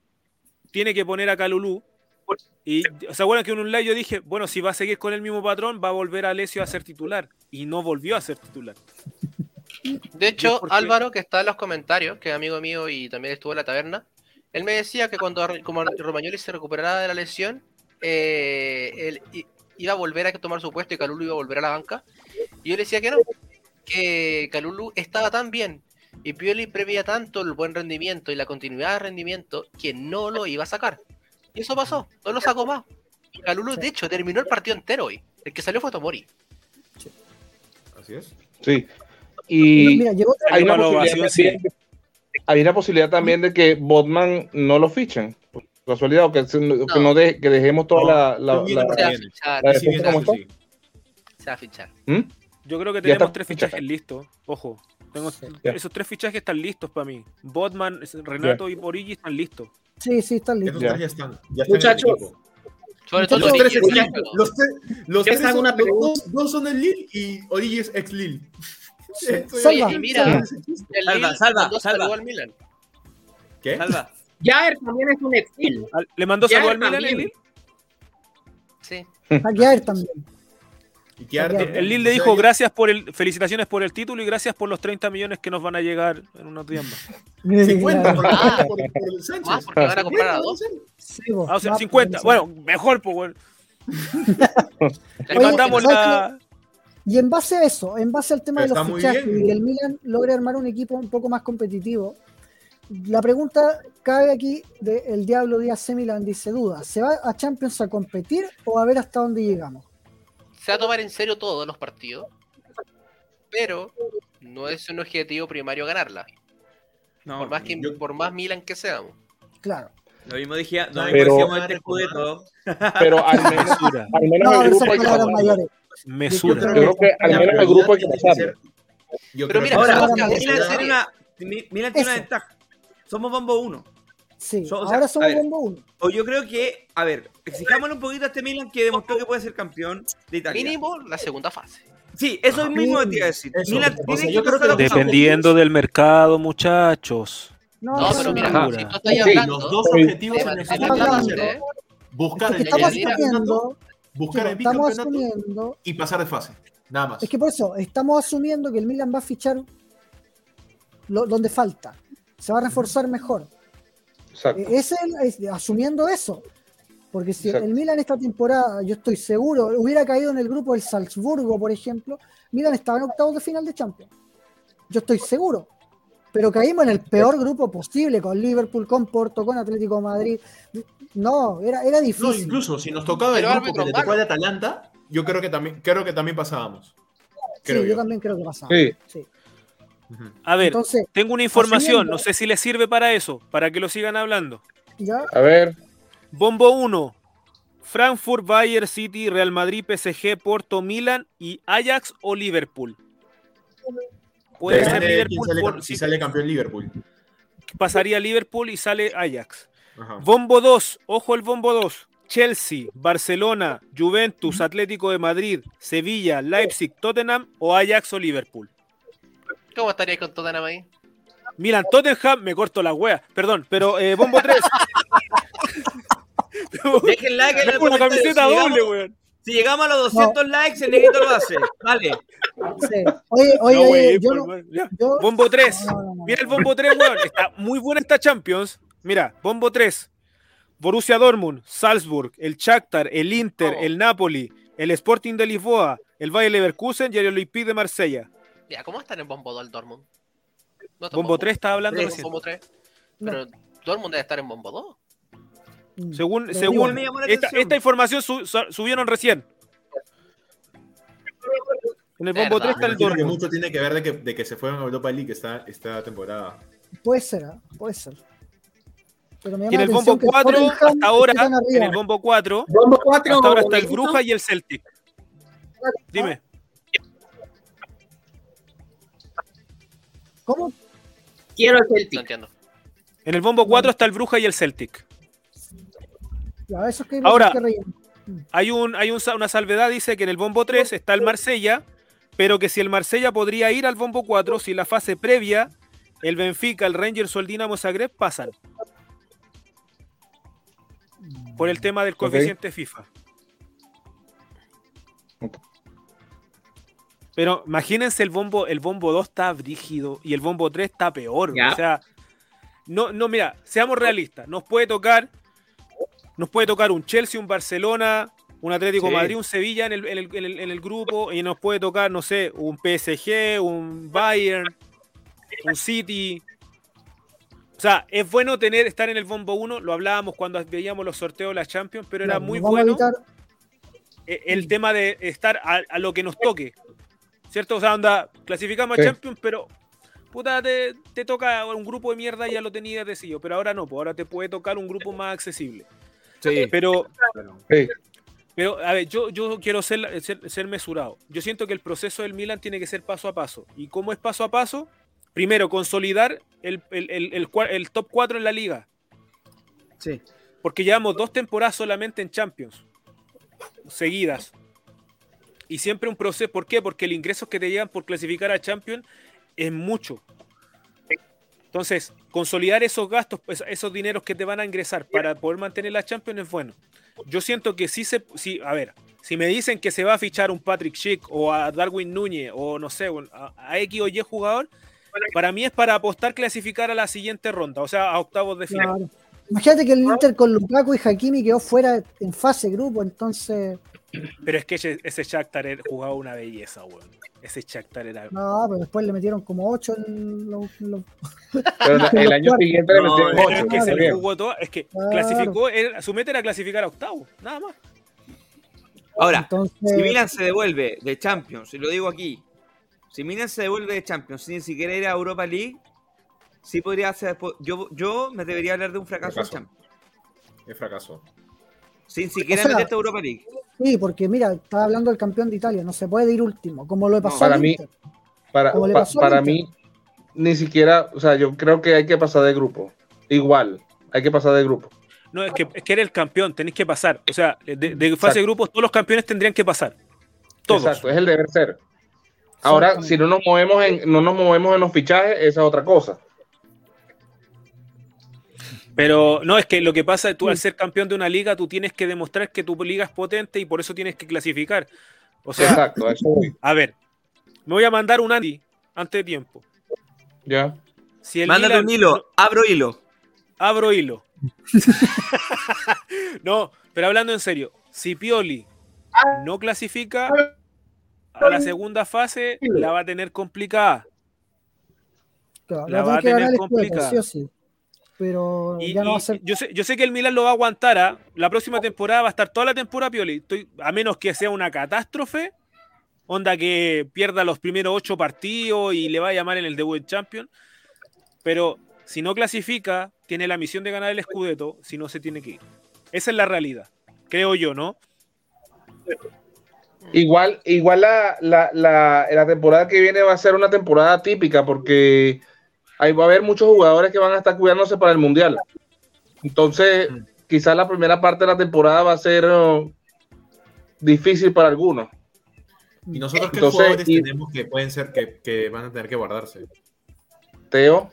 tiene que poner a Calulú. Y se acuerdan que en un live yo dije, bueno, si va a seguir con el mismo patrón, va a volver a Lesio a ser titular. Y no volvió a ser titular. De hecho, Álvaro, que está en los comentarios, que es amigo mío y también estuvo en la taberna, él me decía que cuando como Romagnoli se recuperara de la lesión, eh, él iba a volver a tomar su puesto y Calulu iba a volver a la banca. Y yo le decía que no, que Calulu estaba tan bien y Pioli prevía tanto el buen rendimiento y la continuidad de rendimiento que no lo iba a sacar. Y eso pasó, no lo sacó más. Calulu, de hecho, terminó el partido entero hoy. El que salió fue Tomori. Así es. Sí. Y Mira, llegó hay una, posibilidad sí. hay una posibilidad también de que Botman no lo fichen. Casualidad, o que, se- que no de- que dejemos toda la, Se va a fichar, la Sí, defensa viene como así, está. sí. se va a fichar. ¿Mm? Yo creo que Ya tenemos tres fichajes listos. Ojo, tengo esos tres fichajes están listos para mí. Botman, Renato y Origi están listos. Sí, sí, están listos. Ya. están. Ya están Muchachos, equipo. Sobre todo Los tres. Los tres, los ¿Quieres tres hacer son, una dos, dos son el Lille y Origi es ex ya- Salva. Mira, Salva. Salva, Lille salva, mandó salva. saludo al Milan. ¿Qué? Salva. Jair también es un exil. Al- ¿Le mandó saludo al Milan también. el Lille? Sí. A Kiaer también. El- Lille le dijo gracias por el, felicitaciones por el título y gracias por los 30 millones que nos van a llegar en unos días más. 50 por, Ah. por, por el Sánchez. Más porque van a comprar a dos. Sí, vos, Ah, o sea, más 50. por eso. Bueno, mejor, pues, bueno. Le Oye, mandamos ¿sabes la. Y en base a eso, en base al tema Pero de los fichajes y el Milan logre armar un equipo un poco más competitivo, la pregunta cabe aquí de el Diablo Díaz C. Milan dice duda, ¿se va a Champions a competir o a ver hasta dónde llegamos? Se va a tomar en serio todos los partidos. Pero no es un objetivo primario ganarla. No, Por más, que, yo- por más Milan que seamos. Claro. Lo mismo, dije, lo mismo Pero- decíamos este escudeto. Pero al menos, Mesura. al menos No, el grupo hay que. Yo Mesura. Yo creo que al menos el grupo hay que yo Pero creo mira, que- Ahora, Milan tiene una, Mi- Milan tiene una Eso. ventaja. Somos bombo 1. Sí, So- o sea, ahora somos ver. bombo uno. O yo creo que, a ver, exijámosle un poquito a este Milan que demostró que puede ser campeón de Italia. Mínimo la segunda fase. Sí, eso Ajá. mismo te iba a decir. Eso. Milan O que creo que. Dependiendo del mercado, muchachos. No, No, no, pero no, mira, no. Si Sí, hablando Los dos objetivos en el buscar Es el que estamos asumiendo, buscar el estamos asumiendo, y pasar de fase. Nada más. es que por eso, estamos asumiendo que el Milan va a fichar lo- donde falta. Se va a reforzar mejor. Exacto. Eh, Es el- es- asumiendo eso. Porque si Exacto. el Milan esta temporada, yo estoy seguro, hubiera caído en el grupo del Salzburgo, por ejemplo, Milan estaba en octavos de final de Champions. Yo estoy seguro. Pero caímos en el peor grupo posible, con Liverpool, con Porto, con Atlético de Madrid. No, era, era No, difícil. incluso si nos tocaba el Pero grupo que le tocó al Atalanta, yo creo que también, creo que también pasábamos. Sí, yo yo. también creo que pasaba. Sí. Sí. A ver, Entonces, tengo una información, no sé si les sirve para eso, para que lo sigan hablando. ya, A ver, Bombo 1. Frankfurt, Bayern City, Real Madrid, PSG, Porto, Milan y Ajax o Liverpool. puede ser Liverpool, sale por- cam- si si sale campeón Liverpool. pasaría Liverpool y sale Ajax. Ajá. Bombo 2, ojo el bombo 2. Chelsea, Barcelona, Juventus, Atlético de Madrid, Sevilla, Leipzig, Tottenham o Ajax o Liverpool. ¿Cómo estaría con Tottenham ahí? Milan, Tottenham, me corto la wea, perdón, pero eh, bombo 3. Dejen like en el una camiseta si, doble, llegamos, weón. si llegamos a los 200 likes, el negrito lo hace. Vale. Sí. Oye, oye, No, oye, wey, yo por- no- yo- Bombo 3. No, no, no, no. Mira el bombo 3, weón. Está muy buena esta Champions. Mira, bombo 3. Borussia Dortmund, Salzburg, el Shakhtar, el Inter, Oh. el Napoli, el Sporting de Lisboa, el Bayer Leverkusen y el Olympique de Marsella. Ya, ¿cómo están en Bombo 2 el Dortmund? No está Bombo 3 estaba hablando recién. Bombo 3. No. Pero Dortmund debe estar en Bombo 2. Mm. Según, según esta, esta información su- su- subieron recién. En el bombo Verdad. 3 está el Dortmund. mucho tiene que ver de que, de que se fueron a Europa League esta, esta temporada. Puede ser, ¿ah? puede ser. Pero me Y en el bombo atención que 4, Tottenham hasta ahora, en el bombo 4, Bombo 4. hasta ahora está el. Bruja y el Celtic. Dime. ¿Cómo? Quiero el No Celtic. entiendo. En el bombo 4 está el Bruja y el Celtic. Ya, eso es que Ahora-. Hay, un, hay un una salvedad, dice que en el bombo 3 está el Marsella, pero que si el Marsella podría ir al bombo 4, si la fase previa, el Benfica, el Rangers o el Dinamo Zagreb pasan. Por el tema del coeficiente FIFA. Pero imagínense el bombo, el bombo 2 está brígido y el bombo 3 está peor. Ya. O sea, no, no, mira, seamos realistas. Nos puede tocar, nos puede tocar un Chelsea, un Barcelona, un Atlético Sí. Madrid, un Sevilla en el, en el- en el- en el grupo, y nos puede tocar, no sé, un PSG, un Bayern, un City. O sea, es bueno tener, estar en el bombo 1, lo hablábamos cuando veíamos los sorteos de la Champions, pero era muy bueno eh, el tema de estar a, a lo que nos toque. ¿Cierto? O sea, onda, clasificamos Sí. a Champions, pero puta, te, te toca un grupo de mierda y ya lo tenías decidido. Pero ahora no, pues ahora te puede tocar un grupo más accesible. Sí. Pero, Sí. pero a ver, yo, yo quiero ser, ser, ser mesurado. Yo siento que el proceso del Milan tiene que ser paso a paso. ¿Y cómo es paso a paso? Primero, consolidar el, el- el- el top 4 en la liga. Sí. Porque llevamos dos temporadas solamente en Champions. Seguidas. Y siempre un proceso. ¿Por qué? Porque el ingreso que te llegan por clasificar a Champions es mucho. Entonces, consolidar esos gastos, pues, esos dineros que te van a ingresar para poder mantener la Champions es bueno. Yo siento que sí se. Sí, a ver, si me dicen que se va a fichar un Patrick Schick o a Darwin Núñez o no sé, a, a X o Y jugador, para mí es para apostar clasificar a la siguiente ronda, o sea, a octavos de final. Imagínate que el Inter con Lukaku y Hakimi quedó fuera en fase grupo, entonces. Pero es que ese, ese Shakhtar jugaba una belleza, weón. Ese Shakhtar era. No, pero después le metieron como 8 en los. Pero la- el año siguiente le metieron es que se le jugó todo. Es que Claro. clasificó, era- su meta era clasificar a octavos, nada más. Ahora, Entonces, si Milan se devuelve de Champions, y lo digo aquí, si Milan se devuelve de Champions sin ni siquiera ir a Europa League, sí podría ser. Yo, yo me debería hablar de un fracaso Fracaso. Champions. Es fracaso. Sin siquiera O sea, meterte a Europa League. Sí, porque mira, estaba hablando del campeón de Italia, no se puede ir último, como lo pasó Para al mí- Inter. Para, Como le pasó para mí, ni siquiera, o sea, yo creo que hay que pasar de grupo. Igual, hay que pasar de grupo. No, es que, es que era el campeón, tenéis que pasar. O sea, de, de fase Exacto. de grupos, todos los campeones tendrían que pasar. Todos. Exacto, es el deber ser. Ahora, si no nos movemos en, no nos movemos en los fichajes, esa es otra cosa. Pero no, es que lo que pasa es tú al ser campeón de una liga, tú tienes que demostrar que tu liga es potente y por eso tienes que clasificar. O sea, Exacto, a eso a ver, me voy a mandar un Andy antes de tiempo. Ya. Si el Mándate Milan- un hilo, abro hilo. abro hilo. no, pero hablando en serio, si Pioli no clasifica a la segunda fase, la va a tener complicada. Claro, la va a tener complicada. sí sí. Pero Y- ya no va a ser. yo, sé, yo sé que el Milan lo va a aguantar. ¿ah? La próxima temporada va a estar toda la temporada Pioli. Estoy, a menos que sea una catástrofe. Onda que pierda los primeros ocho partidos y le va a llamar en el debut en Champions. Pero si no clasifica, tiene la misión de ganar el Scudetto, si no se tiene que ir. Esa es la realidad. Creo yo, ¿no? Igual, igual la, la, la, la temporada que viene va a ser una temporada típica porque ahí va a haber muchos jugadores que van a estar cuidándose para el Mundial. Entonces, Mm. quizás la primera parte de la temporada va a ser uh, difícil para algunos. ¿Y nosotros qué Entonces, jugadores y- tenemos que pueden ser que, que van a tener que guardarse? Teo.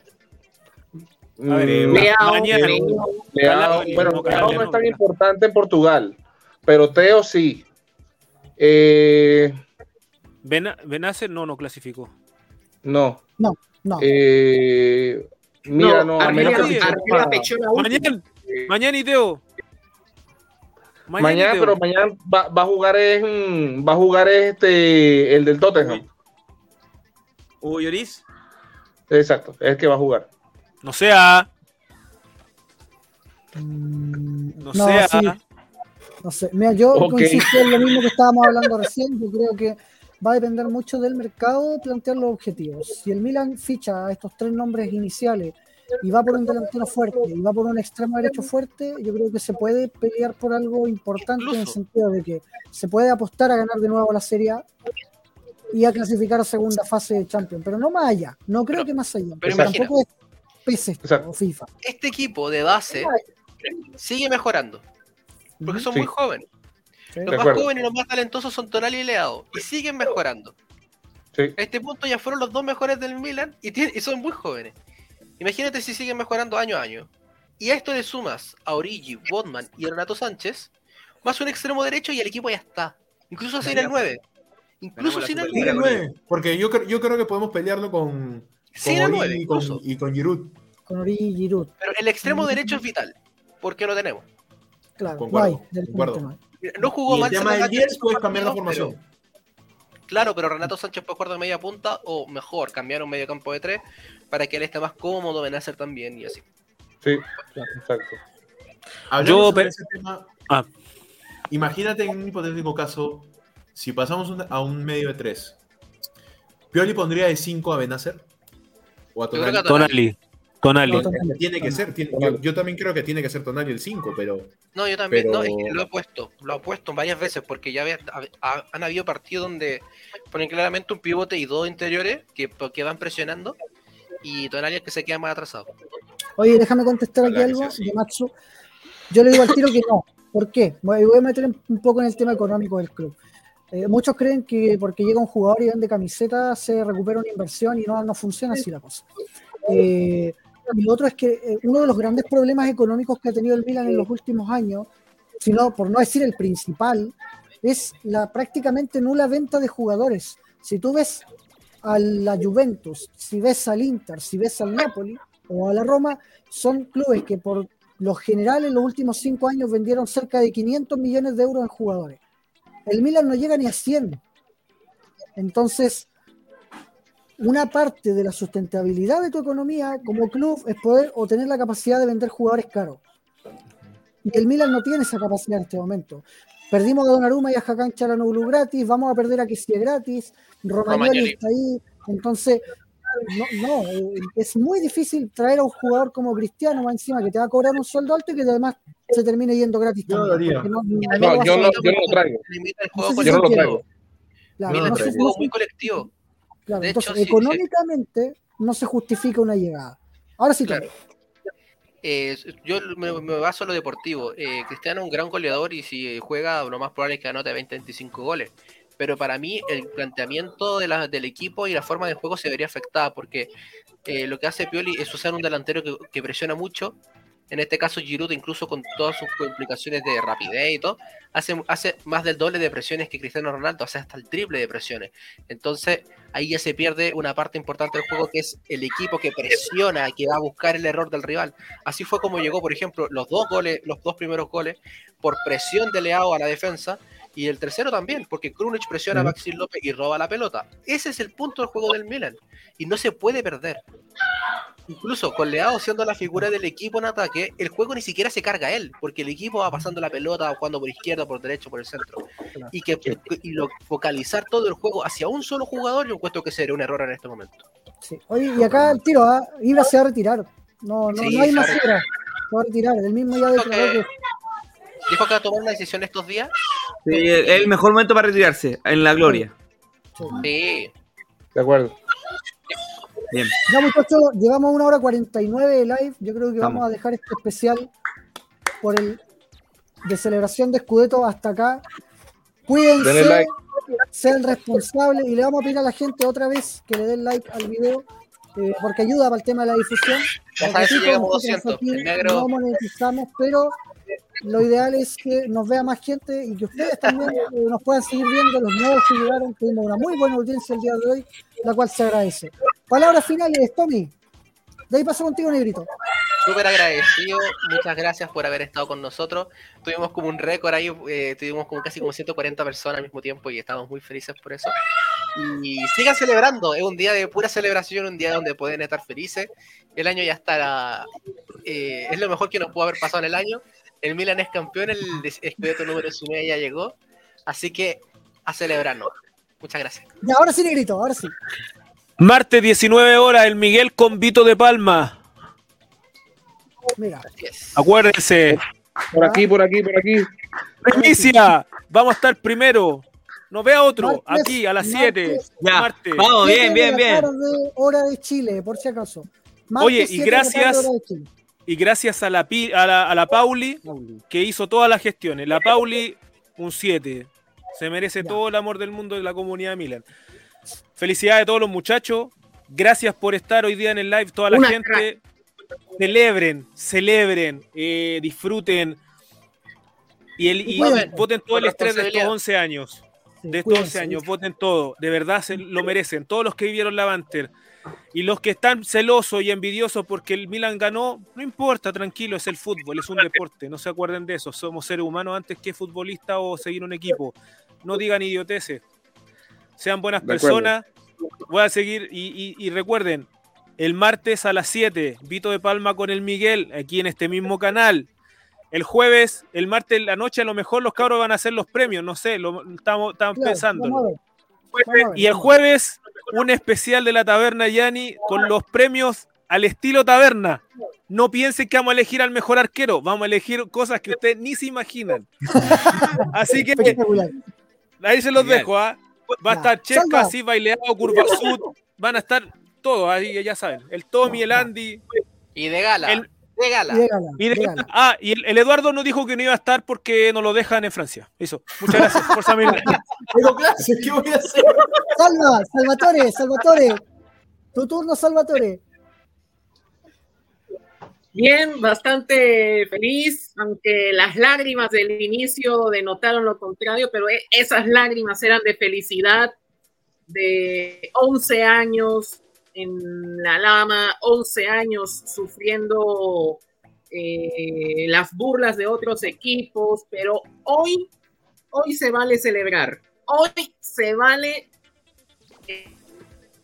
A ver, eh, Mm, Leao, bueno, no, Leao no es tan importante en Portugal, pero Teo sí. Eh, Bena- Benacer no, no clasificó. no. No. Eh, mira, no, a menos que. Mañana, mañana y Teo. Mañana, y Teo. pero mañana va, va a jugar es, mm, va a jugar este el del Tottenham. Hugo Lloris. Exacto, es el que va a jugar. No sea. Mm, No, No, sea. sí. No sé, mira, yo Ok. coincido en lo mismo que estábamos hablando recién. Yo creo que va a depender mucho del mercado plantear los objetivos. Si el Milan ficha a estos tres nombres iniciales y va por un delantero fuerte y va por un extremo derecho fuerte, yo creo que se puede pelear por algo importante en el sentido de que se puede apostar a ganar de nuevo la Serie A y a clasificar a segunda fase de Champions, pero no más allá. No creo Pero- que más allá. pero tampoco es PES esto, o FIFA. Este equipo de base sigue mejorando. Porque son Sí. muy jóvenes. Sí. Los De más acuerdo. jóvenes y los más talentosos son Tonali y Leao. Y siguen mejorando. Sí. A este punto ya fueron los dos mejores del Milan y, tienen- y son muy jóvenes. Imagínate si siguen mejorando año a año. Y a esto le sumas a Origi, Botman y a Renato Sánchez, más un extremo derecho y el equipo ya está. Incluso sin el 9. Incluso sin el Superliga 9. con Nueve, Porque yo, cre- yo creo que podemos pelearlo con, Sin con Origi 9 y con, y con Giroud. Con Origi y Giroud. Pero el extremo derecho es vital. Porque lo tenemos. Claro, Concuerdo, no hay, directamente concuerdo. no hay. No jugó Y el mal tema del Sánchez 10 puedes cambiar la pero- formación. Claro, pero Renato Sánchez puede jugar de media punta o mejor, cambiar un medio campo de tres para que él esté más cómodo, Benacer también y así. Sí, exacto. Hablando Yo, sobre pe- ese tema, Ah. imagínate en un hipotético caso, si pasamos un- a un medio de 3, ¿Pioli pondría de 5 a Benacer? ¿O a Tonali? a Tonali. Tonali. Tonali. No, Tonali. Tiene que ser, tiene- yo, yo también creo que tiene que ser Tonali el 5, pero No, yo también, Pero- no, es que lo he puesto, lo he puesto varias veces porque ya ve- ha- ha- han habido partidos donde ponen claramente un pivote y dos interiores que, que van presionando y Tonali es que se queda más atrasado. Oye, déjame contestar aquí algo sea así. de Matsu. Yo le digo al tiro que no. ¿Por qué? Voy voy a meter un poco en el tema económico del club. Eh, muchos creen que porque llega un jugador y vende camiseta se recupera una inversión y no, no funciona así la cosa. Eh, y lo otro es que eh, uno de los grandes problemas económicos que ha tenido el Milan en los últimos años, sino por no decir el principal, es la prácticamente nula venta de jugadores. Si tú ves a la Juventus, si ves al Inter, si ves al Napoli o a la Roma, son clubes que por lo general en los últimos cinco años vendieron cerca de 500 millones de euros en jugadores. El Milan no llega ni a 100. Entonces, una parte de la sustentabilidad de tu economía como club es poder o tener la capacidad de vender jugadores caros. Y el Milan no tiene esa capacidad en este momento. Perdimos a Donnarumma y a Hakan Çalhanoğlu gratis, vamos a perder a Kessie gratis, Romagnoli Romagnoli. está ahí. Entonces, no, no, eh, es muy difícil traer a un jugador como Cristiano más encima que te va a cobrar un sueldo alto y que además se termine yendo gratis. Yo también, no- no también lo No, vas yo no, yo no lo traigo. Yo no lo traigo. Claro, Mira, no es un juego muy colectivo. Claro, de entonces, hecho, sí, sí. económicamente no se justifica una llegada. Ahora sí, Claro. claro. Eh, yo me, me baso en lo deportivo. Eh, Cristiano es un gran goleador y si juega, lo más probable es que anote 20-25 goles. Pero para mí, el planteamiento de la- del equipo y la forma de juego se vería afectada porque eh, lo que hace Pioli es usar un delantero que, que presiona mucho. En este caso, Giroud, incluso con todas sus implicaciones de rapidez y todo, hace, hace más del doble de presiones que Cristiano Ronaldo, hace hasta el triple de presiones. Entonces, ahí ya se pierde una parte importante del juego que es el equipo que presiona, que va a buscar el error del rival. Así fue como llegó, por ejemplo, los dos goles, los dos primeros goles, por presión de Leao a la defensa, y el tercero también, porque Krunic presiona a. Maxi López y roba la pelota. Ese es el punto del juego del Milan, y no se puede perder. Incluso con Leao siendo la figura del equipo en ataque, el juego ni siquiera se carga a él, porque el equipo va pasando la pelota, jugando por izquierda, por derecho, por el centro. Y que y lo, focalizar todo el juego hacia un solo jugador, yo encuentro que sería un error en este momento. Sí. Oye, y acá el tiro, ¿ah? Ibra se va a retirar. No, no, Sí, no hay más Ibra. Se va a retirar. El mismo ya declaró que Dijo que va a tomar una decisión estos días Sí, es el mejor momento para retirarse, en la gloria. Sí. De acuerdo. Bien. Ya muchachos, llevamos una hora 49 de live. Yo creo que vamos Vamos. a dejar este especial por el de celebración de Scudetto hasta acá. Cuídense, Denle like. sean responsables y le vamos a pedir a la gente otra vez que le den like al video eh, porque ayuda para el tema de la difusión. Ya sabes si llegamos a nosotros 200. aquí El negro. No monetizamos, pero lo ideal es que nos vea más gente y que ustedes también eh, nos puedan seguir viendo, los nuevos que llegaron. Tuvimos una muy buena audiencia el día de hoy, la cual se agradece. Palabras finales, Tommy. De ahí paso contigo, Negrito. Súper agradecido, muchas gracias por haber estado con nosotros. Tuvimos como un récord ahí, eh, tuvimos como casi como 140 personas al mismo tiempo y estamos muy felices por eso. Y sigan celebrando, es un día de pura celebración, un día donde pueden estar felices. El año ya estará, eh, es lo mejor que nos pudo haber pasado en el año. El Milan es campeón, el escudeto número 9 ya llegó, así que a celebrarnos. Muchas gracias. Ya, ahora sí, Negrito, ahora sí. Martes 19 horas, el Miguel con Vito de Palma. Mira. Acuérdense, Por aquí, por aquí, por aquí. primicia. Vamos a estar primero. No vea otro. Martes, Aquí a las martes. 7. Ya, Martes. vamos, bien, bien, bien. tarde, hora de Chile, por si acaso. Martes, Oye, y tarde, Y gracias a la, Pi- a la, a la Pauli que hizo todas las gestiones. La Pauli, un 7. Se merece Ya. todo el amor del mundo de la comunidad de Milan. Felicidades a todos los muchachos. Gracias por estar hoy día en el live. Toda la Una gente. Celebren, celebren, eh, disfruten. Y, el, y voten todo el estrés de estos responsabilidad. 11 años. De estos cuídense. 11 años, voten todo. De verdad se lo merecen. Todos los que vivieron la Banter. Y los que están celosos y envidiosos porque el Milan ganó, no importa, tranquilo, es el fútbol, es un deporte. No se acuerden de eso. Somos seres humanos antes que futbolistas o seguir un equipo. No digan idioteces. Sean buenas personas. Voy a seguir y, y- y recuerden, el martes a las 7, Vito de Palma con el Miguel, aquí en este mismo canal. El jueves, el martes la noche, a lo mejor los cabros van a hacer los premios, no sé, lo estamos, estamos Claro, pensando. Y el jueves, un especial de la taberna Yani con los premios al estilo taberna. No piensen que vamos a elegir al mejor arquero, vamos a elegir cosas que ustedes ni se imaginan. Así que ahí se los Genial. dejo, ¿ah? Va a estar Chesca, así baileado, Curva Sud, van a estar todos ahí, ya saben. El Tommy, el Andy. Y de gala, El- de gala. Y de- ah, y el, el Eduardo nos dijo que no iba a estar porque no lo dejan en Francia. Eso. Muchas gracias. Milan. Tengo clases, ¿qué voy a hacer? Salva, Salvatore, Salvatore. Tu turno, Salvatore. Bien, bastante feliz, aunque las lágrimas del inicio denotaron lo contrario, pero e- esas lágrimas eran de felicidad, de 11 años en la lama, 11 años sufriendo eh, las burlas de otros equipos, pero hoy, hoy se vale celebrar, hoy se vale eh,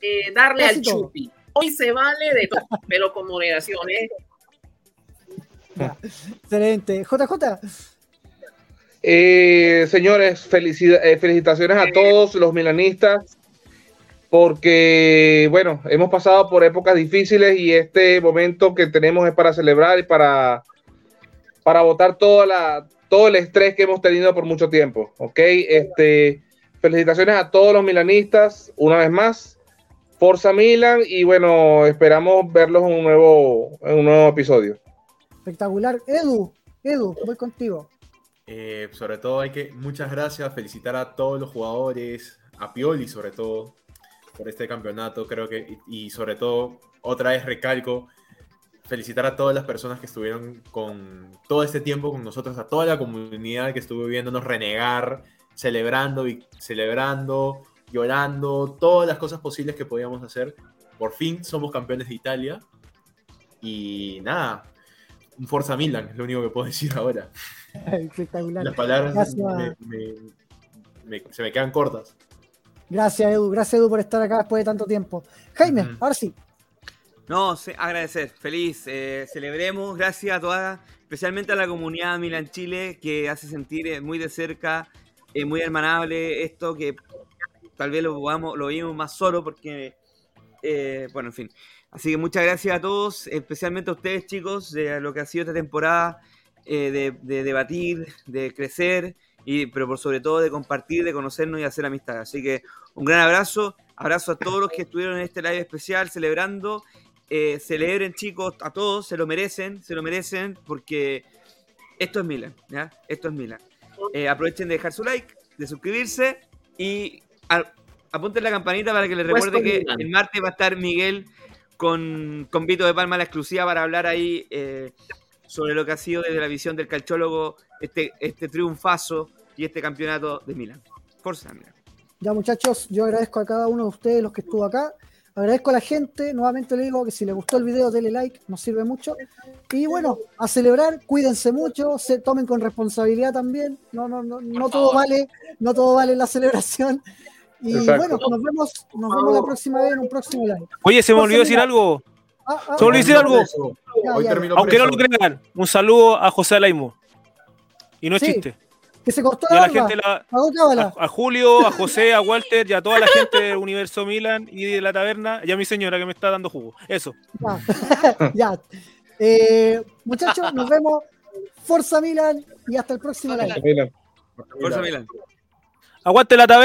eh, darle Casi al todo. chupi, hoy se vale de todo, pero con moderación, ¿eh? Excelente. JJ, Eh, señores, eh, felicitaciones a todos los milanistas porque, bueno, hemos pasado por épocas difíciles y este momento que tenemos es para celebrar y para, para botar toda la, todo el estrés que hemos tenido por mucho tiempo, ¿ok? Este, felicitaciones a todos los milanistas, una vez más. Forza Milan y bueno, esperamos verlos en un nuevo, en un nuevo episodio. espectacular. Edu, Edu, voy contigo. Eh, sobre todo hay que, muchas gracias, felicitar a todos los jugadores, a Pioli sobre todo, por este campeonato, creo que, y, y sobre todo, otra vez recalco, felicitar a todas las personas que estuvieron con todo este tiempo con nosotros, a toda la comunidad que estuvo viéndonos renegar, celebrando y celebrando, llorando, todas las cosas posibles que podíamos hacer. Por fin somos campeones de Italia. Y nada, un Forza Milan, es lo único que puedo decir ahora. Espectacular. Las palabras Gracias. me- me- me- se me quedan cortas. Gracias, Edu. Gracias, Edu, por estar acá después de tanto tiempo. Jaime, ahora sí. No, sí, agradecer, feliz. eh, celebremos, gracias a todas, especialmente a la comunidad Milan Chile, que hace sentir eh, muy de cerca, eh, muy hermanable esto, que tal vez lo, podamos, lo vimos más solo, porque, eh, bueno, en fin. Así que muchas gracias a todos, especialmente a ustedes, chicos, de lo que ha sido esta temporada. eh, de, de debatir, de crecer, y, pero por sobre todo de compartir, de conocernos y hacer amistad. Así que un gran abrazo, abrazo a todos los que estuvieron en este live especial celebrando. Eh, celebren chicos, a todos, se lo merecen, se lo merecen, porque esto es Milan, ¿ya? Esto es Milan. Eh, aprovechen de dejar su like, de suscribirse y a- apunten la campanita para que les recuerde que Milan. el martes va a estar Miguel con, con Vito de Palma la exclusiva para hablar ahí eh, sobre lo que ha sido desde la visión del calchólogo este, este triunfazo y este campeonato de Milan. Forza Milan. Ya muchachos, yo agradezco a cada uno de ustedes los que estuvo acá. Agradezco a la gente, nuevamente le digo que si les gustó el video, denle like, nos sirve mucho. Y bueno, a celebrar, cuídense mucho, se tomen con responsabilidad también. No, no, no, no todo vale, no todo vale la celebración. Y Exacto. bueno, nos vemos, nos vemos la próxima vez en un próximo live. Oye, se me olvidó decir algo. Ah, ah, decir algo. Preso. Ya, Hoy ya. terminó Aunque no lo crean, un saludo a José Alaimo. Y no es Sí. chiste. Que se cortó Y la a la gente, la- Pagó cábala. a, a Julio, a José, a Walter y a toda la gente del Universo Milan y de la taberna y a mi señora que me está dando jugo. Eso. Ya. ya. Eh, muchachos, nos vemos. Forza Milan y hasta el próximo live. Milan. Forza Milan. Aguante la taberna.